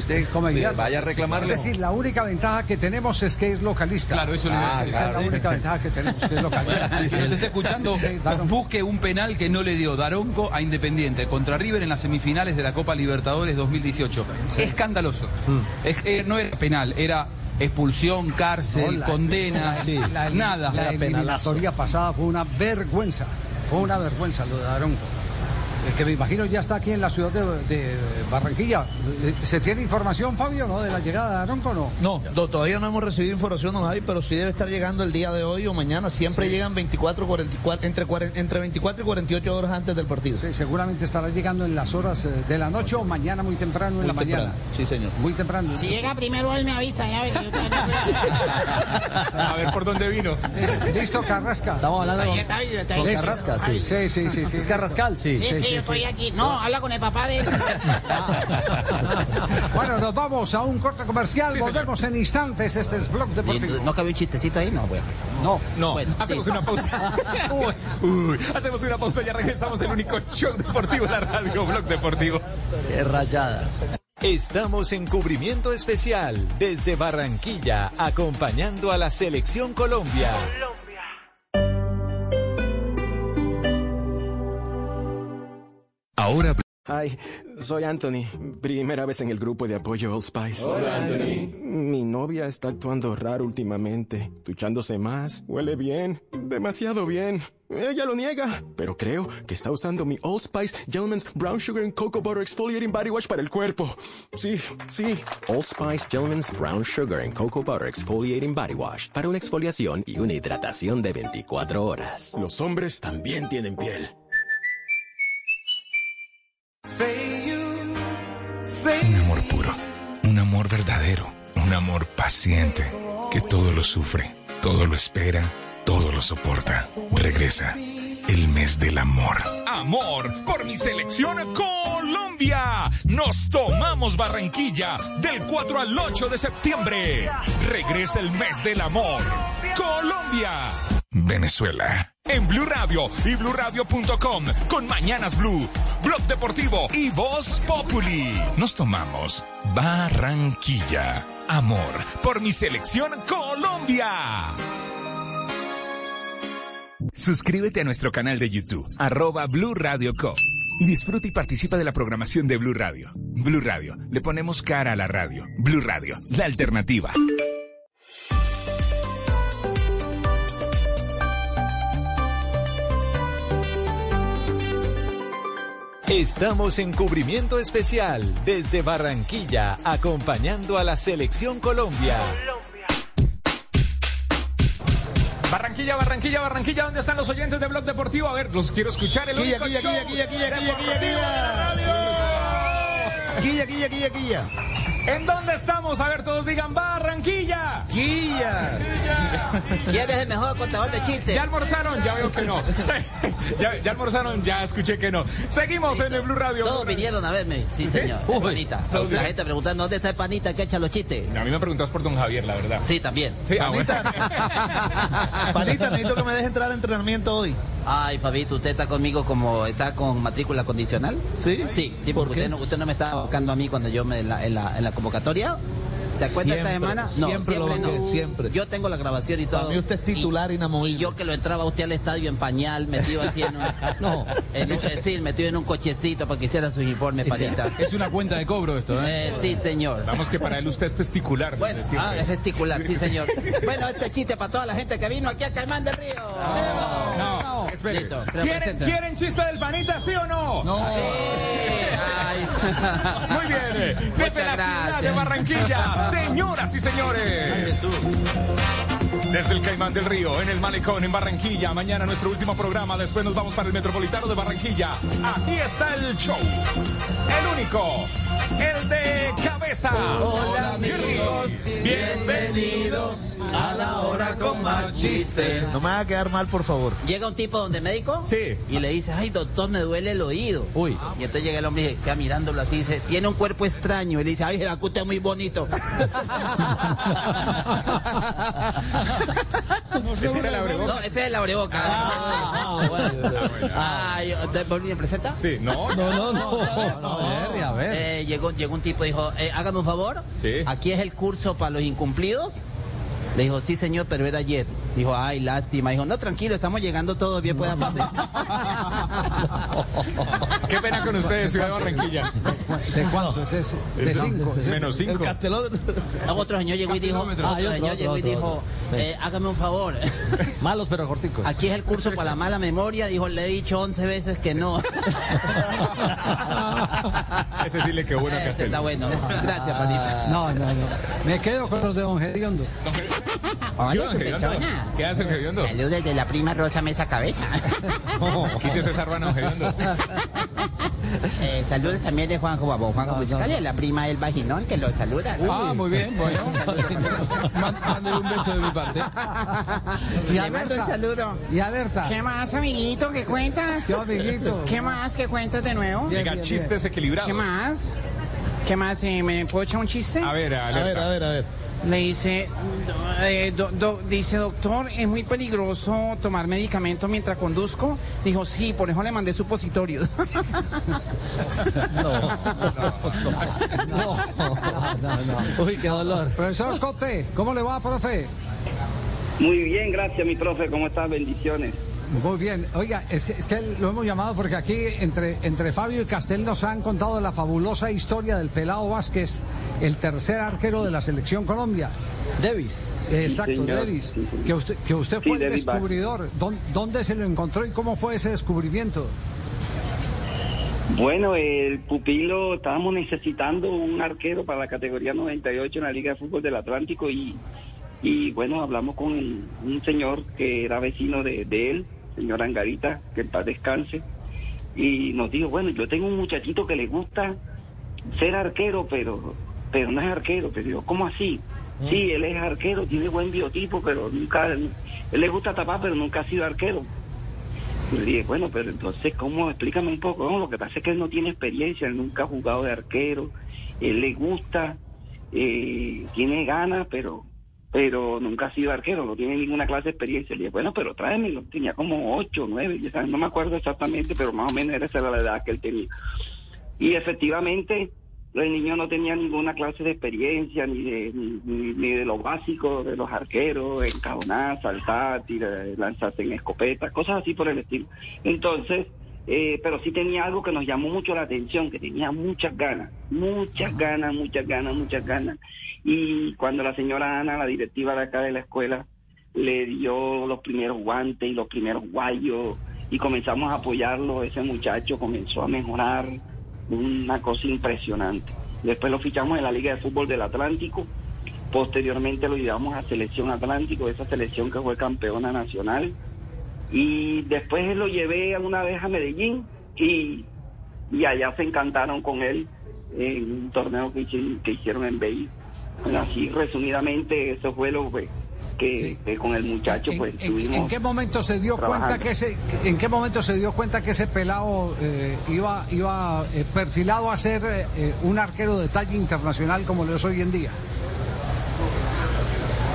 Sí, come hierro. Vaya a reclamarle. Es decir, la única ventaja que tenemos es que es localista. Claro, eso ah, es, claro. es la única ventaja que tenemos, que es localista. Si nos está escuchando, busque un penal que no le dio Daronco a Independiente contra River en las semifinales de la Copa Libertadores 2018. Escandaloso. Mm. Es, eh, no era penal, era expulsión, cárcel, no, la, condena, sí, la, nada. La eliminatoria pasada fue una vergüenza. Fue una vergüenza lo de Daronco. El que me imagino ya está aquí en la ciudad de, de, Barranquilla. ¿Se tiene información, Fabio, no, de la llegada de Aronco no? No, no todavía no hemos recibido información, don Javi, pero sí debe estar llegando el día de hoy o mañana. Siempre sí. llegan 24, 44, entre, 40, entre 24 y 48 horas antes del partido. Sí, seguramente estará llegando en las horas de la noche o mañana muy temprano muy en la temprano. mañana. Sí, señor. Muy temprano. Si llega primero él me avisa, ya ve. A ver por dónde vino. Listo, Carrasca. Estamos hablando con, con Carrasca, sí. Sí, sí, sí, sí. Es Carrascal, sí. Sí, sí, yo estoy aquí. No, habla con el papá de él. bueno, nos vamos a un corte comercial. Sí, Volvemos señor. en instantes. Este es Blog Deportivo. ¿No cabe un chistecito ahí? No, bueno. No, no. Bueno, hacemos sí. una pausa. uy, uy, hacemos una pausa y ya regresamos el único show deportivo de la radio, Blog Deportivo. Qué rayada. Estamos en cubrimiento especial desde Barranquilla, acompañando a la Selección Colombia. Ahora. Hi, soy Anthony. Primera vez en el grupo de apoyo Old Spice. Hola, Anthony. Mi novia está actuando raro últimamente, duchándose más, huele bien, demasiado bien. Ella lo niega, pero creo que está usando mi Old Spice Gentleman's Brown Sugar and Cocoa Butter Exfoliating Body Wash para el cuerpo. Sí, sí. Old Spice Gentleman's Brown Sugar and Cocoa Butter Exfoliating Body Wash para una exfoliación y una hidratación de 24 horas. Los hombres también tienen piel. Un amor puro, un amor verdadero, un amor paciente, que todo lo sufre, todo lo espera, todo lo soporta. Regresa el mes del amor. Amor por mi selección Colombia. Nos tomamos Barranquilla del 4 al 8 de septiembre. Regresa el mes del amor. Colombia. Venezuela. En Blue Radio y BlueRadio.com con Mañanas Blue, Blog Deportivo y Voz Populi. Nos tomamos Barranquilla. Amor por mi selección Colombia. Suscríbete a nuestro canal de YouTube, arroba Blue Radio Co. Y disfruta y participa de la programación de Blue Radio. Blue Radio, le ponemos cara a la radio. Blue Radio, la alternativa. Estamos en cubrimiento especial desde Barranquilla, acompañando a la Selección Colombia. Barranquilla, Barranquilla, Barranquilla, ¿dónde están los oyentes de Blog Deportivo? A ver, los quiero escuchar. El Aquí, único aquí, aquí, aquí, aquí, aquí, aquí, aquí. Quilla, quilla, quilla, quilla. ¿En dónde estamos? A ver, todos digan Barranquilla. Quilla. ¿Quién es el mejor contador de chistes? ¿Ya almorzaron? Ya veo que no. Sí, Ya, ya almorzaron, ya escuché que no. Seguimos en el Blue Radio. Todos vinieron a verme. Sí, señor. El panita. La gente preguntando dónde está el panita que echa los chistes. A mí me preguntas por don Javier, la verdad. Sí, también. Sí, ah, bueno. Panita, necesito que me deje entrar al entrenamiento hoy. Ay, Fabito, ¿usted está conmigo como está con matrícula condicional? Sí. Sí, sí porque usted no, usted no me estaba buscando a mí cuando yo me en la, en la, en la convocatoria. ¿Se acuerda esta semana? siempre lo no. banqué, siempre. Yo tengo la grabación y todo. Para mí usted es titular y, inamovible. y yo que lo entraba a usted al estadio en pañal, metido así en un, No. en un, eh, sí, metido en un cochecito para que hiciera sus informes, panita. Es una cuenta de cobro esto, ¿eh? Eh, sí, señor. Vamos que para él usted es testicular. Bueno, ah, es gesticular, sí, señor. Bueno, este chiste para toda la gente que vino aquí a Caimán del Río. No, espere. Listo, pero ¿Quieren, presenta. ¿Quieren chiste del panita, sí o no? No. Ay. Muy bien. eh, Desde Muchas la gracias. De Barranquilla, señoras y señores. Desde el Caimán del Río, en el Malecón, en Barranquilla. Mañana nuestro último programa. Después nos vamos para el Metropolitano de Barranquilla. Aquí está el show. El único. El de cabeza. Hola, amigos. Bienvenidos a la hora con más chistes. No me va a quedar mal, por favor. Llega un tipo donde médico Sí. y le dice, ay doctor, me duele el oído. Uy. Y entonces llega el hombre y dice, queda mirándolo así, dice, tiene un cuerpo extraño. Y le dice, ay, que usted es muy bonito. Ese era el abrebocas. No, ese es el abreboca. Ay, ¿usted me presenta? Sí, no, No, no, no. A ver, a ver. Eh, llegó, llegó un tipo y dijo, eh, hágame un favor. Sí. Aquí es el curso para los incumplidos. Le dijo, sí, señor, pero era ayer. Dijo, ay, lástima. Dijo, no, tranquilo, estamos llegando todos bien, pueda pasar. Qué pena con ustedes, Ciudad de Barranquilla. ¿De cuánto es eso? De cinco. Menos El cinco. castelón. Otro señor llegó y dijo, otro señor llegó y dijo. Eh, hágame un favor. Malos pero corticos. Aquí es el curso para la mala memoria. Dijo, le he dicho 11 veces que no. Ese sí le quedó bueno a Ese está Castel. bueno. Gracias, panita. No, no, no. Me quedo con los de Don Gediondo. Hola, ¿Qué su Gediondo? pechona. ¿Qué hace el Gediondo? Saludos de la prima Rosa Mesa Cabeza. Quítese esa rana, Gediondo. Eh, saludos también de Juanjo Babo, Juanjo Musicali, a la prima El Vaginón, que lo saluda. Ah, muy bien, bueno. Mándele un beso de mi parte. Y Le mando un alerta. saludo. Y alerta. ¿Qué más, amiguito? ¿Qué cuentas? ¿Qué amiguito? ¿Qué más? ¿Qué cuentas de nuevo? Diga chistes equilibrados. ¿Qué más? ¿Qué más? Eh, ¿Me puedo echar un chiste? A ver, A ver, alerta. a ver, a ver. Le dice, eh, do- do- dice, doctor, ¿es muy peligroso tomar medicamento mientras conduzco? Dijo, sí, por eso le mandé supositorios. No, no, Uy, qué dolor. Profesor Cote, ¿cómo le va, profe? Muy bien, gracias mi profe, ¿cómo estás? Bendiciones. Muy bien. Oiga, es que, es que lo hemos llamado porque aquí entre, entre Fabio y Castel nos han contado la fabulosa historia del Pelado Vázquez, el tercer arquero de la selección Colombia. Davis. Exacto, señor. Davis. Sí. Que usted, que usted Sí, fue el Davis descubridor. ¿Dón- ¿Dónde se lo encontró y cómo fue ese descubrimiento? Bueno, el pupilo, estábamos necesitando un arquero para la categoría 98 en la Liga de Fútbol del Atlántico y, y bueno, hablamos con el- un señor que era vecino de, de él, señor Angarita, que en paz descanse, y nos dijo, bueno, yo tengo un muchachito que le gusta ser arquero, pero, pero no es arquero. Pero digo, ¿cómo así? Sí, él es arquero, tiene buen biotipo, pero nunca, él le gusta tapar, pero nunca ha sido arquero. Y le dije, bueno, pero entonces, ¿cómo? Explícame un poco. No, lo que pasa es que él no tiene experiencia, él nunca ha jugado de arquero, él le gusta, eh, tiene ganas, pero pero nunca ha sido arquero, no tiene ninguna clase de experiencia. Le dije, bueno, pero tráemelo. Tenía como ocho, nueve, diez años, no me acuerdo exactamente, pero más o menos era esa la edad que él tenía. Y efectivamente, el niño no tenía ninguna clase de experiencia, ni de, ni, ni- ni de lo básico de los arqueros, encajonar, saltar, tirar, lanzarse en escopeta, cosas así por el estilo. Entonces, eh, pero sí tenía algo que nos llamó mucho la atención, que tenía muchas ganas, muchas ganas, muchas ganas, muchas ganas. Y cuando la señora Ana, la directiva de acá de la escuela, le dio los primeros guantes y los primeros guayos y comenzamos a apoyarlo, ese muchacho comenzó a mejorar una cosa impresionante. Después lo fichamos en la Liga de Fútbol del Atlántico, posteriormente lo llevamos a Selección Atlántico, esa selección que fue campeona nacional, y después lo llevé una vez a Medellín y, y allá se encantaron con él en un torneo que, que hicieron en Bay. Bueno, así resumidamente, eso fue lo que, que- que con el muchacho pues ¿En, tuvimos. en qué momento se dio cuenta que ese, en qué momento se dio cuenta que ese pelado eh, iba, iba eh, perfilado a ser eh, un arquero de talla internacional como lo es hoy en día?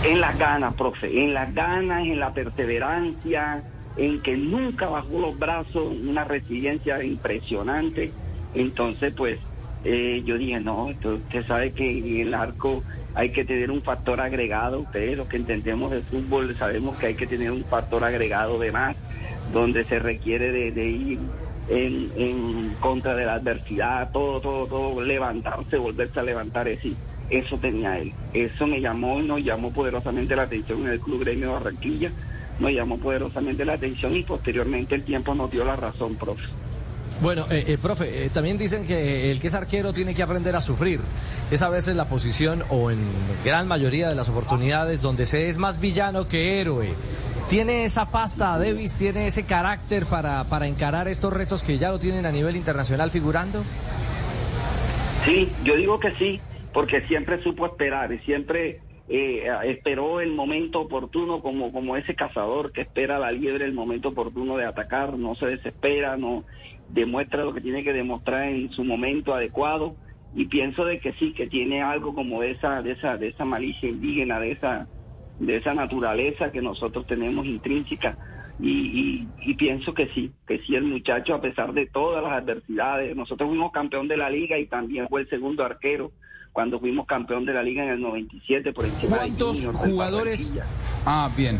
En las ganas, profe, en las ganas, en la perseverancia, en que nunca bajó los brazos, una resiliencia impresionante. Entonces, pues, eh, yo dije, no, usted sabe que en el arco hay que tener un factor agregado. Ustedes, los que entendemos de fútbol, sabemos que hay que tener un factor agregado de más, donde se requiere de, ir en, en contra de la adversidad, todo, todo, todo, levantarse, volverse a levantar, es eso tenía él. Eso me llamó, nos llamó poderosamente la atención en el Club Gremio Barranquilla, nos llamó poderosamente la atención y posteriormente el tiempo nos dio la razón, profe. Bueno, eh, eh, profe, eh, también dicen que el que es arquero tiene que aprender a sufrir. Es a veces la posición, o en gran mayoría de las oportunidades, donde se es más villano que héroe. ¿Tiene esa pasta Davis, tiene ese carácter para, para encarar estos retos que ya lo tienen a nivel internacional figurando? Sí, yo digo que sí, porque siempre supo esperar y siempre eh, esperó el momento oportuno como, como ese cazador que espera a la liebre el momento oportuno de atacar, no se desespera, no demuestra lo que tiene que demostrar en su momento adecuado y pienso de que sí, que tiene algo como esa, de esa, de esa malicia indígena, de esa, de esa naturaleza que nosotros tenemos intrínseca. Y pienso que sí, que sí el muchacho a pesar de todas las adversidades, nosotros fuimos campeón de la liga y también fue el segundo arquero cuando fuimos campeón de la liga en el 97 por encima de ¿Cuántos Junior del jugadores? Ah, bien.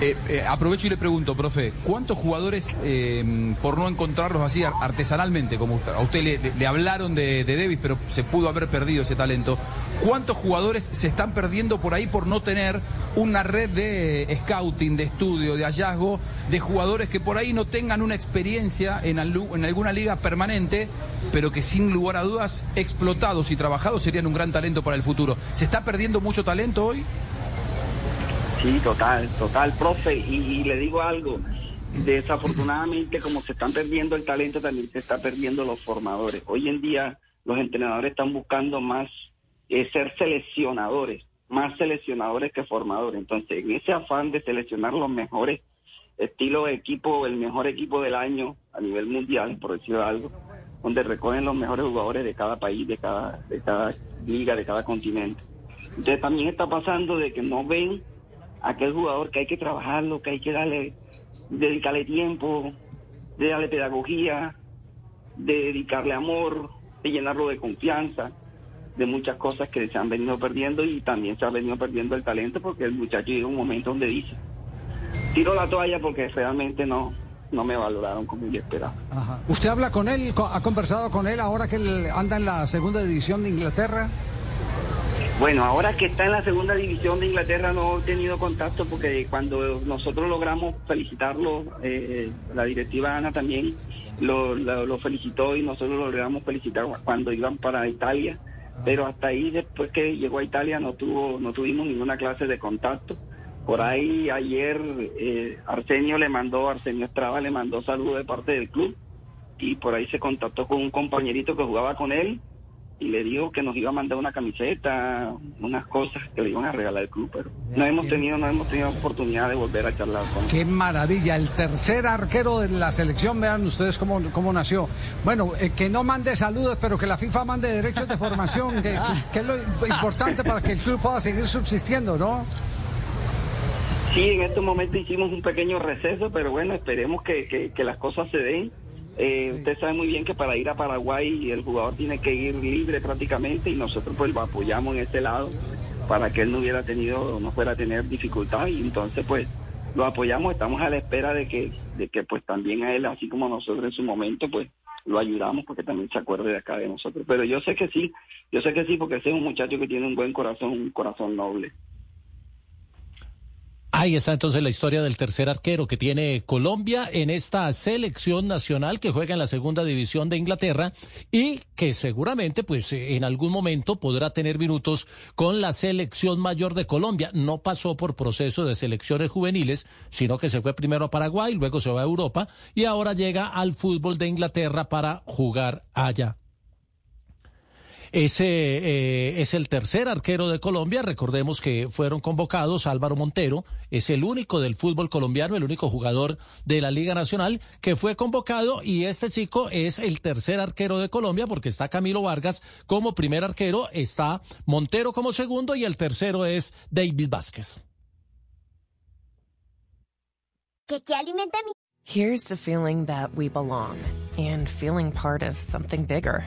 Eh, eh, aprovecho y le pregunto, profe, ¿cuántos jugadores, eh, por no encontrarlos así ar- artesanalmente, como a usted le, hablaron de, de Davis, pero se pudo haber perdido ese talento, ¿cuántos jugadores se están perdiendo por ahí por no tener una red de scouting, de estudio, de hallazgo, de jugadores que por ahí no tengan una experiencia en, en alguna liga permanente, pero que sin lugar a dudas, explotados y trabajados serían un gran talento para el futuro? ¿Se está perdiendo mucho talento hoy? Sí, total, total, profe. Y, le digo algo, desafortunadamente como se están perdiendo el talento, también se está perdiendo los formadores. Hoy en día los entrenadores están buscando más eh, ser seleccionadores, más seleccionadores que formadores. Entonces, en ese afán de seleccionar los mejores estilos de equipo, el mejor equipo del año a nivel mundial, por decirlo algo, donde recogen los mejores jugadores de cada país, de cada, de cada liga, de cada continente. Entonces también está pasando de que no ven aquel jugador que hay que trabajarlo, que hay que darle, dedicarle tiempo, de darle pedagogía, de dedicarle amor, de llenarlo de confianza, de muchas cosas que se han venido perdiendo y también se ha venido perdiendo el talento porque el muchacho llega un momento donde dice, tiro la toalla porque realmente no, no me valoraron como yo esperaba. ¿Usted habla con él? ¿Ha conversado con él ahora que él anda en la segunda división de Inglaterra? Bueno, ahora que está en la segunda división de Inglaterra no he tenido contacto porque cuando nosotros logramos felicitarlo, eh, la directiva Ana también lo, lo- lo felicitó y nosotros lo logramos felicitar cuando iban para Italia, pero hasta ahí después que llegó a Italia no tuvo, no tuvimos ninguna clase de contacto. Por ahí ayer eh, Arsenio le mandó, Arsenio Estrada le mandó saludos de parte del club y por ahí se contactó con un compañerito que jugaba con él y le dijo que nos iba a mandar una camiseta, unas cosas que le iban a regalar el club, pero no hemos tenido, no hemos tenido oportunidad de volver a charlar con él. Qué maravilla, el tercer arquero de la selección, vean ustedes cómo, cómo nació. Bueno, eh, que no mande saludos, pero que la FIFA mande derechos de formación, que, que- es lo importante para que el club pueda seguir subsistiendo, ¿no? Sí, en este momento hicimos un pequeño receso, pero bueno, esperemos que, que- que las cosas se den. Eh, Usted sabe muy bien que para ir a Paraguay el jugador tiene que ir libre prácticamente y nosotros pues lo apoyamos en este lado para que él no hubiera tenido, no fuera a tener dificultad y entonces pues lo apoyamos, estamos a la espera de que, de que pues también a él, así como nosotros en su momento, pues lo ayudamos porque también se acuerde de acá de nosotros. Pero yo sé que sí, yo sé que sí porque ese es un muchacho que tiene un buen corazón, un corazón noble. Ahí está entonces la historia del tercer arquero que tiene Colombia en esta selección nacional que juega en la segunda división de Inglaterra y que seguramente pues en algún momento podrá tener minutos con la selección mayor de Colombia. No pasó por proceso de selecciones juveniles, sino que se fue primero a Paraguay, luego se va a Europa y ahora llega al fútbol de Inglaterra para jugar allá. Ese eh, es el tercer arquero de Colombia. Recordemos que fueron convocados Álvaro Montero, es el único del fútbol colombiano, el único jugador de la Liga Nacional que fue convocado y este chico es el tercer arquero de Colombia porque está Camilo Vargas como primer arquero, está Montero como segundo y el tercero es David Vázquez. Here's to feeling that we belong and feeling part of something bigger.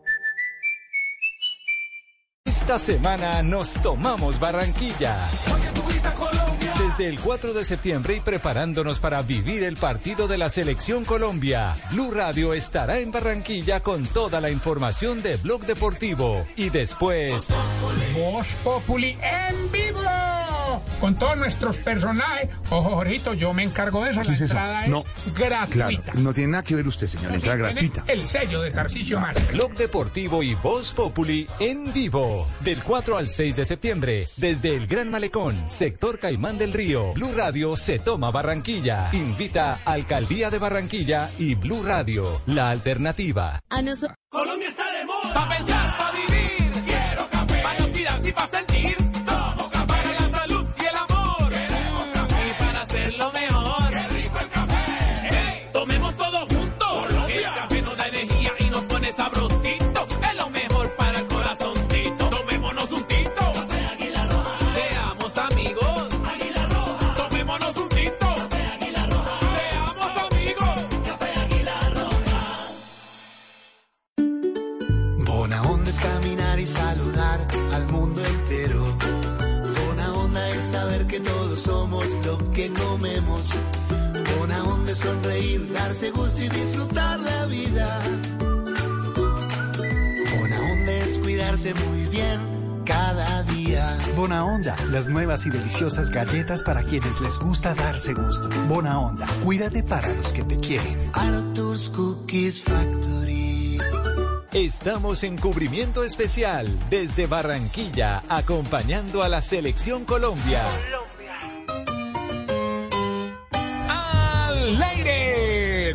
Esta semana nos tomamos Barranquilla. Desde el 4 de septiembre y preparándonos para vivir el partido de la Selección Colombia, Blue Radio estará en Barranquilla con toda la información de Blog Deportivo. Y después... Con todos nuestros personajes. Ojo, Jorito, yo me encargo de eso. La ¿Qué es eso? entrada No. es gratuita. Claro, no tiene nada que ver usted, señor. Entrada Tiene gratuita. El sello de Tarcisio Márquez. Blog Deportivo y Voz Populi en vivo. Del 4 al 6 de septiembre, desde el Gran Malecón, sector Caimán del Río. Blue Radio se toma Barranquilla. Invita Alcaldía de Barranquilla y Blue Radio, la alternativa. A nosotros. Colombia está de moda. Pa' pensar, pa' vivir. Lo que comemos. Bona onda es sonreír, darse gusto y disfrutar la vida. Bona onda es cuidarse muy bien cada día. Bona Onda, las nuevas y deliciosas galletas para quienes les gusta darse gusto. Bona Onda, cuídate para los que te quieren. Arthur's Cookies Factory. Estamos en cubrimiento especial desde Barranquilla, acompañando a la Selección Colombia. Aire.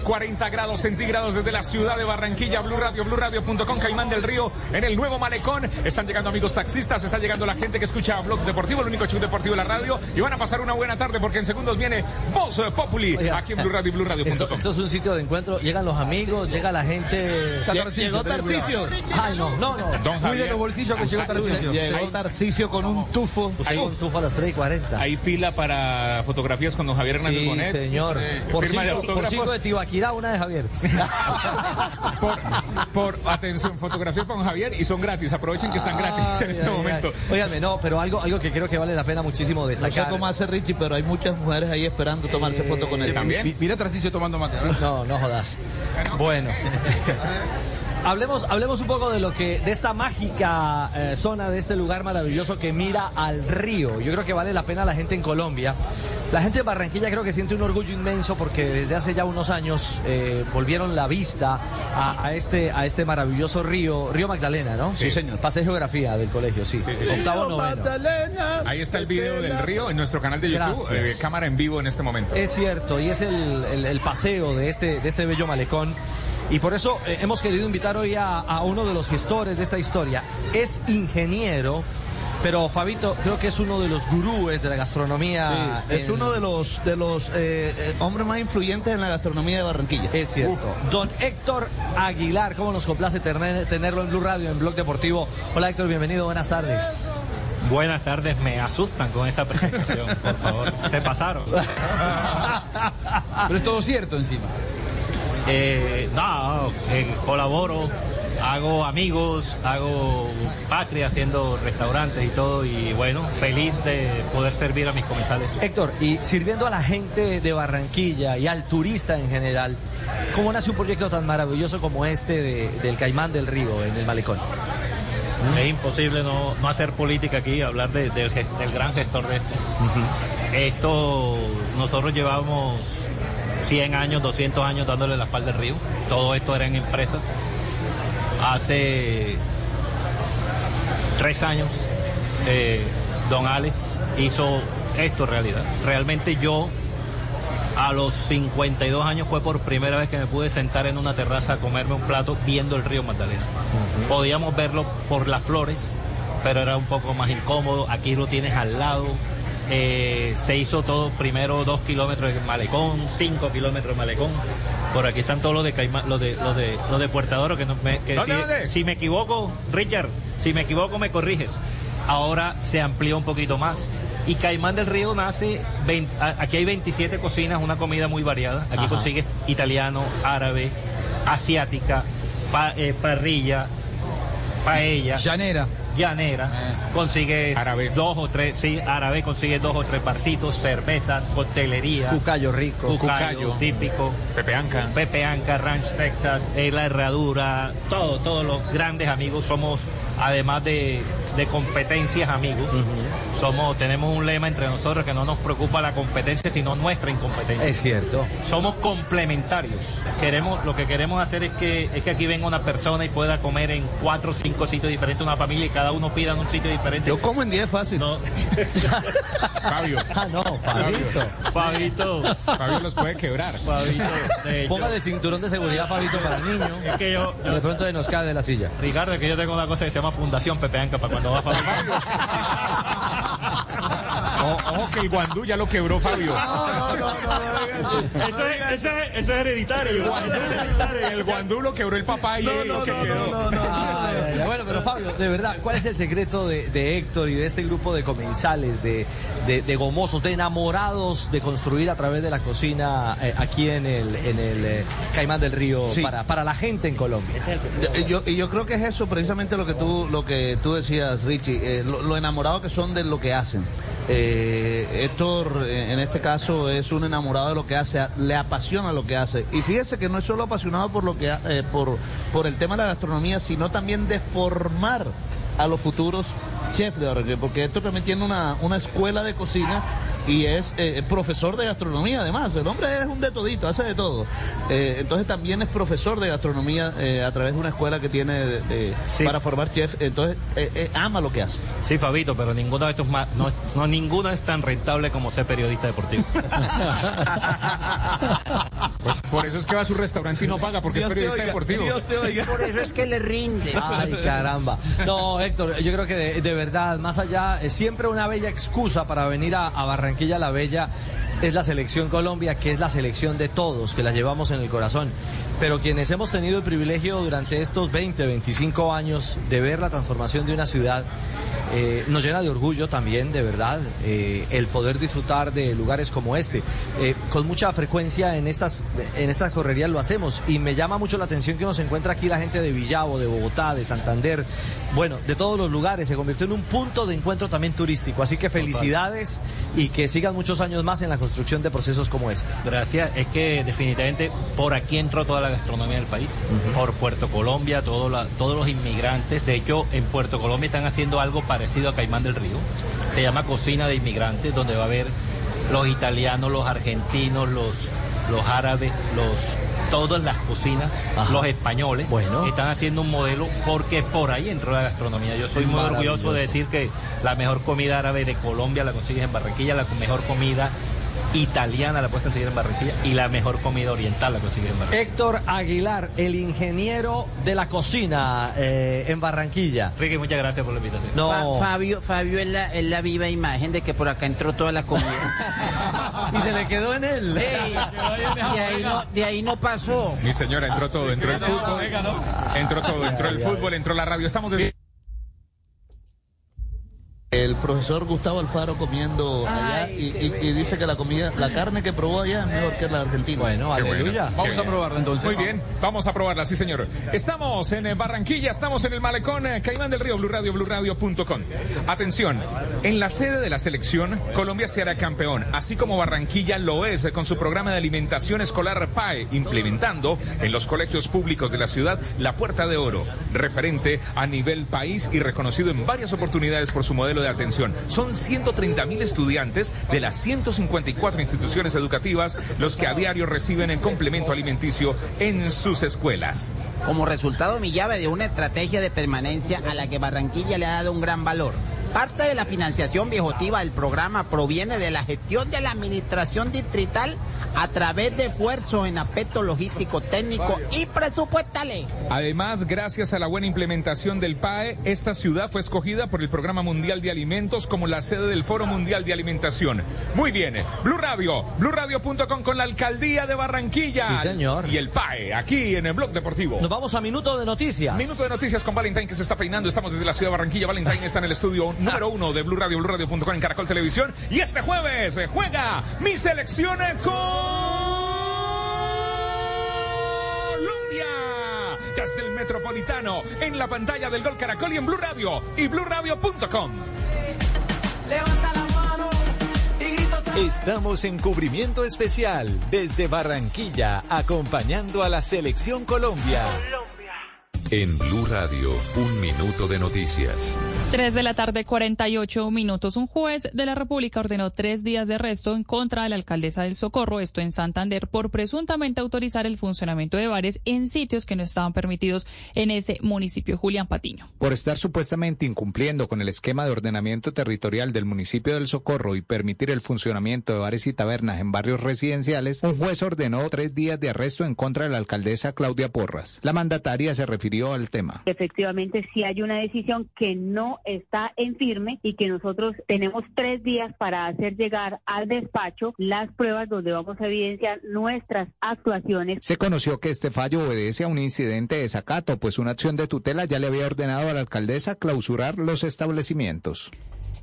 40 grados centígrados desde la ciudad de Barranquilla, Blue Radio, BlueRadio.com, Caimán del Río, en el nuevo malecón. Están llegando amigos taxistas, está llegando la gente que escucha Blog Deportivo, el único show deportivo de la radio. Y van a pasar una buena tarde porque en segundos viene Voz Populi aquí en Blue Radio, Esto, BlueRadio.com. esto es un sitio de encuentro, llegan los amigos, llega la gente. Llegó cuidado. Ay, no, no, no. Don los bolsillos que llegó Tarcisio. Llegó Tarcisio con un tufo. Hay- un tufo a las 3 y 40. Hay fila para fotografías con don Javier Hernández Sí, Bonet. señor. Sí. Por cinco, por cinco de Tibaquirá, una de Javier. por, por, atención, fotografías con Javier y son gratis. Aprovechen que están gratis en este ay, momento. Óigame, no, pero algo, algo que creo que vale la pena muchísimo No sé destacar. cómo hace Richie, pero hay muchas mujeres ahí esperando tomarse foto con él. Mi- Mira a Tarcisio tomando mate. Sí, no, no jodas. Bueno. Hablemos, hablemos un poco de lo que, de esta mágica eh, zona, de este lugar maravilloso que mira al río. Yo creo que vale la pena la gente en Colombia. La gente de Barranquilla creo que siente un orgullo inmenso porque desde hace ya unos años eh, volvieron la vista a, a este, a este maravilloso río, Río Magdalena, ¿no? Sí. señor. Pasé geografía del colegio, sí. Octavo noveno. Ahí está el video del río en nuestro canal de YouTube. Eh, cámara en vivo en este momento. Es cierto, y es el, el- el paseo de este, de este bello malecón. Y por eso eh, hemos querido invitar hoy a, a uno de los gestores de esta historia. Es ingeniero, pero Fabito creo que es uno de los gurúes de la gastronomía. Sí, es en- uno de los de los eh, eh, hombres más influyentes en la gastronomía de Barranquilla. Es cierto. Don Héctor Aguilar, cómo nos complace tener- tenerlo en Blue Radio, en Blog Deportivo. Hola Héctor, bienvenido, buenas tardes. Buenas tardes, me asustan con esa presentación, por favor. Se pasaron. Pero es todo cierto encima. Eh, no, eh, colaboro, hago amigos, hago patria haciendo restaurantes y todo. Y bueno, feliz de poder servir a mis comensales. Héctor, y sirviendo a la gente de Barranquilla y al turista en general, ¿cómo nace un proyecto tan maravilloso como este de- del Caimán del Río en el Malecón? Es imposible no, no hacer política aquí, hablar de- del, ges- del gran gestor de esto. Esto, nosotros llevamos 100 años, 200 años dándole la espalda al río. Todo esto era en empresas. Hace tres años, eh, don Alex hizo esto realidad. Realmente yo, a los 52 años, fue por primera vez que me pude sentar en una terraza a comerme un plato viendo el río Magdalena. Podíamos verlo por las flores, pero era un poco más incómodo. Aquí lo tienes al lado. Eh, se hizo todo primero dos kilómetros de malecón, cinco kilómetros de malecón. Por aquí están todos los de Caimán, los de, los de, los de Puerta de Oro, que, no me, que ¿Dónde, si, dónde? si me equivoco, Richard, si me equivoco me corriges. Ahora se amplió un poquito más. Y Caimán del Río nace, 20 a- aquí hay 27 cocinas, una comida muy variada. Aquí Ajá. consigues italiano, árabe, asiática, pa- eh, parrilla, paella. Llanera. Llanera. Consigues dos o tres, sí, árabe, consigues dos o tres barcitos, cervezas, coctelería. Cucayo rico. Cucayo, Cucayo. típico. Pepe Anca. Pepe Anca, Ranch Texas, eh, La Herradura, todo, todos los grandes amigos somos, además de, de competencias amigos, somos, tenemos un lema entre nosotros que no nos preocupa la competencia, sino nuestra incompetencia. Es cierto. Somos complementarios. Queremos, lo que queremos hacer es que, es que aquí venga una persona y pueda comer en cuatro o cinco sitios diferentes, una familia y cada uno pida en un sitio diferente. Yo como en 10 fácil. No. Fabio. Ah, no, Fabito. Fabito. Fabio los puede quebrar. Fabito. Póngale el cinturón de seguridad, Fabito, para el niño. Es que yo, De pronto se nos cae de la silla. Ricardo, es que yo tengo una cosa que se llama Fundación Pepe Anca para cuando va a Fabio. O- Ojo que el guandú ya lo quebró Fabio. Eso es, eso es- eso es hereditario. El guandú lo quebró el papá y lo que quedó. Ay, ay, ay. Bueno, pero Fabio, de verdad, ¿cuál es el secreto de, de Héctor y de este grupo de comensales, de, de, de gomosos, de enamorados de construir a través de la cocina eh, aquí en el, en el eh, Caimán del Río Sí. para, para la gente en Colombia? Yo, y yo creo que es eso precisamente lo que tú, lo que tú decías, Richie, eh, lo, lo enamorado que son de lo que hacen. Eh, Héctor, eh, en este caso, es un enamorado de lo que hace, le apasiona lo que hace. Y fíjese que no es solo apasionado por lo que, eh, por, por el tema de la gastronomía, sino también de formar a los futuros chefs de Barranquilla, porque Héctor también tiene una, una escuela de cocina y es eh, profesor de gastronomía además. El hombre es un de todito, hace de todo. Eh, entonces también es profesor de gastronomía eh, a través de una escuela que tiene para formar chef. Entonces eh, eh, ama lo que hace. Sí, Fabito, pero ninguno de estos más, no, no ninguno es tan rentable como ser periodista deportivo. Pues por eso es que va a su restaurante y no paga, porque es periodista deportivo. Por eso es que le rinde. Ay, caramba. No, Héctor, yo creo que de, de verdad, más allá, es siempre una bella excusa para venir a, a Barranquilla la Bella es la selección Colombia, que es la selección de todos, que la llevamos en el corazón. Pero quienes hemos tenido el privilegio durante estos 20, 25 años de ver la transformación de una ciudad, eh, nos llena de orgullo también, de verdad, eh, el poder disfrutar de lugares como este. Eh, con mucha frecuencia en estas, en estas correrías lo hacemos y me llama mucho la atención que nos encuentra aquí la gente de Villavo, de Bogotá, de Santander, bueno, de todos los lugares. Se convirtió en un punto de encuentro también turístico. Así que felicidades y que sigan muchos años más en la construcción de procesos como este. Gracias, es que definitivamente por aquí entró toda la gastronomía del país, por Puerto Colombia, todo la- todos los inmigrantes. De hecho, en Puerto Colombia están haciendo algo parecido a Caimán del Río. Se llama Cocina de Inmigrantes, donde va a haber los italianos, los argentinos, los, los árabes, los todas las cocinas, Ajá. los españoles, están haciendo un modelo porque por ahí entró la gastronomía. Yo soy muy orgulloso de decir que la mejor comida árabe de Colombia la consigues en Barranquilla, la mejor comida italiana la puedes conseguir en Barranquilla y la mejor comida oriental la consigues en Barranquilla. Héctor Aguilar, el ingeniero de la cocina eh, en Barranquilla. Ricky, muchas gracias por la invitación. No. Fa- Fabio, Fabio es la, es la viva imagen de que por acá entró toda la comida. y se le quedó en él. Ey, de, ahí no, de ahí no pasó. Mi señora, entró todo, entró el fútbol, entró todo, entró el fútbol, entró la radio. Estamos desde... El profesor Gustavo Alfaro comiendo allá y, y- y dice que la comida, la carne que probó allá es mejor que la Argentina. Bueno, Qué bueno, qué Vamos a probarla entonces. Muy bien, vamos a probarla, sí señor. Estamos en eh, Barranquilla, estamos en el malecón eh, Caimán del Río, Blue Radio. Atención, en la sede de la selección, Colombia se hará campeón, así como Barranquilla lo es eh, con su programa de alimentación escolar PAE, implementando en los colegios públicos de la ciudad la Puerta de Oro, referente a nivel país y reconocido en varias oportunidades por su modelo de atención. Son 130 mil estudiantes de las 154 instituciones educativas los que a diario reciben el complemento alimenticio en sus escuelas. Como resultado, mi llave de una estrategia de permanencia a la que Barranquilla le ha dado un gran valor. Parte de la financiación viejotiva del programa proviene de la gestión de la administración distrital a través de esfuerzos en aspectos logístico, técnico y presupuestales. Además, gracias a la buena implementación del PAE, esta ciudad fue escogida por el Programa Mundial de Alimentos como la sede del Foro Mundial de Alimentación. Muy bien, Blue Radio, BlueRadio.com con la Alcaldía de Barranquilla. Sí, señor. Y el PAE, aquí en el Blog Deportivo. Nos vamos a Minuto de Noticias. Minuto de noticias con Valentín que se está peinando. Estamos desde la ciudad de Barranquilla. Valentín está en el estudio número uno de Blue Radio, BlueRadio.com en Caracol Televisión. Y este jueves eh, juega mi selección eh, Colombia. Desde el Metropolitano, en la pantalla del Gol Caracol y en Blue Radio y BlueRadio.com. Levanta la mano y grita otra Estamos en cubrimiento especial desde Barranquilla, acompañando a la selección Colombia. En Blue Radio, un minuto de noticias. 3 de la tarde, 48 minutos. Un juez de la República ordenó tres días de arresto en contra de la alcaldesa del Socorro, esto en Santander, por presuntamente autorizar el funcionamiento de bares en sitios que no estaban permitidos en ese municipio. Julián Patiño. Por estar supuestamente incumpliendo con el esquema de ordenamiento territorial del municipio del Socorro y permitir el funcionamiento de bares y tabernas en barrios residenciales, un juez ordenó tres días de arresto en contra de la alcaldesa Claudia Porras. La mandataria se refirió al tema. Efectivamente, sí hay una decisión que no está en firme y que nosotros tenemos tres días para hacer llegar al despacho las pruebas donde vamos a evidenciar nuestras actuaciones. Se conoció que este fallo obedece a un incidente de desacato, pues una acción de tutela ya le había ordenado a la alcaldesa clausurar los establecimientos.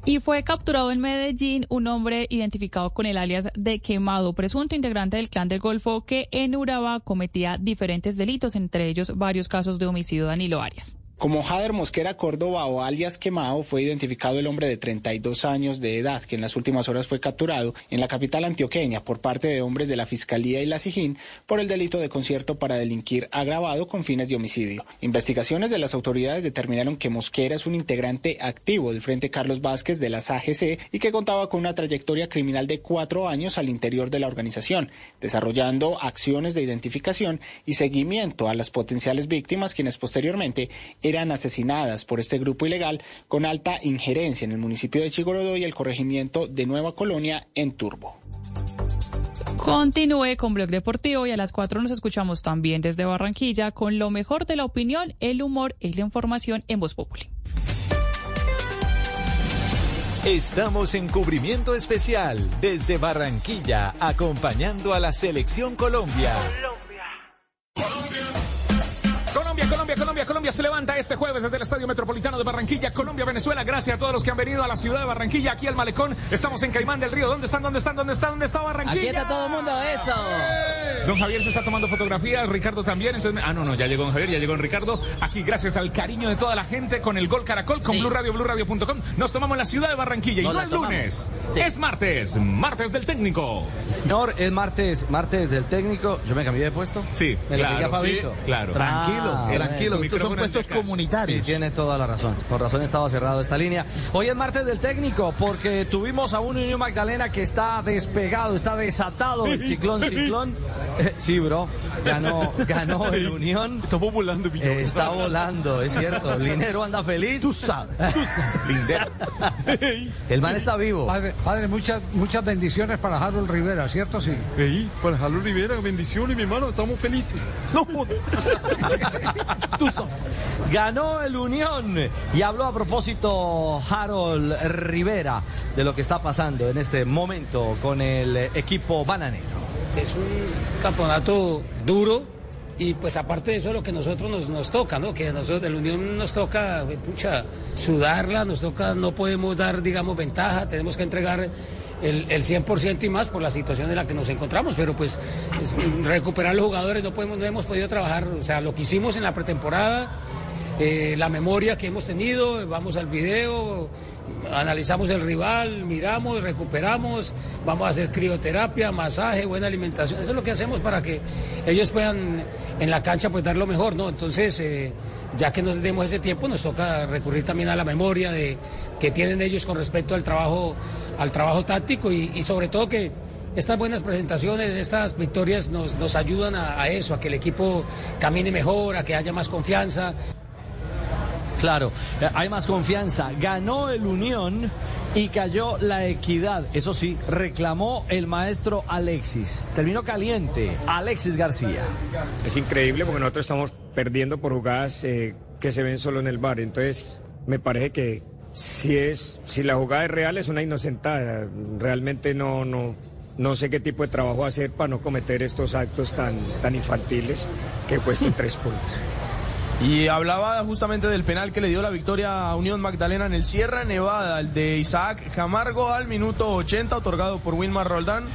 Y fue capturado en Medellín un hombre identificado con el alias de Quemado, presunto integrante del clan del Golfo, que en Urabá cometía diferentes delitos, entre ellos varios casos de homicidio de Danilo Arias. Como Jader Mosquera Córdoba o alias Quemado fue identificado el hombre de 32 años de edad que en las últimas horas fue capturado en la capital antioqueña por parte de hombres de la Fiscalía y la SIJIN por el delito de concierto para delinquir agravado con fines de homicidio. Investigaciones de las autoridades determinaron que Mosquera es un integrante activo del Frente Carlos Vázquez de las AGC y que contaba con una trayectoria criminal de cuatro años al interior de la organización, desarrollando acciones de identificación y seguimiento a las potenciales víctimas quienes posteriormente eran asesinadas por este grupo ilegal con alta injerencia en el municipio de Chigorodó y el corregimiento de Nueva Colonia en Turbo. Continúe con Blog Deportivo y a las 4 nos escuchamos también desde Barranquilla con lo mejor de la opinión, el humor y la información en Voz Populi. Estamos en cubrimiento especial desde Barranquilla, acompañando a la selección Colombia. Colombia, Colombia, se levanta este jueves desde el Estadio Metropolitano de Barranquilla, Colombia, Venezuela. Gracias a todos los que han venido a la ciudad de Barranquilla, aquí al Malecón. Estamos en Caimán del Río. ¿Dónde están? ¿Dónde están? ¿Dónde está? ¿Dónde está Barranquilla? Aquí está todo el mundo, eso. Don Javier se está tomando fotografías, Ricardo también. Entonces, ah, no, no, ya llegó don Javier, ya llegó don Ricardo. Aquí, gracias al cariño de toda la gente con el Gol Caracol, con Blue Radio, BlueRadio.com. Nos tomamos la ciudad de Barranquilla. Y no es tomamos. lunes, es martes, martes del técnico. Señor, es martes, martes del técnico. ¿Yo me cambié de puesto? Sí, Me lo claro, pedía Fabito. sí, claro. Tranquilo, Ah, tranquilo. Son puestos comunitarios. Sí, tiene toda la razón. Por razón estaba cerrado esta línea. Hoy es martes del técnico porque tuvimos a un Unión Magdalena que está despegado, está desatado el ciclón, ciclón. Eh, sí, bro. Ganó, ganó el Unión. Está volando, Está volando, es cierto. El dinero anda feliz. Tú sabes. El man está vivo. Padre, padre, muchas, muchas bendiciones para Harold Rivera, ¿cierto? Sí. Ey, para Harold Rivera, bendiciones, mi hermano, estamos felices. No, Tú sabes. Ganó el Unión y habló a propósito Harold Rivera de lo que está pasando en este momento con el equipo bananero. Es un campeonato duro, Y pues aparte de eso, lo que nosotros nos, nos toca, ¿no? Que nosotros de Unión nos toca, eh, sudarla, nos toca, no podemos dar, digamos, ventaja, tenemos que entregar el, el 100% y más por la situación en la que nos encontramos, pero pues es- recuperar los jugadores no podemos, no hemos podido trabajar, o sea, lo que hicimos en la pretemporada, eh, la memoria que hemos tenido, vamos al video, analizamos el rival, miramos, recuperamos, vamos a hacer crioterapia, masaje, buena alimentación, eso es lo que hacemos para que ellos puedan en la cancha pues dar lo mejor, ¿no? Entonces, eh, ya que nos demos ese tiempo, nos toca recurrir también a la memoria de que tienen ellos con respecto al trabajo, al trabajo táctico y, y sobre todo que estas buenas presentaciones, estas victorias nos, nos ayudan a, a eso, a que el equipo camine mejor, a que haya más confianza. Claro, eh, hay más confianza. Ganó el Unión y cayó la equidad. Eso sí, reclamó el maestro Alexis. Terminó caliente. Alexis García. Es increíble porque nosotros estamos perdiendo por jugadas eh, que se ven solo en el bar. Entonces, me parece que si es, si la jugada es real es una inocentada. Realmente no, no, no sé qué tipo de trabajo hacer para no cometer estos actos tan, tan infantiles que cuestan tres puntos. Y hablaba justamente del penal que le dio la victoria a Unión Magdalena en el Sierra Nevada, el de Isaac Camargo al minuto 80, otorgado por Wilmar Roldán.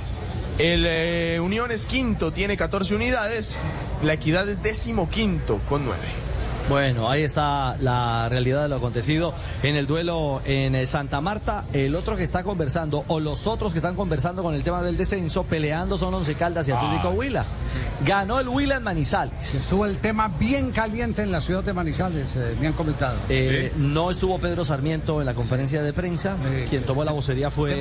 El eh, Unión es quinto, tiene 14 unidades. La equidad es décimo quinto con 9. Bueno, ahí está la realidad de lo acontecido en el duelo en eh, Santa Marta. El otro que está conversando, o los otros que están conversando con el tema del descenso, peleando son Once Caldas y Atlético Huila. Ganó el Huila en Manizales. Estuvo el tema bien caliente en la ciudad de Manizales, eh, me han comentado. Eh, No estuvo Pedro Sarmiento en la conferencia de prensa. Quien tomó la vocería fue.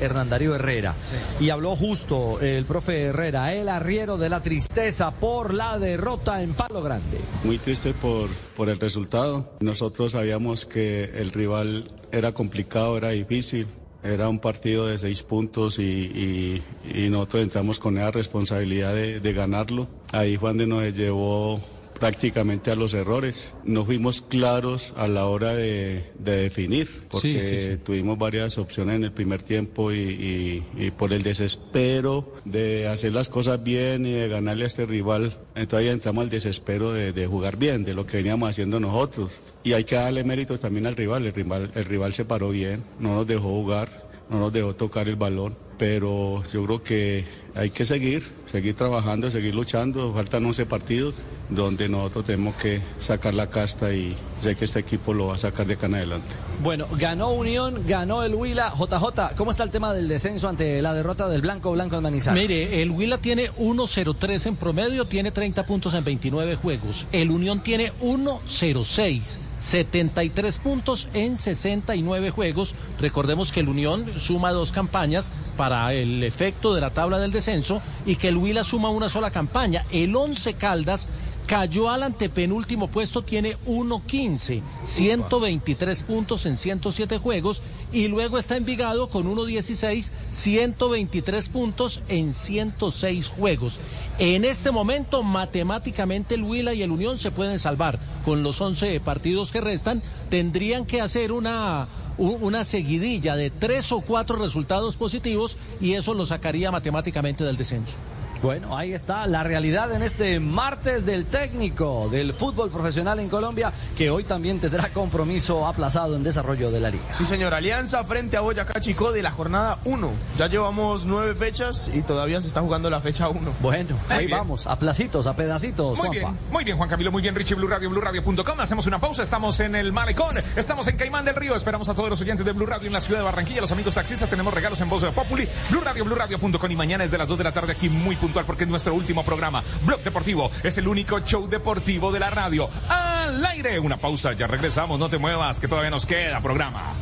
Hernán Darío Herrera. Y habló justo el profe Herrera, el arriero de la tristeza por la derrota en Palo Grande. Muy triste por, por el resultado. Nosotros sabíamos que el rival era complicado, era difícil. Era un partido de seis puntos y, nosotros entramos con esa responsabilidad de, de ganarlo. Ahí fue donde nos llevó prácticamente a los errores. No fuimos claros a la hora de, de definir, porque Sí, sí, sí. tuvimos varias opciones en el primer tiempo y, y- y por el desespero de hacer las cosas bien y de ganarle a este rival, entonces ahí entramos al desespero de, de jugar bien, de lo que veníamos haciendo nosotros. Y hay que darle méritos también al rival. el rival, el rival se paró bien, no nos dejó jugar, no nos dejó tocar el balón, pero yo creo que hay que seguir, seguir trabajando, seguir luchando, faltan 11 partidos donde nosotros tenemos que sacar la casta y sé que este equipo lo va a sacar de acá en adelante. Bueno, ganó Unión, ganó el Huila. JJ, ¿cómo está el tema del descenso ante la derrota del Blanco Blanco en Manizales? Mire, el Huila tiene 1.03 en promedio, tiene 30 puntos en 29 juegos. El Unión tiene 1.06, 73 puntos en 69 juegos. Recordemos que el Unión suma dos campañas para el efecto de la tabla del descenso y que el Huila suma una sola campaña. El 11 Caldas cayó al antepenúltimo puesto, tiene 1.15, 123 puntos en 107 juegos y luego está Envigado con 1.16, 123 puntos en 106 juegos. En este momento, matemáticamente, el Huila y el Unión se pueden salvar. Con los 11 partidos que restan, tendrían que hacer una, una seguidilla de tres o cuatro resultados positivos y eso lo sacaría matemáticamente del descenso. Bueno, ahí está la realidad en este martes del técnico del fútbol profesional en Colombia, que hoy también tendrá compromiso aplazado en desarrollo de la liga. Sí, señor. Alianza frente a Boyacá Chico de la jornada 1. Ya llevamos nueve fechas y todavía se está jugando la fecha 1. Bueno, ahí bien. vamos, a placitos, a pedacitos. Muy Juanpa. bien, muy bien, Juan Camilo, muy bien, Richie Blue Radio, Blue Radio.com. Hacemos una pausa, estamos en el Malecón, estamos en Caimán del Río. Esperamos a todos los oyentes de Blue Radio en la ciudad de Barranquilla, los amigos taxistas. Tenemos regalos en voz de Populi, Blue Radio, Blue Radio.com. Y mañana es de las 2 de la tarde aquí, muy puntual, porque es nuestro último programa. Blog Deportivo es el único show deportivo de la radio. Al aire, una pausa, ya regresamos, no te muevas, que todavía nos queda programa.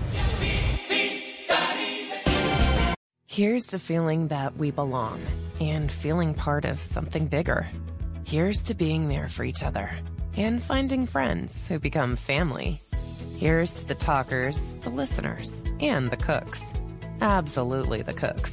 Here's to feeling that we belong and feeling part of something bigger. Here's to being there for each other and finding friends who become family. Here's to the talkers, the listeners, and the cooks. Absolutely the cooks.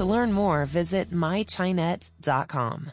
To learn more, visit mychinet.com.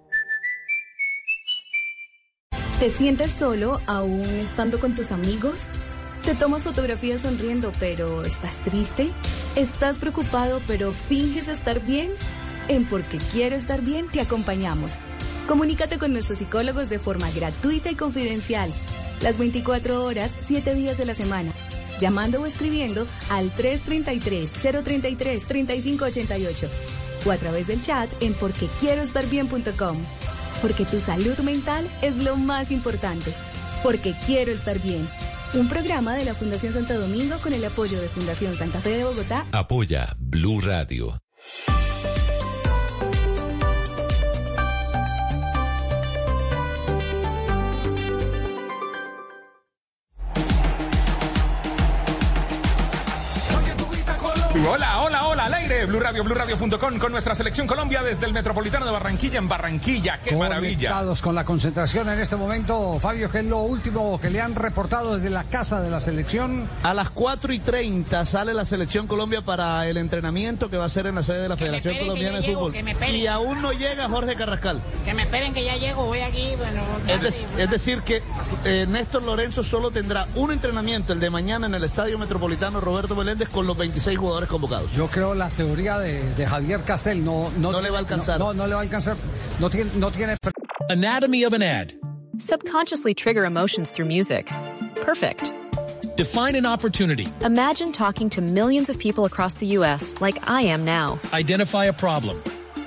¿Te sientes solo aún estando con tus amigos? ¿Te tomas fotografías sonriendo pero estás triste? ¿Estás preocupado pero finges estar bien? En Porque Quiero Estar Bien te acompañamos. Comunícate con nuestros psicólogos de forma gratuita y confidencial. Las 24 horas, 7 días de la semana. Llamando o escribiendo al 333-033-3588 o a través del chat en porquequieroestarbien.com. Porque tu salud mental es lo más importante. Porque quiero estar bien. Un programa de la Fundación Santo Domingo con el apoyo de Fundación Santa Fe de Bogotá. Apoya Blue Radio. Hola, hola, hola, al aire, Blue Radio, BlueRadio.com con nuestra selección Colombia desde el Metropolitano de Barranquilla en Barranquilla. ¡Qué maravilla! Conectados con la concentración en este momento, Fabio, ¿qué es lo último que le han reportado desde la casa de la selección? A las 4 y 30 sale la selección Colombia para el entrenamiento que va a ser en la sede de la Federación esperen, que Colombiana de llego, Fútbol. que. Y aún no llega Jorge Carrascal. Que me esperen que ya llego, voy aquí, bueno. Es decir, que eh, Néstor Lorenzo solo tendrá un entrenamiento, el de mañana en el Estadio Metropolitano Roberto Meléndez, con los 26 jugadores convocados. Yo creo la teoría de, de Javier Castel no, no, le va a alcanzar. No, no, le va a alcanzar. No tiene, no tiene Anatomy of an ad. Subconsciously trigger emotions through music. Perfect. Define an opportunity. Imagine talking to millions of people across the U.S. like I am now. Identify a problem.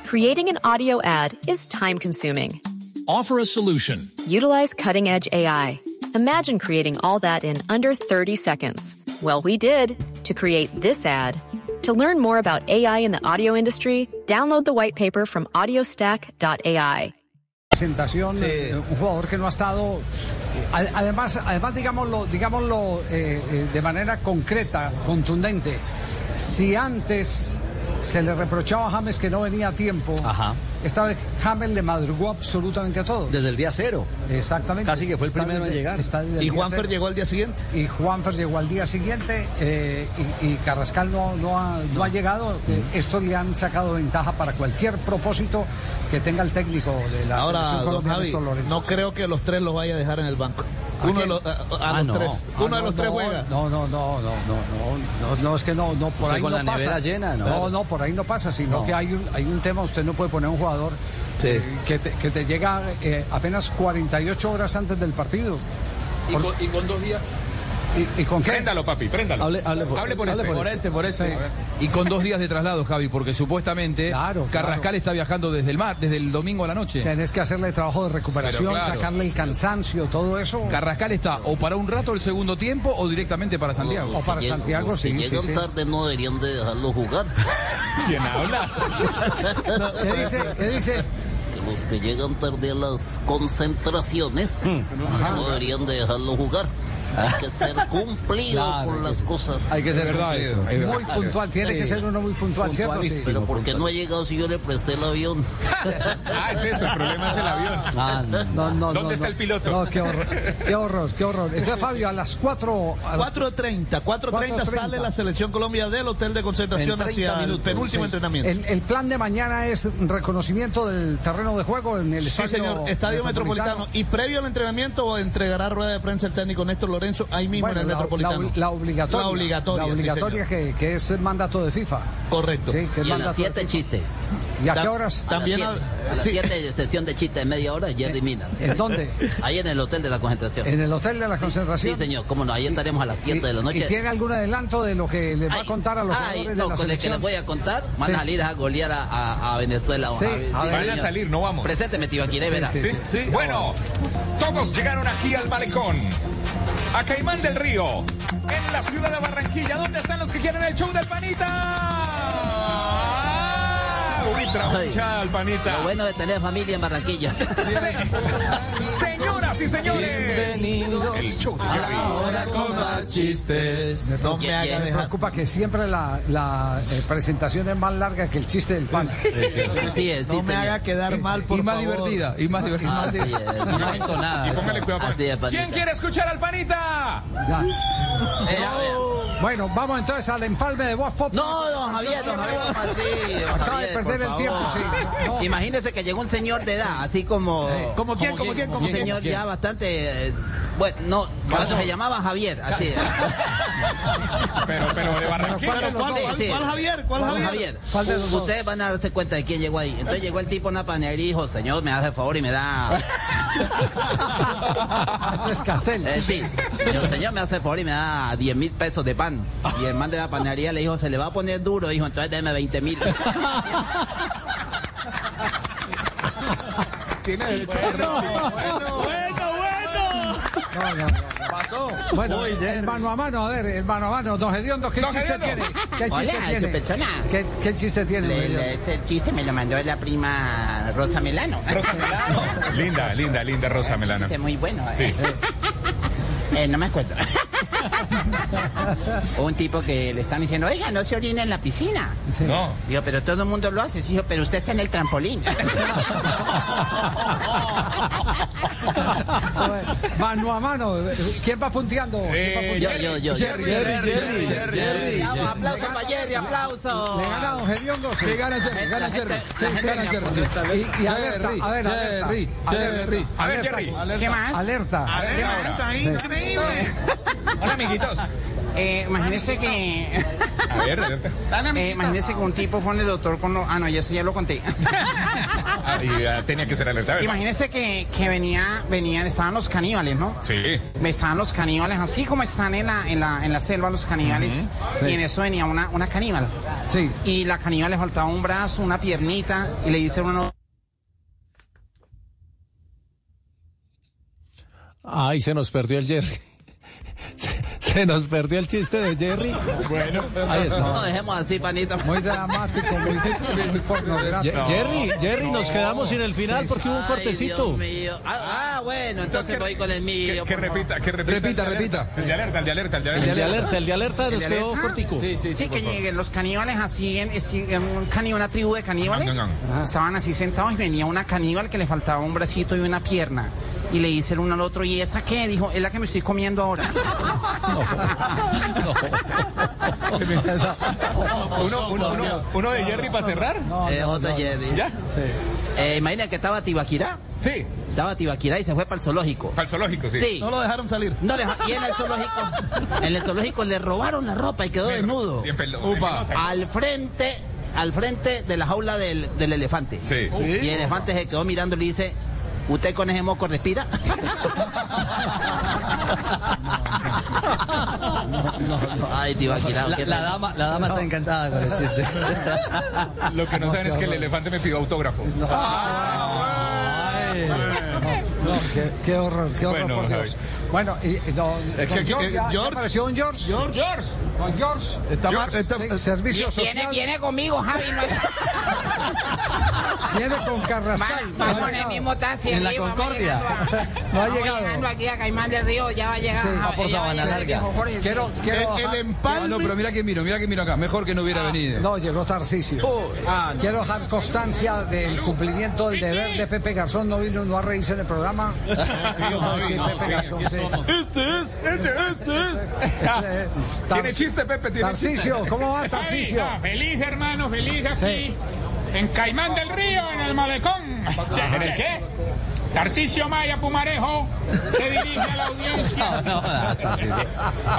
Creating an audio ad is time consuming. Offer a solution. Utilize cutting edge AI. Imagine creating all that in under 30 seconds. Well, we did to create this ad. To learn more about AI in the audio industry, download the white paper from audiostack.ai. presentación, eh, un jugador que no ha estado. eh, Además, además digámoslo, digámoslo eh, eh, de manera concreta, contundente. Si antes se le reprochaba a James que no venía a tiempo, esta vez James le madrugó absolutamente a todo. Desde el día cero. Exactamente. Casi que fue el Está primero en llegar. está desde el Y Juanfer llegó al día siguiente. Y Juanfer llegó al día siguiente eh, y, y Carrascal no, no, ha, no ha llegado. Eh, Estos le han sacado ventaja para cualquier propósito que tenga el técnico de la Ahora, selección don Javi, no creo que los tres los vaya a dejar en el banco. Uno de los, a, a Ah, los no. tres. Ah, Uno de no, los tres no, juega. No, no, no, no, no, no, no, no, es que no, no, por Usted ahí con no la pasa. nevera llena, ¿no? No, no, por ahí no pasa, sino No. que hay un, hay un tema, usted no puede poner un jugador eh, que, te, que te llega eh, apenas 48 horas antes del partido. Y con, y con dos días. ¿Y, y con qué? Préndalo, papi, préndalo. Hable, hable por, Hable por hable este. por este, por este. Y con dos días de traslado, Javi, porque supuestamente Carrascal está viajando desde el mar, desde el domingo a la noche. Tenés que hacerle trabajo de recuperación, claro. sacarle el cansancio, todo eso. Carrascal está o para un rato el segundo tiempo o directamente para Santiago. O para Santiago, Los que sí, sí, llegan sí. tarde no deberían de dejarlo jugar. ¿Quién habla? ¿Qué dice? ¿Qué dice? Que los que llegan tarde a las concentraciones Mm. no deberían de dejarlo jugar. Hay que ser cumplido Claro, con las cosas. Hay que ser verdad cumplido. Muy puntual, tiene que ser uno muy puntual, ¿cierto? Sí. Pero porque no he llegado si yo le presté el avión. Ah, es eso, el problema es el avión. Ah, no, no, no, ¿Dónde no, está no. el piloto? No, qué horror, qué horror, qué horror. Entonces, Fabio, a las 4... 4.30, 4.30 sale la selección Colombia del hotel de concentración En 30 hacia el minutos, penúltimo sí. entrenamiento. El, el plan de mañana es reconocimiento del terreno de juego en el Sí, estadio señor, Estadio Metropolitano. Y previo al entrenamiento entregará rueda de prensa el técnico Néstor Lorenzo ahí mismo Bueno, en el la, Metropolitano. la- la obligatoria. La obligatoria, La sí, obligatoria que, que es mandato de FIFA. Correcto. Sí, que es Y a las mandato de 7 FIFA. chiste. ¿Y a qué horas? También a- a, las 7 sesión de chiste de media hora, Jerry Mina. ¿En dónde? Ahí en el hotel de la concentración. En el hotel de la concentración. Sí, señor, cómo no, ahí estaremos a las 7 de la ¿Y noche. tiene algún adelanto de lo que les va a contar a los Ay, jugadores no, de la con el que les voy a contar, van Sí. a salir a golear a, a- a Venezuela. Sí, a ver. Van a salir, no vamos. Presénteme, Tibaquiré, verás. ¿Sí? Bueno, todos llegaron aquí al malecón. A Caimán del Río, en la ciudad de Barranquilla. ¿Dónde están los que quieren el show del Panita? Trabuchada al Panita. Lo bueno de tener familia en Barranquilla. Señoras y señores. Bienvenidos. El show de. Ahora con más chistes. No me, haga me preocupa que siempre la, la, eh, presentación es más larga que el chiste del pan. Así es, sí, no me señor. haga quedar mal, por y más favor. divertida, y más divertida. Así es. Y más entonada. Y póngale cuidado. Así es. ¿Quién quiere escuchar al Panita? Ya. Eh, a ver. Bueno, vamos entonces al empalme de Voz Pop. No, don Javier, don Javier, ¿cómo así? Don Acaba de perder el favor. tiempo, sí. No. Imagínese que llegó un señor de edad, así como... ¿Cómo quién, cómo quién, cómo Un quién? señor ya bastante... eh, bueno, no, cuando se llamaba Javier, así. Pero, pero de Barranquilla. ¿cuál, Sí, cuál- sí. cuál Javier? ¿Cuál Javier? Javier, ¿Cuál de los dos? ustedes van a darse cuenta de quién llegó ahí. Entonces llegó el tipo a una panadería y dijo, señor, me hace el favor y me da... Es Castel. Eh, sí, el señor me hace el favor y me da 10 mil pesos de pan. Y el man de la panadería le dijo, se le va a poner duro. Dijo, entonces déme 20 mil. Tiene derecho Bueno, bueno, bueno. No, no, no. Pasó. Bueno, Muy el mano a mano, a ver, el mano a mano. Don Gediondo, ¿qué Don chiste tiene? ¿Qué chiste tiene? ¿Qué, qué chiste tiene? Le- le- este chiste me lo mandó la prima Rosa Melano. Rosa Melano. Linda, linda, linda Rosa Melano. Chiste muy bueno. ¿eh? Sí. Eh, no me acuerdo. Un tipo que le están diciendo, oiga, no se orina en la piscina. No. Digo, pero todo el mundo lo hace. Sí, pero usted está en el trampolín. Mano a mano, ¿quién va punteando? ¿Quién va Eh, yo, punteando? yo, yo. Jerry. Jerry, Jerry, Jerry, Jerry. Vamos, aplauso para Jerry, aplauso. Le gana Don Gediondo. Sí, gana Jerry, gana Jerry. Sí, sí, gana Jerry. Y, y alerta, a ver, alerta. Jerry. A ver. Jerry. ¿Qué más? Alerta. Alerta, increíble. Hola, Eh, imagínese que... A ver. Eh, imagínese que un tipo fue el doctor con... lo- Ah, no, ya eso ya lo conté. Ah, y, tenía que ser alerta. Imagínese que, que venía, venían, estaban los caníbales, ¿no? Sí. Estaban los caníbales, así como están en la, en la, en la selva los caníbales. Sí. Y en eso venía una, una caníbal. Sí. Y la caníbal le faltaba un brazo, una piernita, y le dice uno... Ay, se nos perdió el Jerry. Se, nos perdió el chiste de Jerry. Bueno. Ahí No está. dejemos así, panito. Muy dramático, muy, muy pornográfico. Jerry, Jerry, nos quedamos sin el final Sí, porque hubo un Ay, cortecito. Dios mío. Ah, ah, bueno, entonces voy con el mío. Que, que repita, que repita. Repita, el de repita. alerta. El de alerta, el de alerta, el de El alerta. de alerta, el de alerta nos ¿El de quedó alerta? cortico. Sí, sí, Sí, sí. que lleguen los caníbales así, en, en un caníbal, una tribu de caníbales. No, no, Estaban así sentados y venía una caníbal que le faltaba un bracito y una pierna. Y le dice el uno al otro, ¿y esa qué? Dijo, es la que me estoy comiendo ahora. Uno, uno, uno, uno de Jerry para cerrar. Eh, otro Jerry. ¿Ya? Eh, imagina que estaba Tibaquirá. Sí. Estaba Tibaquirá y se fue para el zoológico. Para el zoológico, sí. Sí. No lo dejaron salir. No le- y en el zoológico, en el zoológico le robaron la ropa y quedó desnudo. Bien Upa. Al frente, al frente de la jaula del, del elefante. Sí. Y el elefante se quedó mirando y le dice, ¿usted con ese moco respira? Ay, Tibaquirá. La, qué la pena. dama, la dama está encantada con el chiste. Lo que no saben es que el elefante me pidió autógrafo. No, qué, qué horror, qué horror, Bueno, por Dios. Bueno, y, don, Es que don aquí- George, eh, ¿ya- ya George- apareció don George? George. George. Don George. Está George. mal- está- Sí, servicio Viene, social. viene conmigo, Javi. no hay- Viene con Carrascal. Va- Vamos en el mismo taxi. En la Concordia. No ha llegado. llegando aquí a Caimán del Río, ya va a llegar. Sí, va por va a Sabana Larga. Quiero, quiero, El, el Ah, empalme. no, pero mira quién miro, mira quién miro acá. Mejor que no hubiera venido. No, llegó Tarcisio. Ah, quiero dejar constancia del cumplimiento del deber de Pepe Garzón. No vino, no a reírse en el programa. Ese es, ese es, Tiene chiste, Pepe, tiene Tarcisio, ¿cómo va está, feliz hermano, feliz aquí. En Caimán del Río, en el malecón. ¿En el qué? Tarcisio Maya Pumarejo se dirige a la audiencia. No, no.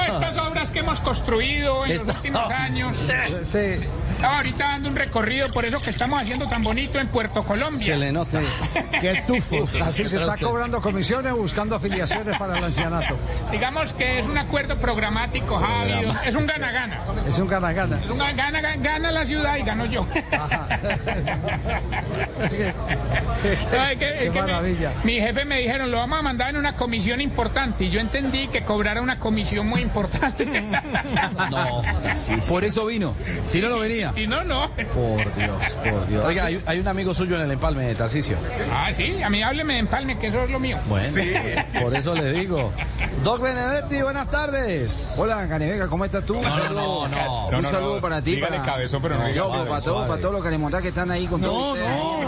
Estas obras que hemos construido en los últimos años. Sí. Estaba ahorita dando un recorrido por eso que estamos haciendo tan bonito en Puerto Colombia. Se le nota. Qué tufo. Así se está cobrando comisiones buscando afiliaciones para el ancianato. Digamos que es un acuerdo programático, Javi. Es un gana-gana. Es un gana-gana. Es un gana, gana, gana la ciudad y gano yo. que mi jefe me dijeron, lo vamos a mandar en una comisión importante. Y yo entendí que cobrara una comisión muy importante. No. Por eso vino. Si no, no venía. Si no, no. Por Dios, por Dios. Oiga, hay, hay un amigo suyo en el empalme de Tarcisio. Ah, sí, a mí hábleme de empalme, que eso es lo mío. Bueno, por eso le digo. Doc Benedetti, buenas tardes. Hola, Canevega, ¿cómo estás tú? un saludo, no. un saludo para ti. Dígale para, cabezón, pero no suave, para, todos, para todos los caremontas que están ahí con todos ustedes. No,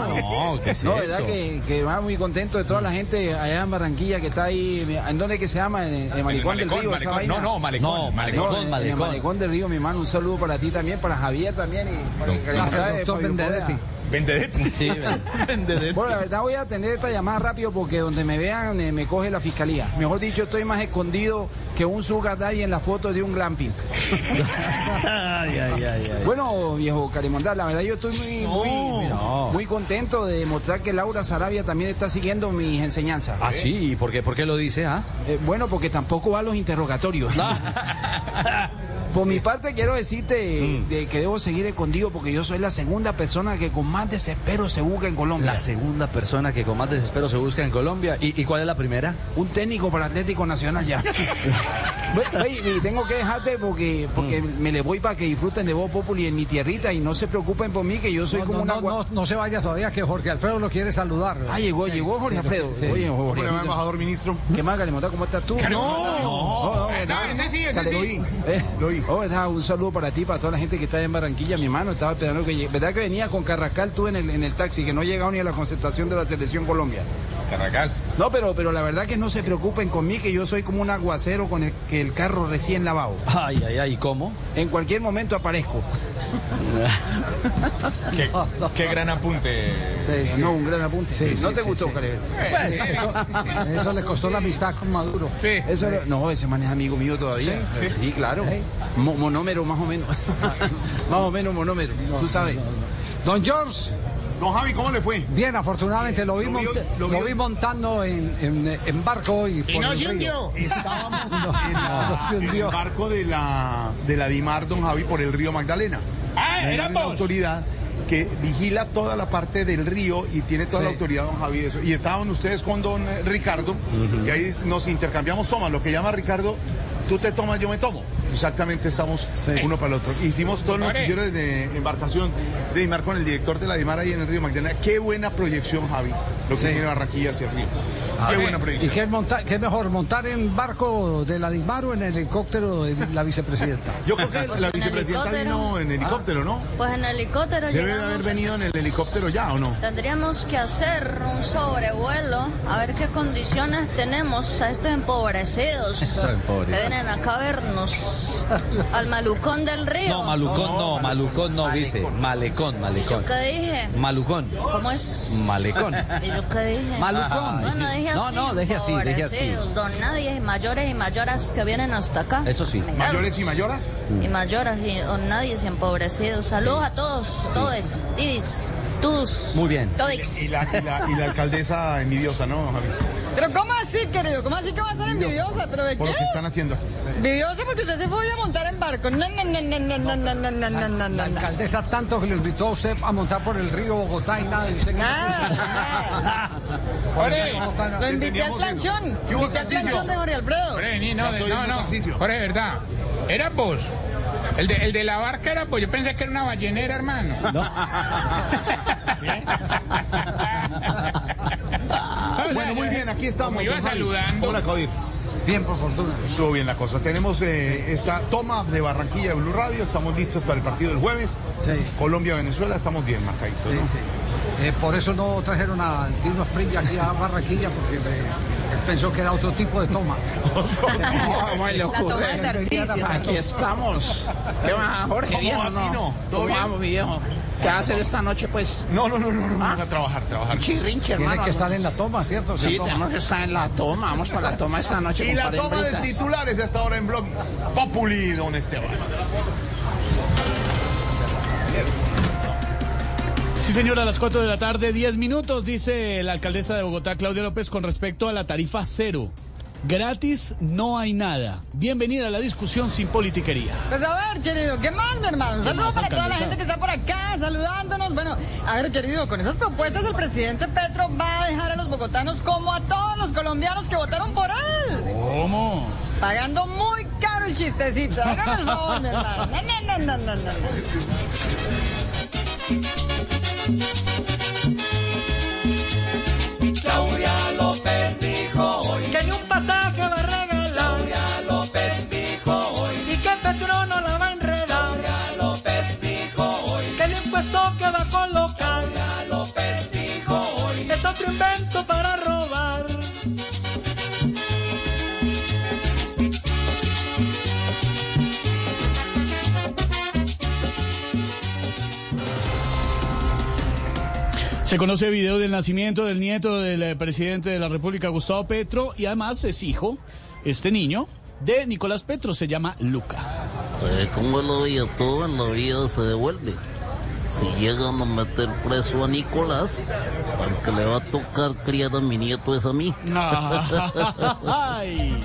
¿qué es No, eso? verdad que, que va muy contento de toda la gente allá en Barranquilla que está ahí. ¿En dónde que se llama? En el Malecón, del Río. esa malecón. vaina. No, no, malecón. No, No, malecón, en- en malecón. Malecón del Río, mi hermano. Un saludo para ti también, para Javier también y para el Gracias, Caremonta de doctor Fabio Benedetti. Poveda. Vendedetti. Sí. Bueno, la verdad voy a atender esta llamada rápido porque donde me vean eh, me coge la fiscalía. Mejor dicho, estoy más escondido que un sugar daddy en la foto de un glamping. Ay, ay, ay, ay. Bueno, viejo Carimondá, la verdad yo estoy muy, muy, no. muy contento de demostrar que Laura Sarabia también está siguiendo mis enseñanzas. Ah, sí, ¿y por qué, por qué lo dice? Ah? Eh, bueno, porque tampoco va a los interrogatorios. Por mi parte quiero decirte Mm. de que debo seguir escondido porque yo soy la segunda persona que con más desespero se busca en Colombia. La segunda persona que con más desespero se busca en Colombia. ¿Y, y cuál es la primera? Un técnico para Atlético Nacional ya. Y tengo que dejarte porque, porque Mm. me le voy para que disfruten de Voz Populi en mi tierrita y no se preocupen por mí que yo soy No, como no, una... no, gua- no, no se vaya todavía que Jorge Alfredo lo quiere saludar. Ah, llegó, Sí, llegó Jorge sí, Alfredo. sí. Oye, Jorge. ¿Cómo le va, embajador ministro? ¿Qué más, Galimota? ¿Cómo estás tú? No. no, no, ¿verdad? No, Oh, ¿verdad? Un saludo para ti, para toda la gente que está en Barranquilla, mi hermano. Estaba esperando que llegue. ¿Verdad que venía con Carrascal tú en el, en el taxi, que no llegado ni a la concentración de la Selección Colombia? Carracal. No, pero, pero la verdad que no se preocupen con mí, que yo soy como un aguacero con el, que el carro recién lavado. Ay, ay, ay, ¿y ¿cómo? En cualquier momento aparezco. Qué, qué gran apunte. No, un gran apunte. Sí, ¿No te sí, gustó, sí. Caribe? Pues, eso, eso le costó la amistad con Maduro. Sí. Eso no, ese man es amigo mío todavía. Sí, claro. Mo- monómero más o menos. más o menos monómero. Tú sabes. Don George. Don Javi, ¿cómo le fue? Bien, afortunadamente lo vi, Lo vi- monta- lo lo vi- vi montando en, en- en barco y, Y por no el se río. hundió. Estábamos No, en, la- no se en el barco de la, de la Dimar, don Javi, por el río Magdalena. Ah, eran una autoridad que vigila toda la parte del río y tiene toda la autoridad, don Javi, de eso. Y estaban ustedes con don eh, Ricardo, y ahí nos intercambiamos tomas. Lo que llama Ricardo, tú te tomas, yo me tomo. Exactamente, estamos uno para el otro. Hicimos todo el noticiero de embarcación de Dimar con el director de la Dimar ahí en el río Magdalena. Qué buena proyección, Javi, lo que Sí. tiene Barranquilla hacia el río. Qué buena ¿Y proyección. qué es, monta- qué es mejor, montar en barco de la Dismar o en el helicóptero de la vicepresidenta? Yo creo que Pues la en vicepresidenta helicóptero. vino en helicóptero, ¿no? Pues en helicóptero Debe de haber venido en el helicóptero ya, ¿o no? Tendríamos que hacer un sobrevuelo a ver qué condiciones tenemos a estos empobrecidos Estos empobrecidos. que vienen acá a vernos al malucón del río. No, malucón no, malucón no, dice. Malecón, malecón. ¿Yo qué dije? Malucón. ¿Cómo es? Malecón. ¿Y yo qué dije? Malucón. Bueno, dije No, así. no, deje así, deje así. Don nadie, mayores y mayoras que vienen hasta acá. Eso sí. ¿Mayores y mayoras? Y mayoras y don nadie y empobrecidos. Saludos a todos, todos, didis, todos. Muy bien. Todix. Y la, y la- y la alcaldesa envidiosa, ¿no, Javi? Pero ¿cómo así, querido? ¿Cómo así que va a ser envidiosa? ¿Pero de Por qué? lo que están haciendo. Envidiosa porque usted se fue a montar en barco. No, no, no, no, no, no, no, no, no, no, no, La no. alcaldesa tanto que lo invitó a usted a montar por el río Bogotá y nada. Y usted Nada, Jorge. Lo invité al planchón. ¿Qué hubo, Invité al Tarcisio? planchón de Jorge Alfredo. Jorge, no, no, no. Jorge, verdad. Eras vos. El de, el de la barca era vos. Yo pensé que era una ballenera, hermano. Estamos. Como iba don Javi. saludando. Hola, Caudir. Bien, por fortuna. Estuvo bien la cosa. Tenemos eh, esta toma de Barranquilla de Blue Radio. Estamos listos para el partido del jueves. Colombia-Venezuela. Estamos bien marcaditos. Sí, ¿no? sí. Eh, por eso no trajeron al Tino Spring aquí a Barranquilla, porque eh, él pensó que era otro tipo de toma. ¿Cómo le ocurre? Aquí estamos. ¿Qué va, Jorge? ¿Cómo ¿Bien va, o no? Tino? ¿Todo ¿Cómo bien? vamos, mi viejo? ¿Qué va a hacer esta noche, pues? No, no, no, no, no, a trabajar, trabajar. Chirrinche, hermano. Tiene que estar en la toma, ¿cierto? Sí, toma. tenemos que estar en la toma. Vamos para la toma esta noche. Y con la toma de titulares hasta ahora en Blog Populi, don Esteban. Sí, señora, a las 4 de la tarde, 10 minutos, dice la alcaldesa de Bogotá, Claudia López, con respecto a la tarifa cero. Gratis no hay nada. Bienvenida a la discusión sin politiquería. Pues a ver, querido, ¿qué más, mi hermano? Un ¿Qué saludo para toda la gente que está por acá saludándonos. Bueno, a ver, querido, con esas propuestas el presidente Petro va a dejar a los bogotanos como a todos los colombianos que votaron por él. ¿Cómo? Pagando muy caro el chistecito. Hágame el favor, mi hermano. No, no, no, no, no, no. Se conoce video del nacimiento del nieto del eh, presidente de la República, Gustavo Petro, y además es hijo, este niño, de Nicolás Petro, se llama Luca. Eh, como la vida todo en la vida se devuelve. Si llegan a meter preso a Nicolás, al que le va a tocar criar a mi nieto es a mí. Ay.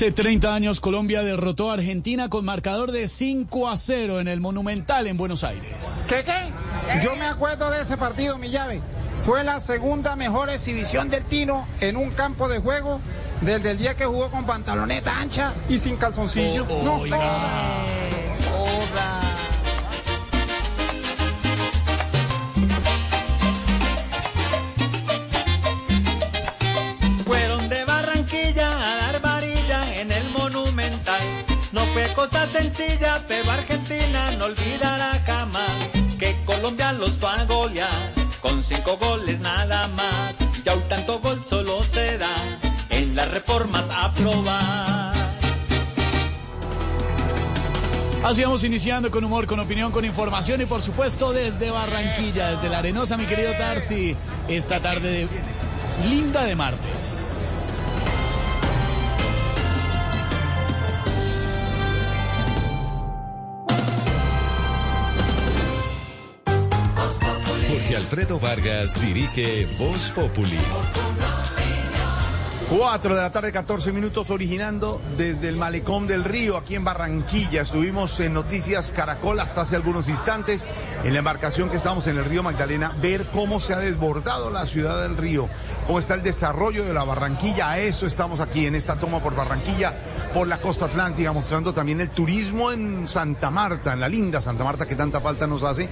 Hace 30 años Colombia derrotó a Argentina con marcador de 5 a 0 en el Monumental en Buenos Aires. ¿Qué qué? Yo me acuerdo de ese partido, mi llave. Fue la segunda mejor exhibición del Tino en un campo de juego desde el día que jugó con pantaloneta ancha y sin calzoncillo. Oh, no, oiga. Fue cosa sencilla, pero Argentina no olvidará jamás que Colombia los fue a golear con cinco goles nada más. Ya un tanto gol solo se da en las reformas a aprobar. Así vamos iniciando con humor, con opinión, con información y por supuesto desde Barranquilla, desde la Arenosa, mi querido Tarsi, esta tarde de linda de martes. Jorge Alfredo Vargas dirige Voz Populi. 4 de la tarde, 14 minutos, originando desde el Malecón del Río, aquí en Barranquilla. Estuvimos en Noticias Caracol hasta hace algunos instantes, en la embarcación que estamos en el río Magdalena, ver cómo se ha desbordado la ciudad del río, cómo está el desarrollo de la Barranquilla. A eso estamos aquí, en esta toma por Barranquilla, por la costa atlántica, mostrando también el turismo en Santa Marta, en la linda Santa Marta que tanta falta nos hace,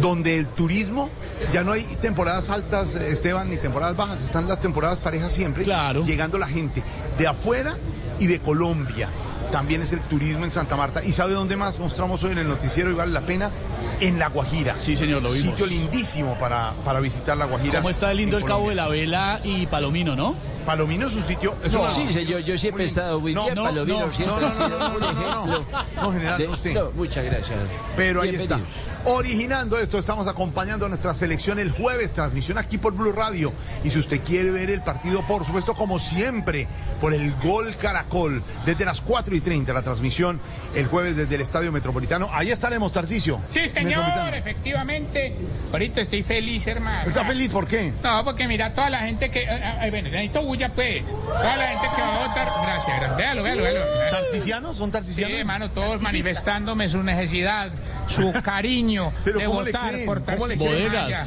donde el turismo, ya no hay temporadas altas, eh, Esteban, ni temporadas bajas, están las temporadas parejas siempre. Claro. Llegando la gente de afuera y de Colombia. También es el turismo en Santa Marta. ¿Y sabe dónde más mostramos hoy en el noticiero y vale la pena? En La Guajira. Sí, señor, lo vimos. Sitio lindísimo para, para visitar La Guajira. ¿Cómo está lindo el Cabo de la Vela y Palomino, no? Palomino es un sitio. es No, una- sí, señor, yo siempre he estado muy bien, Palomino siempre no, ha sido no, no, un no, no, ejemplo. no, no, general, de- no usted. no, muchas gracias. Pero ahí está. Originando esto, estamos acompañando a nuestra selección el jueves, transmisión aquí por Blue Radio. Y si usted quiere ver el partido, por supuesto, como siempre, por el Gol Caracol, desde las 4 y 30, la transmisión el jueves desde el Estadio Metropolitano. Ahí estaremos, Tarcicio. Sí, señor, efectivamente. Ahorita estoy feliz, hermano. ¿Está feliz por qué? No, porque mira, toda la gente que. eh, eh, bueno, necesito bulla, pues. Toda la gente que va a votar. Gracias, gracias. Véalo, véalo, véalo. ¿Tarcisianos? ¿Son Sí, tarcisianos? hermano, todos manifestándome su necesidad, su cariño Pero de ¿cómo le votar por ¿Cómo le Tarcisio.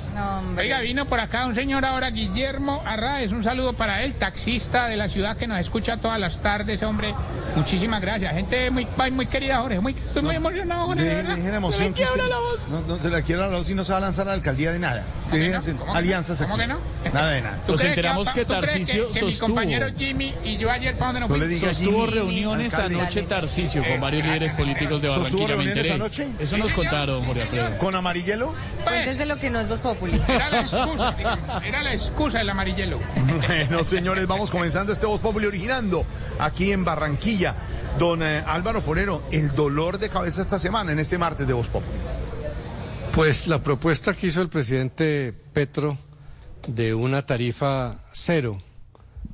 Oiga, vino por acá un señor ahora, Guillermo Arraez. Un saludo para él, taxista de la ciudad que nos escucha todas las tardes, hombre. Muchísimas gracias. Gente muy, muy querida, Jorge. Muy, estoy muy emocionado, Jorge. de Deje, verdad. deje la Se usted- quiebra la voz. No, no se la quiebra la voz y no se va a lanzar a la alcaldía de nada. De hacer ¿Cómo que alianzas no? aquí. ¿Cómo que no? Nada de nada. ¿Tú Nos enteramos que ¿tú crees Tarcisio que, que mi sostuvo. compañero Jimmy y yo ayer para dónde nos No le fuimos? Sostuvo Jimmy, reuniones alcalde. anoche Tarcicio con varios líderes políticos de ¿Sostuvo Barranquilla. Me reuniones enteré. anoche? Eso nos contaron, Jorge Alfredo. ¿Con amarillelo? Cuéntese lo que no es Voz Populi. Era la excusa, digamos, era la excusa del amarillelo. Bueno, señores, vamos comenzando este Voz Populi originando aquí en Barranquilla. Don eh, Álvaro Forero, el dolor de cabeza esta semana en este martes de Voz Populi. Pues la propuesta que hizo el presidente Petro de una tarifa cero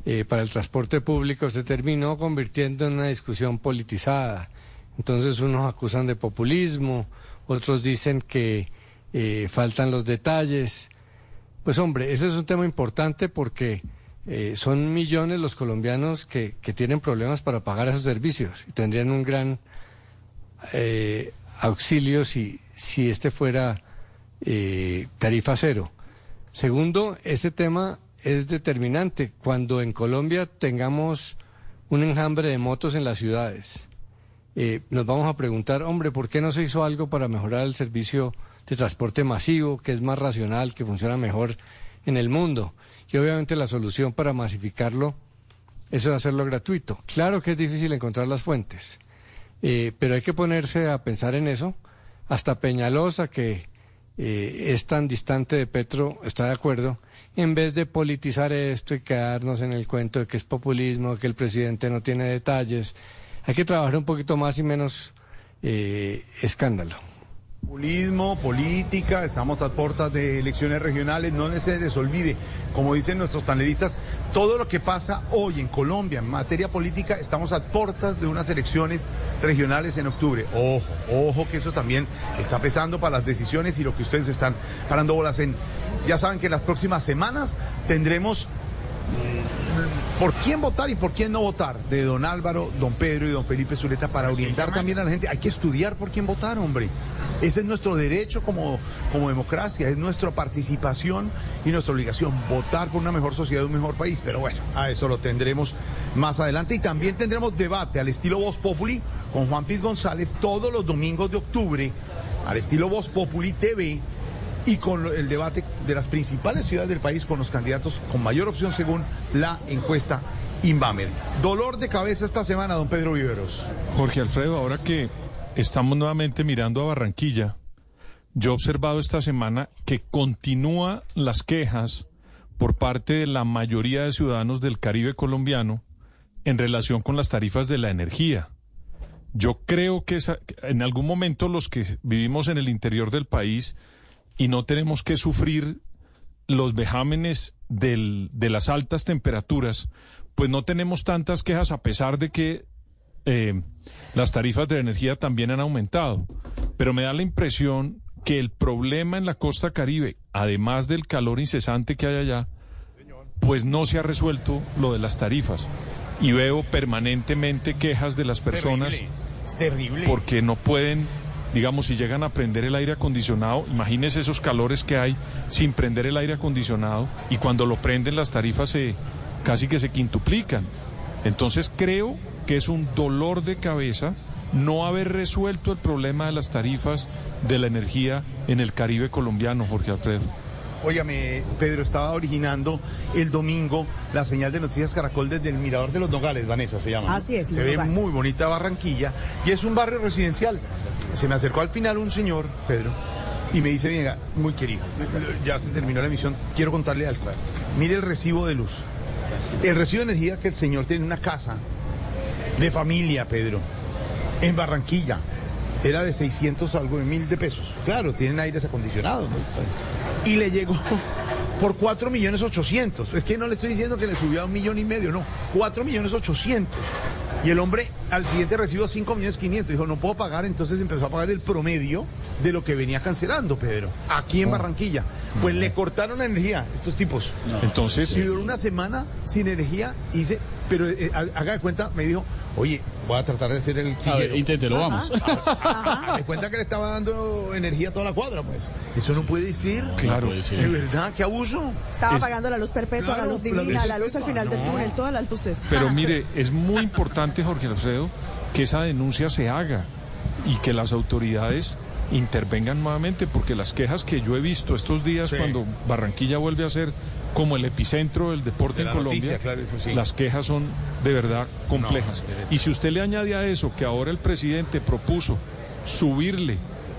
eh, para el transporte público se terminó convirtiendo en una discusión politizada. Entonces unos acusan de populismo, otros dicen que eh, faltan los detalles. Pues hombre, ese es un tema importante porque eh, son millones los colombianos que, que tienen problemas para pagar esos servicios y tendrían un gran eh, auxilio si, si este fuera eh, tarifa cero. Segundo, ese tema es determinante. Cuando en Colombia tengamos un enjambre de motos en las ciudades, eh, nos vamos a preguntar, hombre, ¿por qué no se hizo algo para mejorar el servicio de transporte masivo, que es más racional, que funciona mejor en el mundo? Y obviamente la solución para masificarlo es hacerlo gratuito. Claro que es difícil encontrar las fuentes, eh, pero hay que ponerse a pensar en eso. Hasta Peñalosa, que eh, es tan distante de Petro, está de acuerdo, en vez de politizar esto y quedarnos en el cuento de que es populismo, que el presidente no tiene detalles. Hay que trabajar un poquito más y menos eh, escándalo. Populismo, política, estamos a puertas de elecciones regionales, no se les olvide, como dicen nuestros panelistas, todo lo que pasa hoy en Colombia en materia política, estamos a puertas de unas elecciones regionales en octubre. Ojo, ojo que eso también está pesando para las decisiones y lo que ustedes están parando bolas en. Ya saben que en las próximas semanas tendremos mm, por quién votar y por quién no votar de don Álvaro, don Pedro y don Felipe Zuleta para orientar también a la gente. Hay que estudiar por quién votar, hombre. Ese es nuestro derecho como, como democracia, es nuestra participación y nuestra obligación, votar por una mejor sociedad, un mejor país. Pero bueno, a eso lo tendremos más adelante y también tendremos debate al estilo Voz Populi con Juan Piz González todos los domingos de octubre al estilo Voz Populi TV y con el debate de las principales ciudades del país con los candidatos con mayor opción según la encuesta Inbamer. Dolor de cabeza esta semana, don Pedro Viveros. Jorge Alfredo, ahora que estamos nuevamente mirando a Barranquilla, yo he observado esta semana que continúa las quejas por parte de la mayoría de ciudadanos del Caribe colombiano en relación con las tarifas de la energía. Yo creo que esa- en algún momento los que vivimos en el interior del país y no tenemos que sufrir los vejámenes de las altas temperaturas, pues no tenemos tantas quejas a pesar de que eh, las tarifas de energía también han aumentado. Pero me da la impresión que el problema en la costa caribe, además del calor incesante que hay allá, pues no se ha resuelto lo de las tarifas. Y veo permanentemente quejas de las personas terrible, es terrible. porque no pueden, digamos, si llegan a prender el aire acondicionado, imagínense esos calores que hay sin prender el aire acondicionado y cuando lo prenden las tarifas se casi que se quintuplican. Entonces creo que es un dolor de cabeza no haber resuelto el problema de las tarifas de la energía en el Caribe colombiano, Jorge Alfredo. Óigame, Pedro, estaba originando el domingo la señal de Noticias Caracol desde el Mirador de los Nogales, Vanessa se llama. Así es, Se ve Nogales. muy bonita Barranquilla y es un barrio residencial. Se me acercó al final un señor, Pedro, y me dice, venga, muy querido, ya se terminó la emisión, quiero contarle algo. Mire el recibo de luz. El recibo de energía que el señor tiene en una casa de familia, Pedro, en Barranquilla, era de 600 algo de mil de pesos. Claro, tienen aires acondicionados. ¿no? Y le llegó por 4 millones 800. Es que no le estoy diciendo que le subió a un millón y medio, no. 4 millones 800. Y el hombre al siguiente recibió 5 millones 500. Dijo, no puedo pagar, entonces empezó a pagar el promedio de lo que venía cancelando, Pedro, aquí en Barranquilla. Pues le cortaron la energía, estos tipos. Entonces- Y duró una semana sin energía, hice, pero eh, ha- haga de cuenta, me dijo, oye, voy a tratar de hacer el A ver, quillero. inténtelo, vamos. De cuenta que le estaba dando energía a toda la cuadra, pues. Eso no puede ser. Claro. De verdad, qué abuso. Estaba Es- pagando la luz perpetua, Claro, la luz divina, la luz al final del no. túnel, todas las luces. Pero mire, es muy importante, Jorge Alfredo, que esa denuncia se haga y que las autoridades intervengan nuevamente, porque las quejas que yo he visto estos días Sí. cuando Barranquilla vuelve a ser como el epicentro del deporte De en Colombia, noticia, claro, eso sí. las quejas son de verdad complejas. No, y si usted le añade a eso que ahora el presidente propuso subirle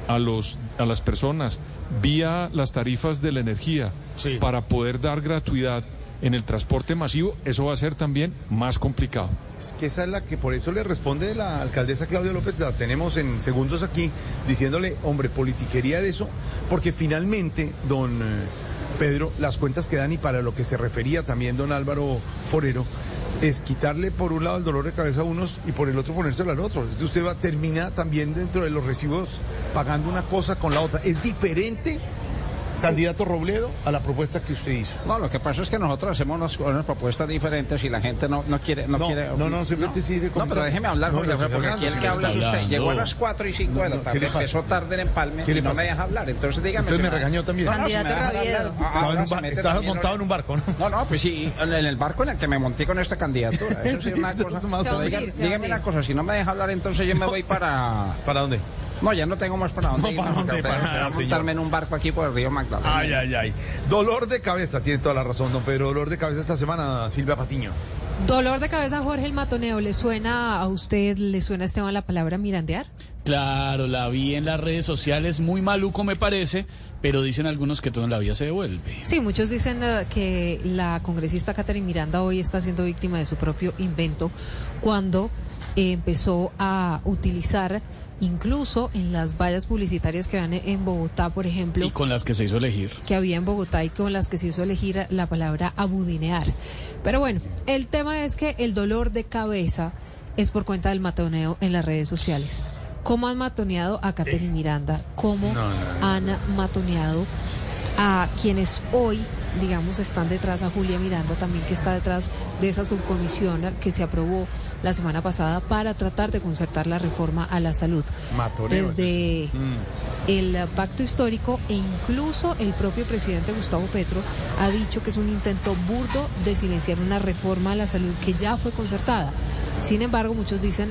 a los a las personas vía las tarifas de la energía Sí. para poder dar gratuidad en el transporte masivo, eso va a ser también más complicado. Es que esa es la que por eso le responde la alcaldesa Claudia López, la tenemos en segundos aquí, diciéndole, hombre, politiquería de eso, porque finalmente, don eh, Pedro, las cuentas que dan y para lo que se refería también don Álvaro Forero, es quitarle por un lado el dolor de cabeza a unos y por el otro ponérselo al otro. Entonces usted va a terminar también dentro de los recibos pagando una cosa con la otra. Es diferente, candidato Robledo, a la propuesta que usted hizo. No, lo que pasa es que nosotros hacemos unas, unas propuestas diferentes y la gente no, no quiere... No, No, quiere, no, no, simplemente sí de No, pero déjeme hablar, No, Jorge no, porque aquí el que no habla es usted. Llegó a las 4 y 5 de la No, no, ¿qué tarde, empezó tarde en Empalme ¿Qué y no me deja hablar. Entonces dígame... Entonces me regañó también. No, no, me Candidato Raviedo. ah, Estaba montado ¿no? en un barco, ¿no? No, no, pues sí, en el barco en el que me monté con esta candidatura. Eso sí es una cosa. dígame- una cosa, si no me deja hablar, entonces yo me voy para... ¿Para dónde? No, ya no tengo más para dónde No, irme, ¿para dónde? Para voy a nada, montarme señor. en un barco aquí por el río Magdalena. Ay, ay, ay. Dolor de cabeza, tiene toda la razón, don Pedro. Dolor de cabeza esta semana, Silvia Patiño. Dolor de cabeza, Jorge el Matoneo. ¿Le suena a usted, le suena a Esteban la palabra mirandear? Claro, la vi en las redes sociales, muy maluco me parece, pero dicen algunos que todo en la vida se devuelve. Sí, muchos dicen eh, que la congresista Catherine Miranda hoy está siendo víctima de su propio invento cuando eh, empezó a utilizar incluso en las vallas publicitarias que van en Bogotá, por ejemplo, Y con las que se hizo elegir. que había en Bogotá y con las que se hizo elegir la palabra abudinear. Pero bueno, el tema es que el dolor de cabeza es por cuenta del matoneo en las redes sociales. ¿Cómo han matoneado a Catherine Miranda? ¿Cómo han matoneado a quienes hoy, digamos, están detrás, a Julia Miranda también, que está detrás de esa subcomisión que se aprobó la semana pasada para tratar de concertar la reforma a la salud? Matoneo. Desde Mm. el pacto histórico e incluso el propio presidente Gustavo Petro ha dicho que es un intento burdo de silenciar una reforma a la salud que ya fue concertada. Sin embargo, muchos dicen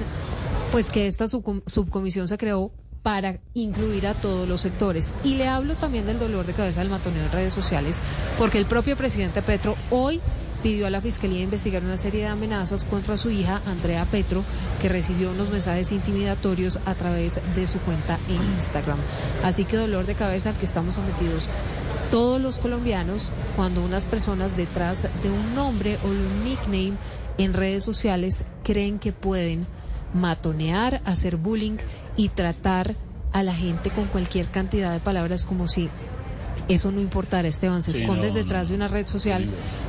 pues que esta subcom- subcomisión se creó para incluir a todos los sectores. Y le hablo también del dolor de cabeza del matoneo en redes sociales, porque el propio presidente Petro hoy pidió a la Fiscalía investigar una serie de amenazas contra su hija, Andrea Petro, que recibió unos mensajes intimidatorios a través de su cuenta en Instagram. Así que dolor de cabeza al que estamos sometidos todos los colombianos cuando unas personas detrás de un nombre o de un nickname en redes sociales creen que pueden matonear, hacer bullying y tratar a la gente con cualquier cantidad de palabras como si eso no importara, Esteban. Se Sí, no, detrás de una red social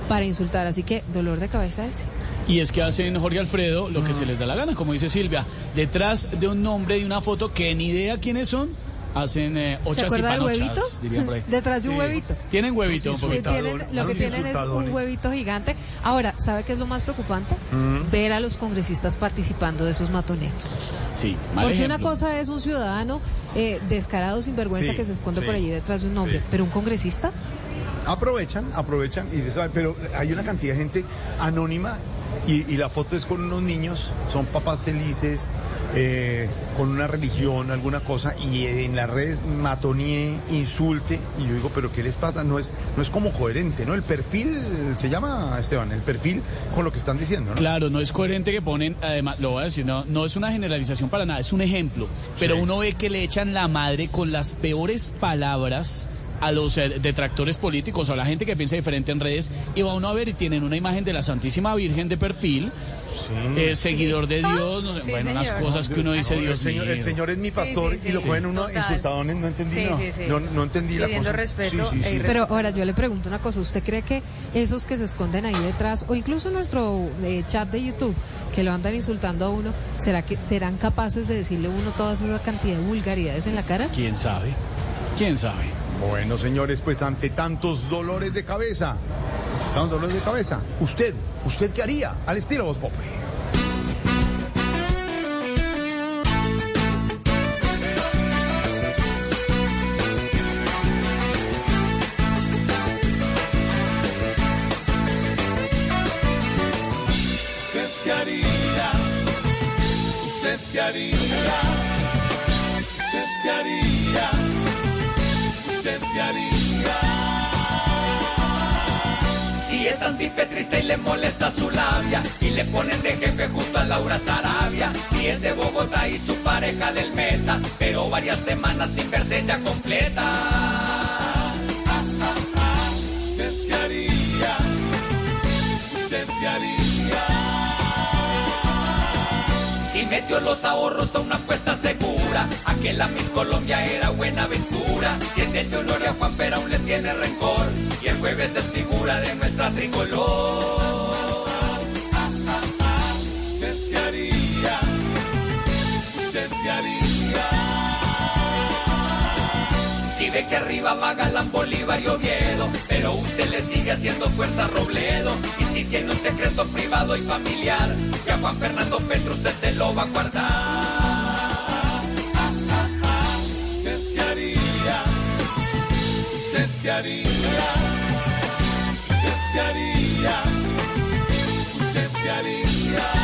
para insultar. Así que dolor de cabeza ese. Y es que hacen Jorge Alfredo lo que se les da la gana, como dice Silvia, detrás de un nombre y una foto que ni idea quiénes son, hacen eh, ¿Se ochas y acuerda del panochas, huevito? dirían por ahí. Detrás de un Sí. huevito. Tienen huevito un poquito. tienen- lo que tienen es un huevito gigante. Ahora, ¿sabe qué es lo más preocupante? Mm. Ver a los congresistas participando de esos matoneos. Sí, mal Porque una cosa es un ciudadano eh, descarado, sin vergüenza, Sí, que se esconde sí, por allí detrás de un nombre. sí. Pero un congresista, Aprovechan, aprovechan y se sabe, pero hay una cantidad de gente anónima y, y la foto es con unos niños, son papás felices, eh, con una religión, alguna cosa, y en las redes matonie, insulte, y yo digo, pero ¿qué les pasa? No es, no es como coherente, ¿no? El perfil, se llama, Esteban, el perfil con lo que están diciendo, ¿no? Claro, no es coherente que ponen, además, lo voy a decir, no, no es una generalización para nada, es un ejemplo. Pero uno ve que le echan la madre con las peores palabras a los eh, detractores políticos o a la gente que piensa diferente en redes y va uno a ver y tienen una imagen de la Santísima Virgen de perfil, eh, seguidor de Dios, no sé, Sí, bueno, unas señor. cosas que uno dice, el, Dios señor, el señor es mi pastor Sí, sí, y lo sí. cogen uno Total. insultadones, no entendí. Sí, no, sí, sí. no, no entendí la Pidiendo cosa. respeto Sí, sí, sí. e Pero ahora yo le pregunto una cosa, ¿usted cree que esos que se esconden ahí detrás, o incluso nuestro eh, chat de YouTube, que lo andan insultando a uno, ¿será que serán capaces de decirle a uno toda esa cantidad de vulgaridades en la cara? ¿Quién sabe? ¿Quién sabe? Bueno, señores, pues ante tantos dolores de cabeza, tantos dolores de cabeza, usted, ¿usted qué haría? Al estilo Voz Populi. Antipetrista y le molesta su labia y le ponen de jefe justo a Laura Sarabia. Si es de Bogotá y su pareja del meta, pero varias semanas sin verse ya completa. Si metió los ahorros a una apuesta segura, aquel a Miss Colombia era buena aventura. Si es de Honorio a Juan pero aún le tiene rencor, y el jueves es figura de nuestra tricolor. Ve que arriba va Galán, Bolívar y Oviedo, pero usted le sigue haciendo fuerza a Robledo. Y si tiene un secreto privado y familiar, que a Juan Fernando Petro usted se lo va a guardar. ¿Usted qué haría? ¿Usted qué haría? ¿Usted qué haría? ¿Usted qué haría?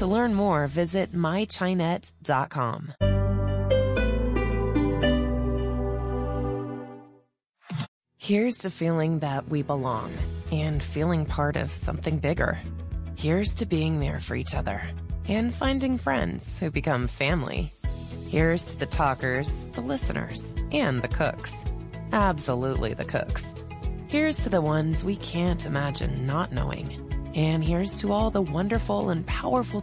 To learn more, visit mychinet.com. Here's to feeling that we belong and feeling part of something bigger. Here's to being there for each other and finding friends who become family. Here's to the talkers, the listeners, and the cooks. Absolutely the cooks. Here's to the ones we can't imagine not knowing. And here's to all the wonderful and powerful.